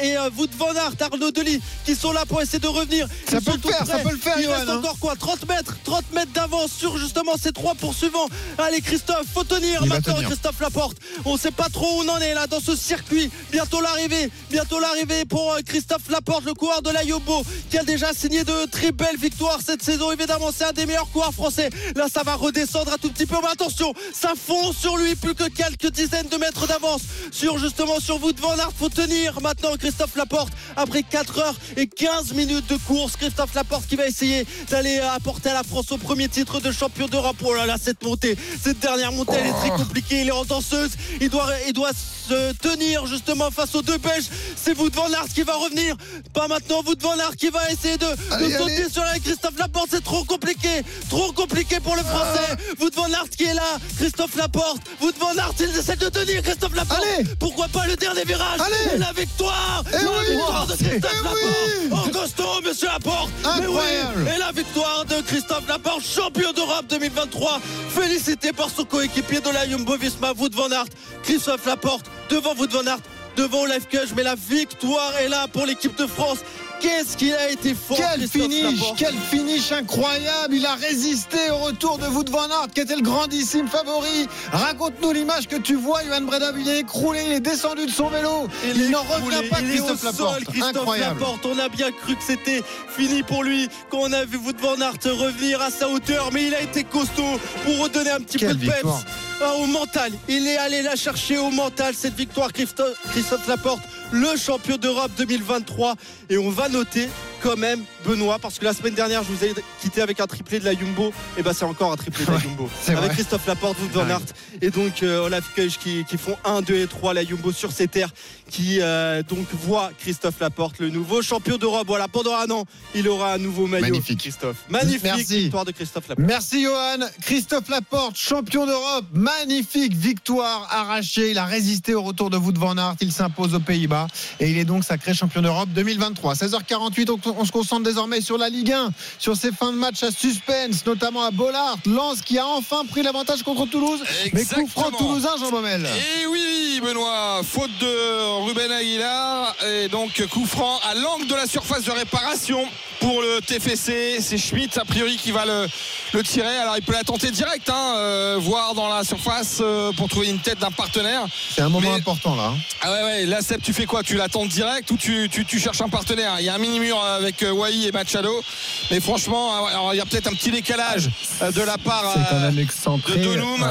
et euh, Wout van Aert Arnaud Delis qui sont là pour essayer de revenir. Ça Ils peut le faire, ça peut le faire, il Johan, reste hein. encore quoi 30 mètres 30 mètres d'avance sur justement ces trois poursuivants. Allez Christophe faut tenir Il maintenant tenir. Christophe Laporte. On sait pas trop où on en est là dans ce circuit. Bientôt l'arrivée bientôt l'arrivée pour euh, Christophe Laporte le coureur de la Yobo qui a déjà signé de très belles victoires cette saison évidemment c'est un des meilleurs coureurs français. Là ça va redescendre un tout petit peu mais attention ça fonce sur lui plus que quelques dizaines de mètres d'avance. Sur justement sur Wout van Aert faut tenir maintenant Christophe Laporte. Après 4 heures et 15 minutes de course Christophe Laporte qui va essayer d'aller apporter à la France au premier titre de champion d'Europe. Oh là là cette montée cette dernière montée elle est très compliquée il est en danseuse. Il doit, il doit se tenir justement face aux deux Belges. C'est Wout van Aert qui va revenir. Pas maintenant Wout van Aert qui va essayer de, de Allez, sauter allez. sur la Christophe Laporte c'est trop compliqué trop compliqué pour le français. Wout van Aert qui est là Christophe Laporte. Wout van Aert il essaie de tenir Christophe Laporte. Allez. pourquoi pas le dernier virage Allez. et la victoire Eh la oui. victoire de Eh Christophe oui. Laporte. En costaud monsieur Laporte. Mais oui. Et la victoire de Christophe Laporte champion d'Europe 2023 félicité par son coéquipier de la Jumbo Visma Wout van Aert. Christophe Laporte devant Wout van Aert devant Olaf Kuj mais la victoire est là pour l'équipe de France Qu'est-ce qu'il a été fort Quel Christophe finish, Laporte. quel finish incroyable. Il a résisté au retour de Wout van Aert, qui était le grandissime favori. Raconte-nous l'image que tu vois, Johan Bredov. Il est écroulé, il est descendu de son vélo. Il, n'en revient pas, il est au Christophe sol, Laporte. Christophe Incroyable. Laporte. On a bien cru que c'était fini pour lui quand on a vu Wout van Aert revenir à sa hauteur, mais il a été costaud pour redonner un petit Quelle peu de peps au mental. Il est allé la chercher au mental cette victoire Christophe, Christophe Laporte, le champion d'Europe 2023. Et on va noter quand même Benoît parce que la semaine dernière je vous ai quitté avec un triplé de la Jumbo et ben c'est encore un triplé de la Jumbo avec vrai. Christophe Laporte, Wout van. Aert et donc euh, Olaf Kuj qui, qui font 1, 2 et 3 la Jumbo sur ces terres qui euh, donc voit Christophe Laporte le nouveau champion d'Europe voilà pendant un an il aura un nouveau maillot Magnifique. Christophe magnifique Merci. victoire de Christophe Laporte Merci Johan. Christophe Laporte, champion d'Europe. Magnifique victoire arrachée. Il a résisté au retour de Wout van Aert. Il s'impose aux Pays-Bas. Et il est donc sacré champion d'Europe 2023. 16h48, on, on se concentre désormais sur la Ligue 1, sur ces fins de match à suspense, notamment à Bollard. Lens qui a enfin pris l'avantage contre Toulouse. Mais coup franc toulousain, Jean Baumel. Et oui, Benoît, faute de Ruben Aguilar. Et donc, coup franc à l'angle de la surface de réparation pour le TFC. C'est Schmitt a priori qui va le, le tirer. Alors il peut la tenter direct, hein, euh, voir dans la surface euh, pour trouver une tête d'un partenaire. C'est un moment Mais- important là. hein. Ah ouais, ouais, là, Seb, tu fais quoi? Tu l'attends direct ou tu, tu, tu cherches un partenaire? Il y a un mini-mur avec euh, Wai et Machado. Mais franchement, ah alors, il y a peut-être un petit décalage de la part C'est quand même de. Donum.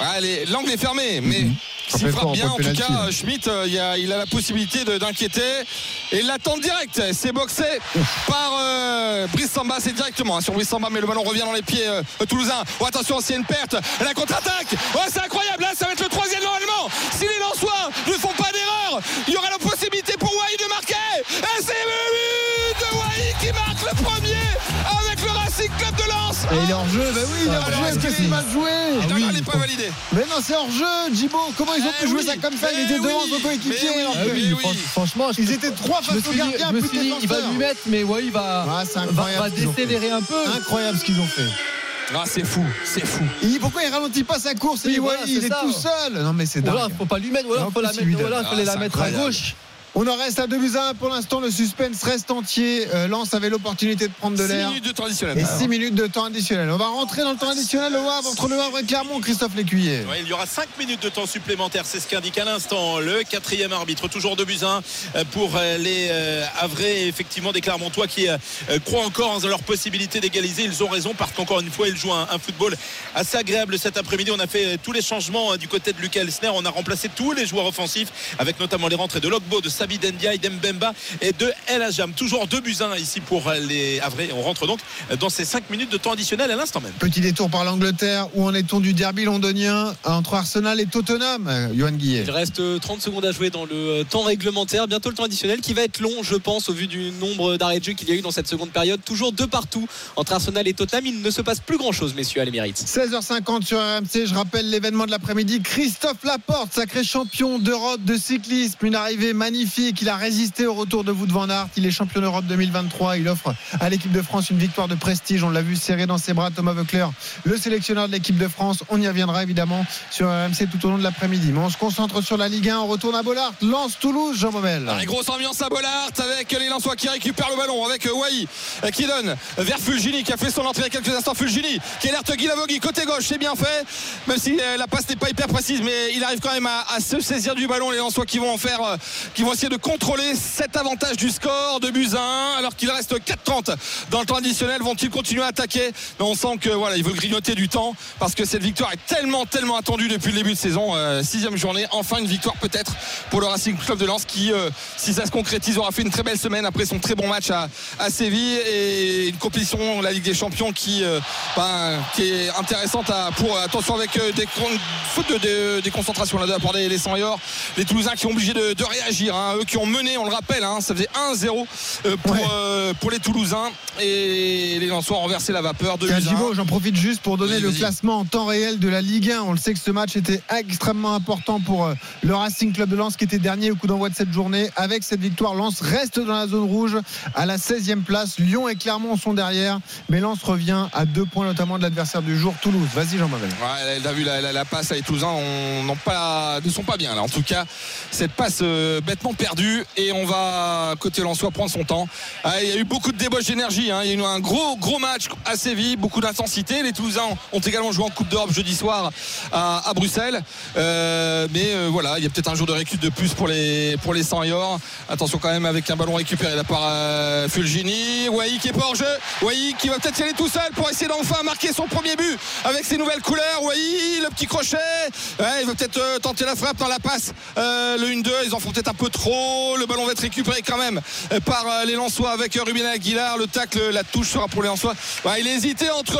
Ouais. L'angle est fermé, mais. Ça S'il frappe bien, en tout cas, Schmitt, euh, il, a, il a la possibilité de- d'inquiéter. Et il l'attend direct. C'est boxé par euh, Brice Samba. C'est directement hein, sur Brice Samba, mais le ballon revient dans les pieds euh, toulousains. Oh, attention, c'est une perte. La contre-attaque. Ouais, c'est incroyable. Là, ça va être le troisième normalement. Si les Lensois il est hors jeu, bah oui, il est hors est-ce jeu, qu'il qu'est-ce est- qu'il va jouer elle n'est pas validée. Mais non, c'est hors jeu, Djibo. Comment ils ont Eh pu jouer ça comme ça? Il mais était devant son coéquipier. Ah franchement, Ils étaient trois face au gardien, il va lui mettre, mais ouais, il va, Ah, décélérer un peu. Incroyable ce qu'ils ont fait. Ah, c'est fou, c'est fou. Et pourquoi il ralentit pas sa course? Oui, Et voilà, il est ça. tout seul. Non mais c'est dingue. faut pas lui mettre, En faut la il mettre, il Ah, la mettre à gauche. On en reste à 2 buts à 1 pour l'instant. Le suspense reste entier. Euh, Lens avait l'opportunité de prendre de 6 l'air. minutes de temps additionnel. Et 6 minutes de temps additionnel. On va rentrer dans le temps additionnel au Havre entre le Havre et Clermont, Christophe Lécuyer. Ouais, il y aura 5 minutes de temps supplémentaire, c'est ce qu'indique à l'instant le quatrième arbitre, toujours de Buzyn pour euh, les euh, Havrais et effectivement des Clermontois qui croient encore en leur possibilité d'égaliser. Ils ont raison parce qu'encore une fois, ils jouent un, un football assez agréable cet après-midi. On a fait tous les changements du côté de Lucas Elsner. On a remplacé tous les joueurs offensifs avec notamment les rentrées de Logbo, de Sabi Ndiaye, d'Embemba et de El Ajam. Toujours deux buts à un ici pour euh, les Havrais. On rentre donc euh, dans ces 5 minutes de temps additionnel à l'instant même. Petit détour par l'Angleterre. Où en est-on du derby londonien entre Arsenal et Tottenham euh, Johan Guillet? Il reste euh, 30 secondes à jouer dans le euh, temps réglementaire. Bientôt le temps additionnel qui va être long, je pense, au vu du nombre d'arrêts de jeu qu'il y a eu dans cette seconde période. Toujours deux partout entre Arsenal et Tottenham. Il ne se passe plus grand-chose, messieurs, à l'émérite. 16h50 sur RMC, je rappelle l'événement de l'après-midi. Christophe Laporte, sacré champion d'Europe de cyclisme, une arrivée magnifique. Il a résisté au retour de Wout van Aert. Il est champion d'Europe 2023. Il offre à l'équipe de France une victoire de prestige. On l'a vu serré dans ses bras Thomas Voeckler, le sélectionneur de l'équipe de France. On y reviendra évidemment sur RMC tout au long de l'après-midi. Mais on se concentre sur la Ligue 1. On retourne à Bollard. Lance Toulouse, Jean Baumel. Allez, grosse ambiance à Bollard avec les Lensois qui récupèrent le ballon avec Wai euh, qui donne vers Fulgini qui a fait son entrée il y a quelques instants Fulgini qui alerte Guy Lavogui côté gauche c'est bien fait même si euh, la passe n'est pas hyper précise mais il arrive quand même à, se saisir du ballon les Lensois qui vont en faire euh, qui vont de contrôler cet avantage du score de Buzyn alors qu'il reste 4-30 dans le temps additionnel vont-ils continuer à attaquer? Mais on sent que voilà ils veulent grignoter du temps parce que cette victoire est tellement tellement attendue depuis le début de saison. Euh, sixième journée enfin une victoire peut-être pour le Racing Club de Lens qui euh, si ça se concrétise aura fait une très belle semaine après son très bon match à, à Séville et une compétition la Ligue des Champions qui, euh, ben, qui est intéressante à, pour attention avec euh, des fautes de, de- des concentrations là de la part des les les Toulousains qui ont obligé de, de réagir hein. Eux qui ont mené on le rappelle hein, ça faisait 1-0 euh, pour, Ouais. euh, pour les Toulousains et les Lensois ont renversé la vapeur de j'en profite juste pour donner le classement en temps réel de la Ligue 1. On le sait que ce match était extrêmement important pour euh, le Racing Club de Lens qui était dernier au coup d'envoi de cette journée. Avec cette victoire, Lens reste dans la zone rouge à la 16e place. Lyon et Clermont sont derrière, mais Lens revient à deux points notamment de l'adversaire du jour, Toulouse. Vas-y Jean-Mavel. Ouais, elle a vu la, la- la passe à les Toulousains on, n'ont pas, ne sont pas bien là. En tout cas, cette passe euh, bêtement perdue et on va côté Lensois prendre son temps. Ah, il y a eu beaucoup de débauche d'énergie. hein. Il y a eu un gros gros match à Séville, beaucoup d'intensité. Les Toulousains ont également joué en Coupe d'Europe jeudi soir à, Bruxelles. Euh, mais euh, voilà, il y a peut-être un jour de récup de plus pour les pour les 100 Attention quand même avec un ballon récupéré là par euh, Fulgini. Wai qui est pas hors jeu. Wai qui va peut-être y aller tout seul pour essayer d'enfin marquer son premier but avec ses nouvelles couleurs. Wai, le petit crochet. Il va peut-être euh, tenter la frappe dans la passe. Le 1-2, ils en font peut-être un peu trop. Le ballon va être récupéré quand même euh, par euh, les Lensois avec euh, Ruben Aguilar. Le tacle, la touche sera pour les Lensois. Il hésitait entre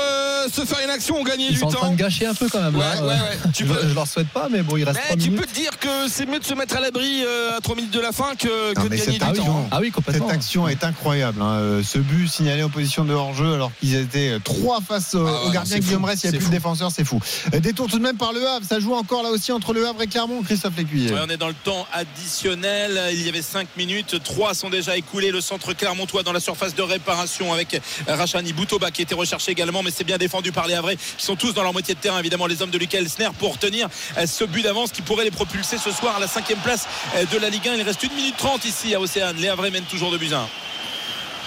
se faire une action ou gagner Ils du sont en train temps. de gâcher un peu quand même. là. Ouais, ouais, ouais. Tu je, peux- je leur souhaite pas, mais bon, il reste Mais 3 tu minutes. peux te dire que c'est mieux de se mettre à l'abri à 3 minutes de la fin que, de gagner cette du action, temps. Ah oui, complètement. Cette action est incroyable. hein. Ce but signalé en position de hors-jeu alors qu'ils étaient trois face au, Ah gardien Guillaume. Rest. Il n'y a plus fou. de défenseur, c'est fou. Détour tout de même par le Havre. Ça joue encore là aussi entre le Havre et Clermont, Christophe Lécuyer. Ouais, on est dans le temps additionnel. Il y avait 5 minutes. 3 sont déjà écoulés. Le centre clermontois dans la surface de réparation avec Rachani Boutoba qui était recherché également. Mais c'est bien défendu par les Havrais qui sont tous dans leur moitié de terrain. Évidemment, les hommes de Lucas Elsner pour tenir euh, ce but d'avance qui pourrait les propulser ce soir à la cinquième place euh, de la Ligue 1. Il reste 1 minute 30 ici à Océane. Les Havrais mènent toujours de buts.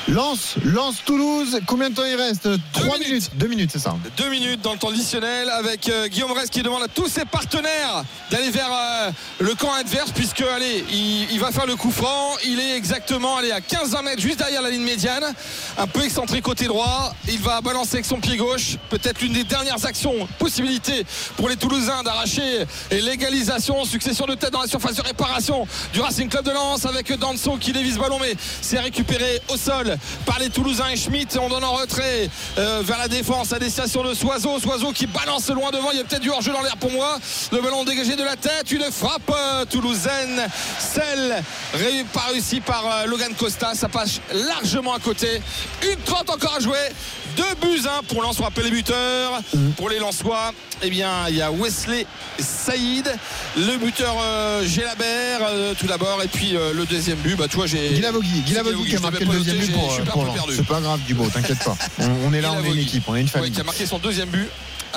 Lance, Lance Toulouse. Combien de temps il reste 3 minutes. 2 minutes, c'est ça. Deux minutes dans le temps additionnel avec euh, Guillaume Rest qui demande à tous ses partenaires d'aller vers euh, le camp adverse puisque allez il, il va faire le coup franc il est exactement allez, à 15 mètres juste derrière la ligne médiane un peu excentré côté droit il va balancer avec son pied gauche peut-être l'une des dernières actions possibilités pour les Toulousains d'arracher l'égalisation succession de tête dans la surface de réparation du Racing Club de Lens avec Danso qui dévise ballon mais c'est récupéré au sol par les Toulousains et Schmitt. On donne en retrait euh, vers la défense à destination de Soiseau. Soiseau qui balance loin devant. Il y a peut-être du hors-jeu dans l'air pour moi. Le ballon dégagé de la tête. Une frappe euh, toulousaine. Celle réussie par euh, Logan Costa. Ça passe largement à côté. Une 30 encore à jouer deux buts 1 pour Lens on rappelle les buteurs. Pour les Lensois eh bien il y a Wesley Saïd. Le buteur euh, Gélabert euh, tout d'abord. Et puis euh, le deuxième but bah tu vois j'ai Guilavogui, Guilavogui qui a marqué le deuxième but pour, je suis un pour Lens. C'est pas grave, Dubo, t'inquiète pas. On, on est là, on est une équipe, on est une Ouais, famille. qui a marqué son deuxième but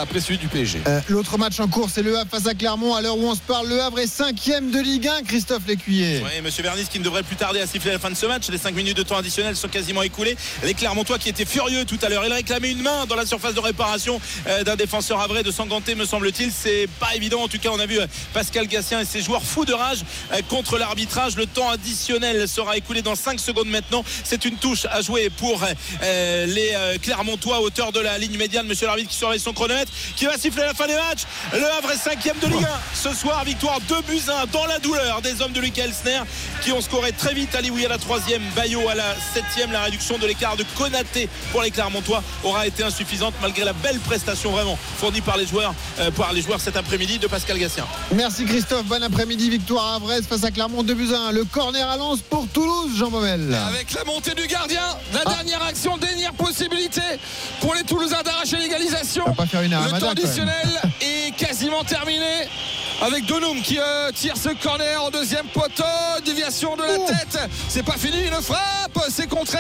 après celui du PSG Euh, L'autre match en cours, c'est le Havre face à Clermont. À l'heure où on se parle, le Havre est cinquième de Ligue 1. Christophe Lécuyer. Oui, monsieur Vernis qui ne devrait plus tarder à siffler la fin de ce match. Les 5 minutes de temps additionnel sont quasiment écoulées. Les Clermontois qui étaient furieux tout à l'heure. Il réclamait une main dans la surface de réparation euh, d'un défenseur avré de Sanganté, me semble-t-il. C'est pas évident. En tout cas, on a vu euh, Pascal Gassien et ses joueurs fous de rage contre l'arbitrage. Le temps additionnel sera écoulé dans 5 secondes maintenant. C'est une touche à jouer pour les Clermontois à hauteur de la ligne médiane. Monsieur l'arbitre qui surveille son chronomètre, qui va siffler la fin des matchs. Le Havre est cinquième de Ligue 1. Ce soir, victoire 2 buts 1 dans la douleur des hommes de Lucas Elsner qui ont scoré très vite. Alioui à la troisième, Bayo à la septième. La réduction de l'écart de Konaté pour les Clermontois aura été insuffisante malgré la belle prestation vraiment fournie par les joueurs, euh, par les joueurs cet après-midi de Pascal Gassien. Merci Christophe. Bon après-midi. Victoire à Havre face à Clermont 2 buts à 1. Le corner à Lens pour Toulouse, Jean Baumel. Avec la montée du gardien, la Ah. dernière action, dernière possibilité pour les Toulousains d'arracher l'égalisation. On va pas faire une Le même. additionnel est quasiment terminé. Avec Donum qui euh, tire ce corner au deuxième poteau, déviation de la Oh. tête. C'est pas fini, une frappe, c'est contré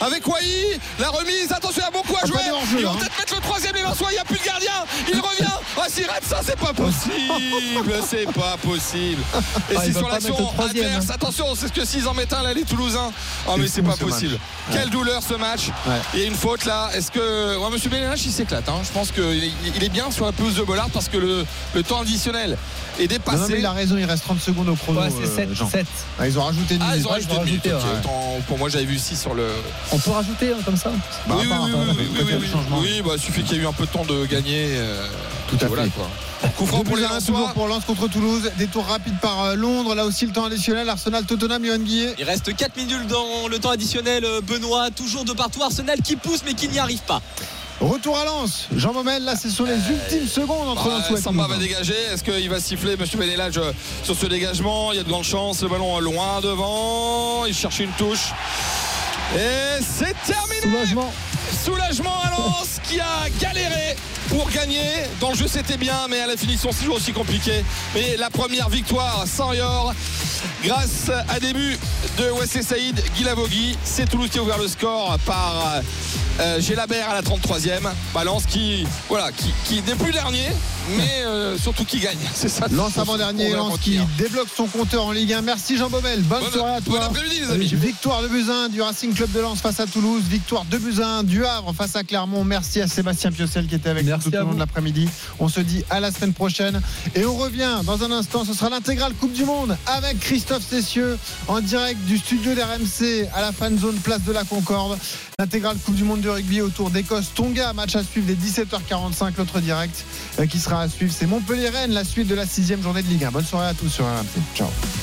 avec Wai. La remise, attention, il y a beaucoup à Ah, jouer. Ils vont hein. peut-être mettre le troisième, les Lensois, il n'y a plus de gardien. Il revient. Ah, s'il rate ça, c'est pas possible. C'est pas possible. Et Ah, va sur l'action adverse. hein. Attention, c'est ce que s'ils en mettent un là, les Toulousains. Oh, mais C'est pas ce match. possible. Quelle douleur ce match. Ouais. Il y a une faute là. Est-ce que. Ouais, Monsieur Bénénache, il s'éclate. hein. Je pense qu'il est, il est bien sur la pelouse de Bollard parce que le, le temps additionnel est Non, non, mais il a raison, il reste 30 secondes au chrono. Ouais, c'est euh, 7. Jean. 7. Ah, ils ont rajouté une Ah, ils ont rajouté ils ouais. Pour moi, j'avais vu 6 sur le. On peut rajouter hein, comme ça? Bah, oui, part, oui, oui, oui, oui, oui. bah, il suffit qu'il y ait eu un peu de temps de gagner. euh, Tout à voilà, fait. quoi. Coup franc Deux pour les toujours pour Lens contre Toulouse. Détour rapide par euh, Londres. Là aussi, le temps additionnel. Arsenal, Tottenham, Johan Guillet. Il reste 4 minutes dans le temps additionnel. euh, Benoît, toujours de partout. Arsenal qui pousse mais qui n'y arrive pas. Retour à Lens. Jean Baumel, là, ce sont les ultimes secondes entre Bah, Lens et Samba va dégager. Est-ce qu'il va siffler Monsieur Benelage euh, sur ce dégagement? Il y a de grandes chances. Le ballon euh, loin devant. Il cherche une touche. Et c'est terminé. Soulagement. Soulagement à Lens qui a galéré pour gagner. Dans le jeu c'était bien, mais à la finition c'est toujours aussi compliqué. Mais la première victoire sans Yor, grâce à des buts de Wesley Saïd, Guilavogui. C'est Toulouse qui a ouvert le score par euh, Gélabert à la 33e. Balance qui, voilà, qui, qui n'est plus dernier, mais euh, surtout qui gagne. C'est ça. Qu'on- avant-dernier, Lens qui débloque son compteur en Ligue 1. Merci Jean Baumel. Bonne, Bonne- soirée à bon toi. après-midi, les amis. Victoire de Buzyn du Racing Club de Lens face à Toulouse. Victoire de Buzyn du Havre face à Clermont. Merci à Sébastien Piocel qui était avec Merci tout au long vous. de l'après-midi. On se dit à la semaine prochaine. Et on revient dans un instant. Ce sera l'intégrale Coupe du Monde avec Christophe Cessieux en direct du studio d'RMC à la fan zone place de la Concorde. L'intégrale Coupe du Monde de rugby autour d'Écosse. Tonga, match à suivre les 17h45. L'autre direct euh, qui sera à suivre, c'est Montpellier-Rennes, la suite de la sixième journée de Ligue 1. Bonne soirée à tous sur RMC. Ciao.